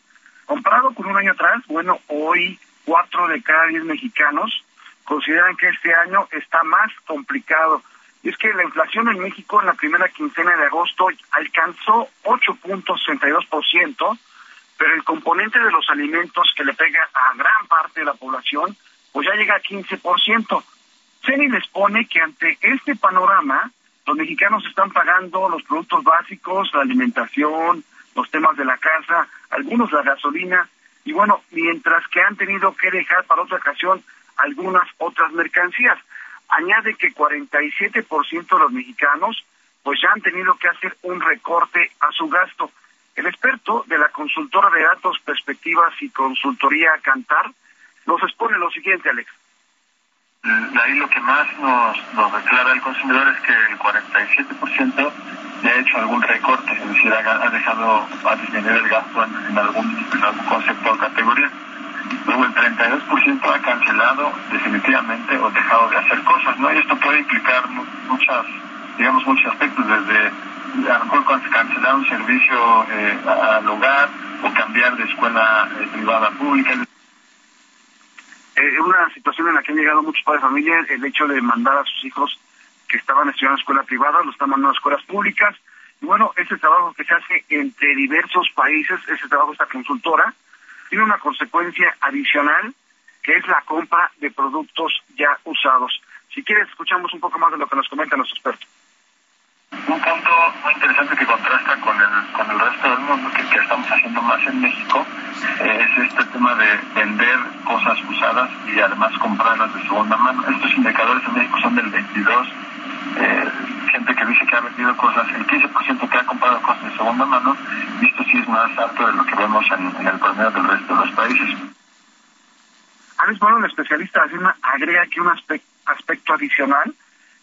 comparado con un año atrás, bueno, hoy cuatro de cada diez mexicanos consideran que este año está más complicado. Y es que la inflación en México en la primera quincena de agosto alcanzó 8.62%, pero el componente de los alimentos que le pega a gran parte de la población, pues ya llega a 15%. CENI les pone que ante este panorama, los mexicanos están pagando los productos básicos, la alimentación, los temas de la casa, algunos la gasolina, y bueno, mientras que han tenido que dejar para otra ocasión algunas otras mercancías. Añade que 47% de los mexicanos pues ya han tenido que hacer un recorte a su gasto. El experto de la consultora de datos, perspectivas y consultoría Cantar nos expone lo siguiente, Alex. Mm, Ahí lo que más nos, nos declara el consumidor es que el 47% ya ha hecho algún recorte, es decir, ha, dejado, ha disminuido el gasto en, algún, en concepto o categoría. Luego el 32% ha cancelado definitivamente o dejado de hacer cosas, ¿no? Y esto puede implicar mu- muchas, digamos, muchos aspectos, desde a lo mejor can- cancelar un servicio eh, al hogar o cambiar de escuela eh, privada a pública. Eh, una situación en la que han llegado muchos padres de familia, el hecho de mandar a sus hijos que estaban estudiando en escuela privada, los están mandando a escuelas públicas. Y bueno, ese trabajo que se hace entre diversos países, ese trabajo esta consultora, tiene una consecuencia adicional, que es la compra de productos ya usados. Si quieres, escuchamos un poco más de lo que nos comentan los expertos. Un punto muy interesante que contrasta con el, con el resto del mundo, que, que estamos haciendo más en México, es este tema de vender cosas usadas y además comprarlas de segunda mano. Estos indicadores en México son del 22. eh, gente que dice que ha vendido cosas, el 15% que ha comprado cosas de segunda mano, y esto sí es más alto de lo que vemos en, el promedio del resto de los países. Alex Bueno, el especialista agrega que un aspe- aspecto adicional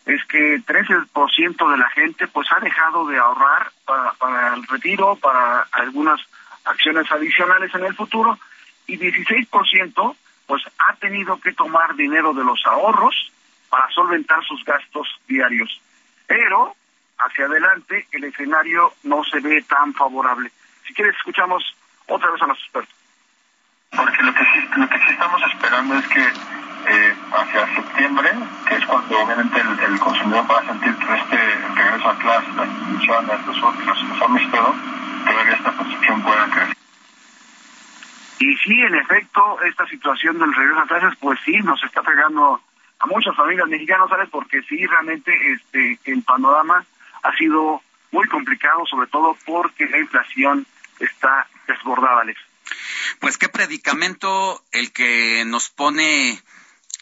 es que 13% de la gente pues ha dejado de ahorrar para, para el retiro, para algunas acciones adicionales en el futuro y 16% pues ha tenido que tomar dinero de los ahorros para solventar sus gastos diarios. Pero hacia adelante el escenario no se ve tan favorable. Si quieres escuchamos otra vez a los expertos. Porque lo que sí, lo que sí estamos esperando es que eh, hacia septiembre, que es cuando obviamente el, consumidor va a sentir este regreso a clases, las instituciones, los, los uniformes y todo, esta percepción pueda crecer. Y sí, en efecto, esta situación del regreso a clases, pues sí, nos está pegando a muchas familias mexicanas, ¿sabes? Porque sí, realmente este el panorama ha sido muy complicado, sobre todo porque la inflación está desbordada, Alex. Pues qué predicamento el que nos pone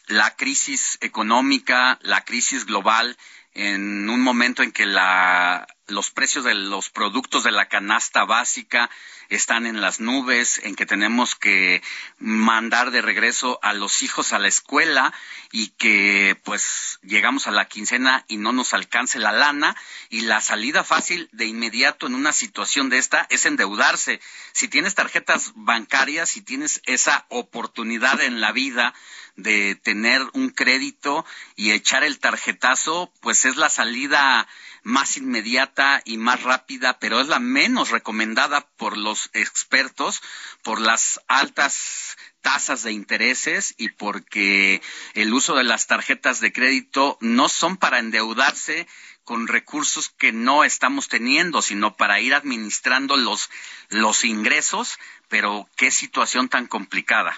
la crisis económica, la crisis global, en un momento en que la, los precios de los productos de la canasta básica están en las nubes, en que tenemos que mandar de regreso a los hijos a la escuela y que pues llegamos a la quincena y no nos alcance la lana y la salida fácil de inmediato en una situación de esta es endeudarse. Si tienes tarjetas bancarias, si tienes esa oportunidad en la vida de tener un crédito y echar el tarjetazo, pues es la salida más inmediata y más rápida, pero es la menos recomendada por los expertos por las altas tasas de intereses y porque el uso de las tarjetas de crédito no son para endeudarse con recursos que no estamos teniendo, sino para ir administrando los, los ingresos, pero qué situación tan complicada.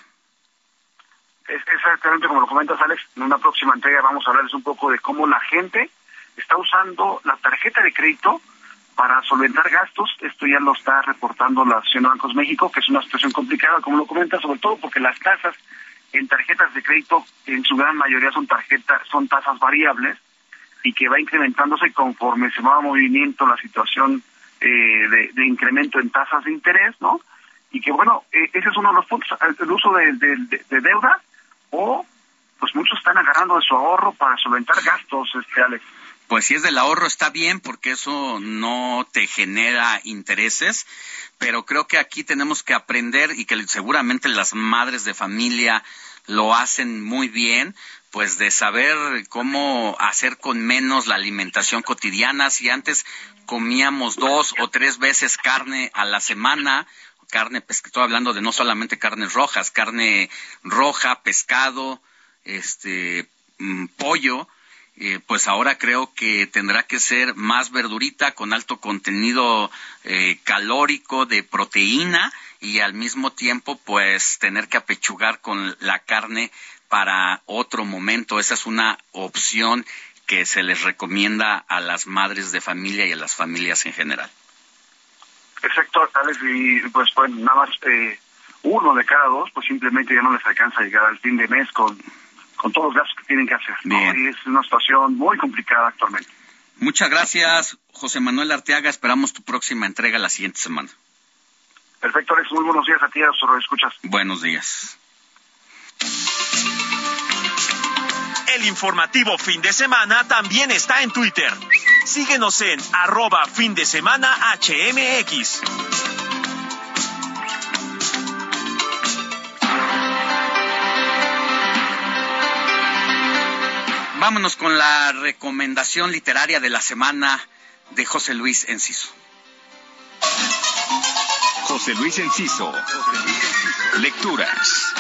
Exactamente como lo comentas, Alex. En una próxima entrega vamos a hablarles un poco de cómo la gente está usando la tarjeta de crédito para solventar gastos. Esto ya lo está reportando la Asociación de Bancos México, que es una situación complicada, como lo comentas, sobre todo porque las tasas en tarjetas de crédito en su gran mayoría son tarjetas, son tasas variables y que va incrementándose conforme se va movimiento la situación eh, de, incremento en tasas de interés, ¿no? Y que bueno, eh, ese es uno de los puntos, el uso de, de, deuda o pues muchos están agarrando de su ahorro para solventar gastos, este Alex. Pues si es del ahorro está bien porque eso no te genera intereses, pero creo que aquí tenemos que aprender y que seguramente las madres de familia lo hacen muy bien, pues de saber cómo hacer con menos la alimentación cotidiana. Si antes comíamos dos o tres veces carne a la semana, carne, estoy hablando de no solamente carnes rojas, carne roja, pescado, este, mm, pollo, eh, pues ahora creo que tendrá que ser más verdurita con alto contenido eh, calórico de proteína y al mismo tiempo pues tener que apechugar con la carne para otro momento. Esa es una opción que se les recomienda a las madres de familia y a las familias en general. Exacto, Alex, y pues, pues nada más eh, uno de cada dos, pues simplemente ya no les alcanza a llegar al fin de mes con, con todos los gastos que tienen que hacer. Y es una situación muy complicada actualmente. Muchas gracias, José Manuel Arteaga. Esperamos tu próxima entrega la siguiente semana. Perfecto, Alex. Muy buenos días a ti, a los escuchas. Buenos días. El informativo fin de semana también está en Twitter. Síguenos en arroba fin de semana HMX. Vámonos con la recomendación literaria de la semana de José Luis Enciso. José Luis Enciso. Lecturas.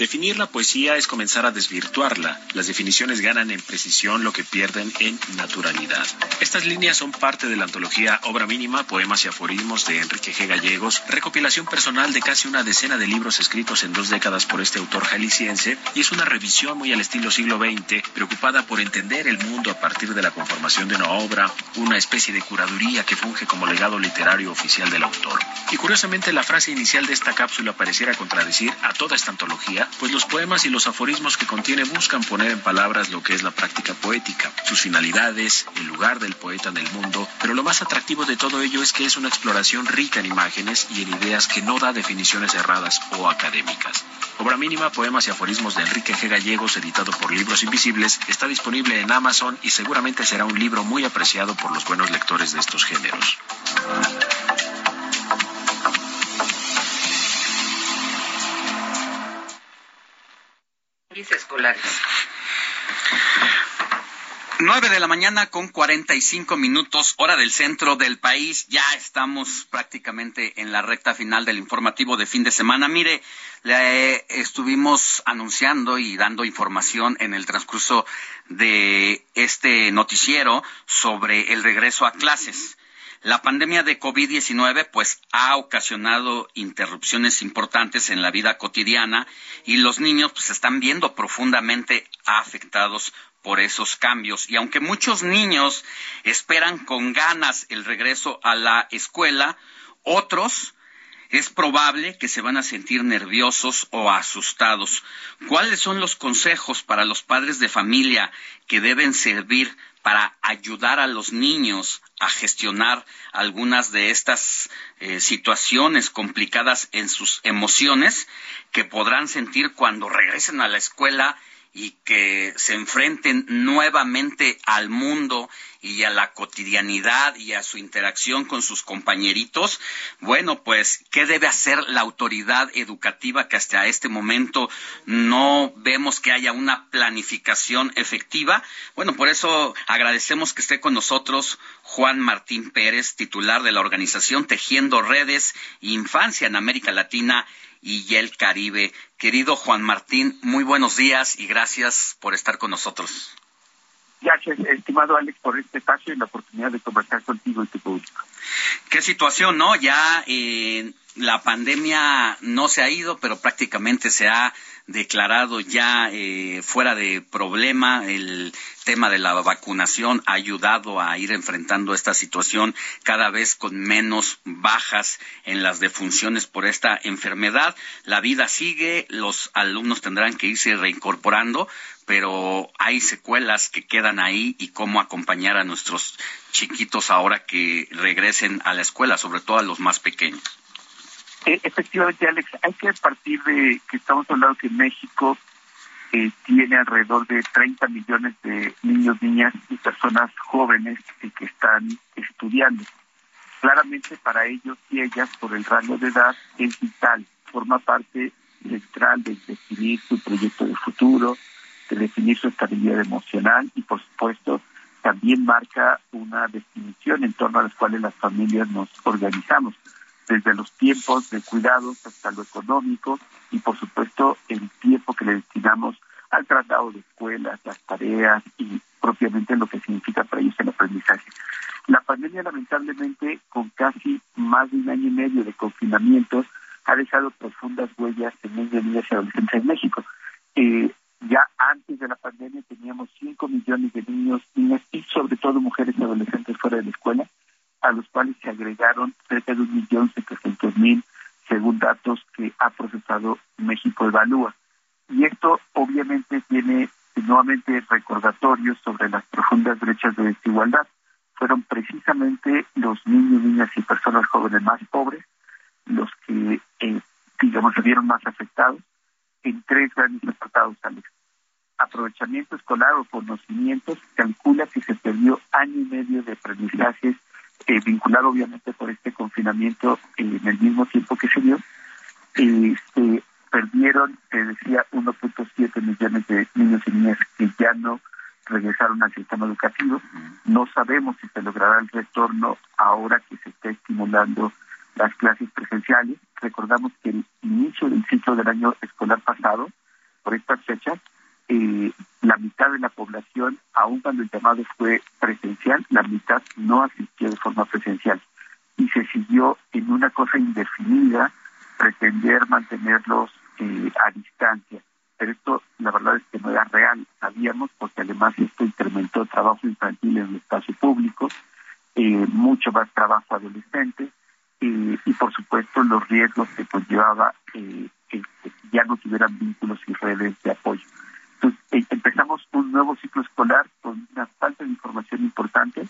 Definir la poesía es comenzar a desvirtuarla. Las definiciones ganan en precisión lo que pierden en naturalidad. Estas líneas son parte de la antología Obra Mínima, Poemas y Aforismos de Enrique G. Gallegos, recopilación personal de casi una decena de libros escritos en dos décadas por este autor jalisciense, y es una revisión muy al estilo siglo XX, preocupada por entender el mundo a partir de la conformación de una obra, una especie de curaduría que funge como legado literario oficial del autor. Y curiosamente la frase inicial de esta cápsula pareciera contradecir a toda esta antología, pues los poemas y los aforismos que contiene buscan poner en palabras lo que es la práctica poética, sus finalidades, el lugar del poeta en el mundo, pero lo más atractivo de todo ello es que es una exploración rica en imágenes y en ideas que no da definiciones erradas o académicas. Obra mínima, poemas y aforismos de Enrique G. Gallegos, editado por Libros Invisibles, está disponible en Amazon y seguramente será un libro muy apreciado por los buenos lectores de estos géneros. Escolares. 9 de la mañana con 45 minutos, hora del centro del país. Ya estamos prácticamente en la recta final del informativo de fin de semana. Mire, le estuvimos anunciando y dando información en el transcurso de este noticiero sobre el regreso a clases. La pandemia de COVID-19 pues ha ocasionado interrupciones importantes en la vida cotidiana y los niños pues están viendo profundamente afectados por esos cambios. Y aunque muchos niños esperan con ganas el regreso a la escuela, otros es probable que se van a sentir nerviosos o asustados. ¿Cuáles son los consejos para los padres de familia que deben servir para ayudar a los niños a gestionar algunas de estas eh, situaciones complicadas en sus emociones que podrán sentir cuando regresen a la escuela y que se enfrenten nuevamente al mundo y a la cotidianidad y a su interacción con sus compañeritos, bueno, pues, ¿qué debe hacer la autoridad educativa que hasta este momento no vemos que haya una planificación efectiva? Bueno, por eso agradecemos que esté con nosotros Juan Martín Pérez, titular de la organización Tejiendo Redes Infancia en América Latina y el Caribe. Querido Juan Martín, muy buenos días y gracias por estar con nosotros. Gracias, estimado Alex, por este espacio y la oportunidad de conversar contigo y tu público. Qué situación, ¿no? Ya eh, la pandemia no se ha ido, pero prácticamente se ha declarado ya eh, fuera de problema. El tema de la vacunación ha ayudado a ir enfrentando esta situación cada vez con menos bajas en las defunciones por esta enfermedad. La vida sigue, los alumnos tendrán que irse reincorporando, pero hay secuelas que quedan ahí y cómo acompañar a nuestros chiquitos ahora que regresen a la escuela, sobre todo a los más pequeños. Eh, efectivamente, Alex, hay que partir de que estamos hablando que México eh, tiene alrededor de 30 millones de niños, niñas y personas jóvenes que están estudiando. Claramente para ellos y ellas, por el rango de edad, es vital, forma parte central de definir su proyecto de futuro, de definir su estabilidad emocional y, por supuesto, también marca una definición en torno a las cuales las familias nos organizamos desde los tiempos de cuidados hasta lo económico y por supuesto el tiempo que le destinamos al tratado de escuelas, las tareas y propiamente lo que significa para ellos el aprendizaje. La pandemia lamentablemente con casi más de un año y medio de confinamientos ha dejado profundas huellas en niños, niñas y adolescentes en México. Eh, ya antes de la pandemia teníamos 5 millones de niños, niñas y sobre todo mujeres y adolescentes fuera de la escuela a los cuales se agregaron cerca de un millón setecientos mil según datos que ha procesado México Evalúa. Y esto obviamente tiene nuevamente recordatorios sobre las profundas brechas de desigualdad. Fueron precisamente los niños, niñas y personas jóvenes más pobres los que, eh, digamos, se vieron más afectados en tres grandes apartados, Alex. Aprovechamiento escolar o conocimientos, calcula que se perdió año y medio de aprendizajes eh, vinculado obviamente por este confinamiento eh, en el mismo tiempo que se dio, se perdieron, te decía, 1.7 millones de niños y niñas que ya no regresaron al sistema educativo. No sabemos si se logrará el retorno ahora que se está estimulando las clases presenciales. Recordamos que el inicio del ciclo del año escolar pasado, por estas fechas, eh, la mitad de la población, aun cuando el llamado fue presencial, la mitad no asistió de forma presencial. Y se siguió en una cosa indefinida, pretender mantenerlos eh, a distancia. Pero esto, la verdad es que no era real. Sabíamos, porque además esto incrementó trabajo infantil en el espacio público, eh, mucho más trabajo adolescente, eh, y por supuesto los riesgos que conllevaba eh, que ya no tuvieran vínculos y redes de apoyo. Entonces, eh, empezamos un nuevo ciclo escolar con una falta de información importante,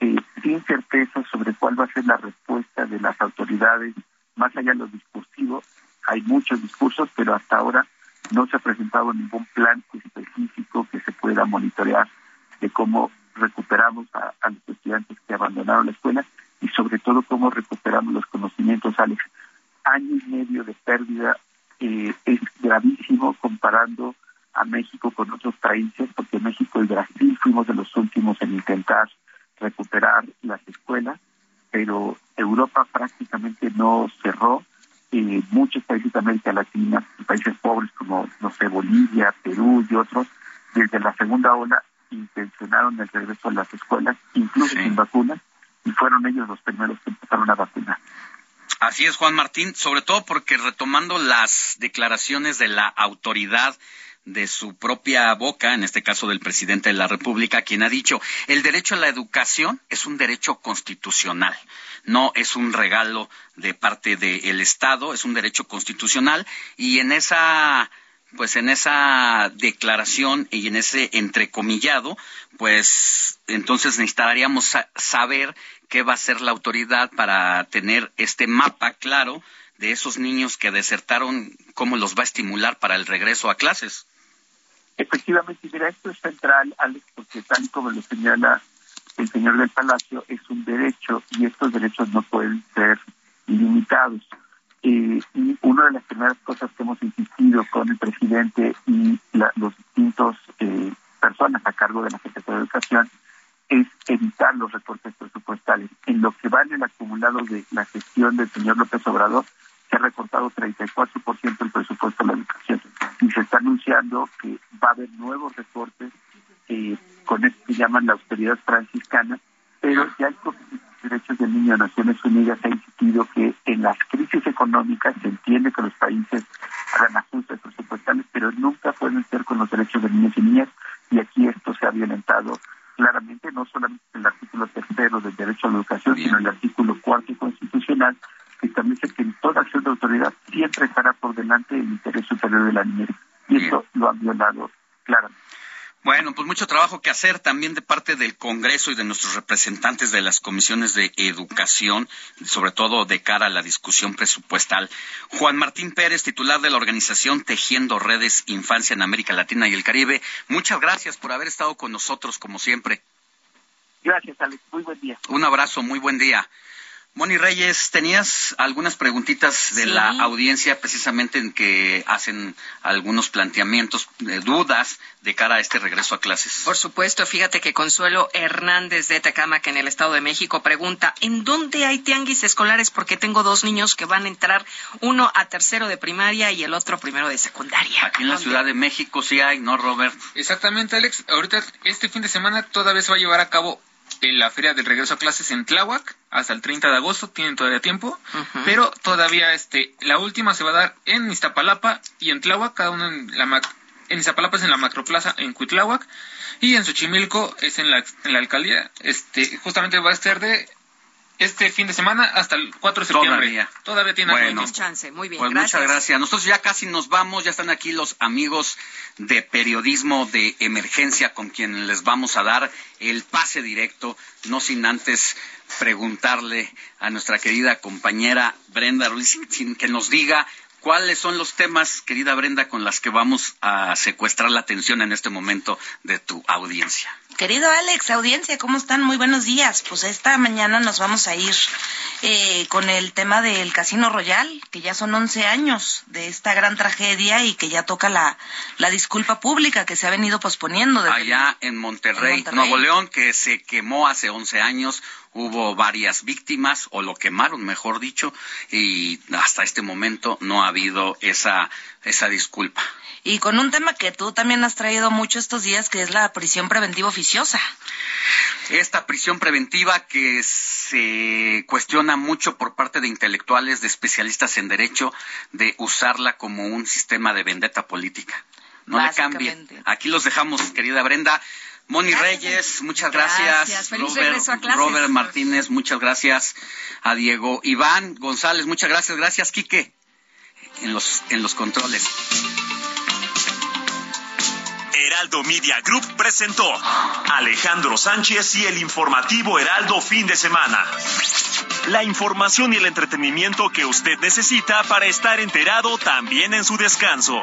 eh, sin certeza sobre cuál va a ser la respuesta de las autoridades, más allá de los discursivos. Hay muchos discursos, pero hasta ahora no se ha presentado ningún plan específico que se pueda monitorear de cómo recuperamos a, los estudiantes que abandonaron la escuela y sobre todo cómo recuperamos los conocimientos, Alex. Año y medio de pérdida eh, es gravísimo comparando a México con otros países, porque México y Brasil fuimos de los últimos en intentar recuperar las escuelas, pero Europa prácticamente no cerró. Eh, muchos países de América Latina, países pobres como, no sé, Bolivia, Perú y otros, desde la segunda ola intencionaron el regreso a las escuelas, incluso sin vacunas, y fueron ellos los primeros que empezaron a vacunar. Así es, Juan Martín, sobre todo porque retomando las declaraciones de la autoridad de su propia boca, en este caso del presidente de la República, quien ha dicho, el derecho a la educación es un derecho constitucional, no es un regalo de parte del Estado, es un derecho constitucional y en esa pues en esa declaración y en ese entrecomillado, pues entonces necesitaríamos sa saber qué va a hacer la autoridad para tener este mapa claro de esos niños que desertaron, cómo los va a estimular para el regreso a clases. Efectivamente, mira, esto es central, Alex, porque tal como lo señala el señor del Palacio, es un derecho y estos derechos no pueden ser limitados. Eh, y una de las primeras cosas que hemos insistido con el presidente y la, los distintos eh, personas a cargo de la Secretaría de Educación es evitar los recortes presupuestales. En lo que va en el acumulado de la gestión del señor López Obrador, se recortado 34% el presupuesto de la educación. Y se está anunciando que va a haber nuevos recortes eh, con esto que llaman la austeridad franciscana, pero ya el Comité de Derechos del Niño de Naciones Unidas ha insistido que en las crisis económicas se entiende que los países hagan ajustes presupuestales, pero nunca pueden ser con los derechos de niños y niñas, y aquí esto se ha violentado claramente, no solamente en el artículo tercero del derecho a la educación, sino en el artículo cuarto constitucional, que establece que en toda acción de autoridad siempre estará por delante el interés superior de la niñez. Y esto lo han violado claramente. Bueno, pues mucho trabajo que hacer también de parte del Congreso y de nuestros representantes de las comisiones de educación, sobre todo de cara a la discusión presupuestal. Juan Martín Pérez, titular de la organización Tejiendo Redes Infancia en América Latina y el Caribe, muchas gracias por haber estado con nosotros como siempre. Gracias, Alex. Muy buen día. Un abrazo, muy buen día. Moni Reyes, tenías algunas preguntitas de Sí. la audiencia precisamente en que hacen algunos planteamientos, eh, dudas de cara a este regreso a clases. Por supuesto, fíjate que Consuelo Hernández de Tecamac en el Estado de México pregunta, ¿en dónde hay tianguis escolares? Porque tengo dos niños que van a entrar, uno a tercero de primaria y el otro primero de secundaria. Aquí en la Ciudad de México sí hay, ¿no, Robert? Exactamente, Alex. Ahorita, este fin de semana todavía se va a llevar a cabo en la feria del regreso a clases en Tláhuac hasta el 30 de agosto, tienen todavía tiempo, pero todavía este la última se va a dar en Iztapalapa y en Tláhuac, cada uno en la mac- en Iztapalapa es en la Macroplaza en Cuitláhuac y en Xochimilco es en la, en la alcaldía. Este justamente va a estar de este fin de semana hasta el 4 de septiembre. Todavía. Todavía tiene Bueno. algo. chance. Muy bien, Pues gracias. muchas gracias. Nosotros ya casi nos vamos, ya están aquí los amigos de periodismo de emergencia con quien les vamos a dar el pase directo, no sin antes preguntarle a nuestra querida compañera Brenda Ruiz sin que nos diga cuáles son los temas, querida Brenda, con las que vamos a secuestrar la atención en este momento de tu audiencia. Querido Alex, audiencia, ¿cómo están? Muy buenos días. Pues esta mañana nos vamos a ir eh, con el tema del Casino Royal, que ya son 11 años de esta gran tragedia y que ya toca la, la disculpa pública que se ha venido posponiendo. Desde Allá en Monterrey, En Monterrey. Nuevo León, que se quemó hace 11 años, hubo varias víctimas, o lo quemaron, mejor dicho, y hasta este momento no ha habido esa, esa disculpa. Y con un tema que tú también has traído mucho estos días, que es la prisión preventiva oficiosa. Esta prisión preventiva que se cuestiona mucho por parte de intelectuales, de especialistas en derecho, de usarla como un sistema de vendetta política. No le. Básicamente. Aquí los dejamos, querida Brenda. Moni Reyes, muchas gracias. Gracias. Feliz regreso a clases. Robert Martínez, muchas gracias. A Diego Iván González, muchas gracias. Gracias, Quique, en los, en los controles. Heraldo Media Group presentó Alejandro Sánchez y el informativo Heraldo fin de semana. La información y el entretenimiento que usted necesita para estar enterado también en su descanso.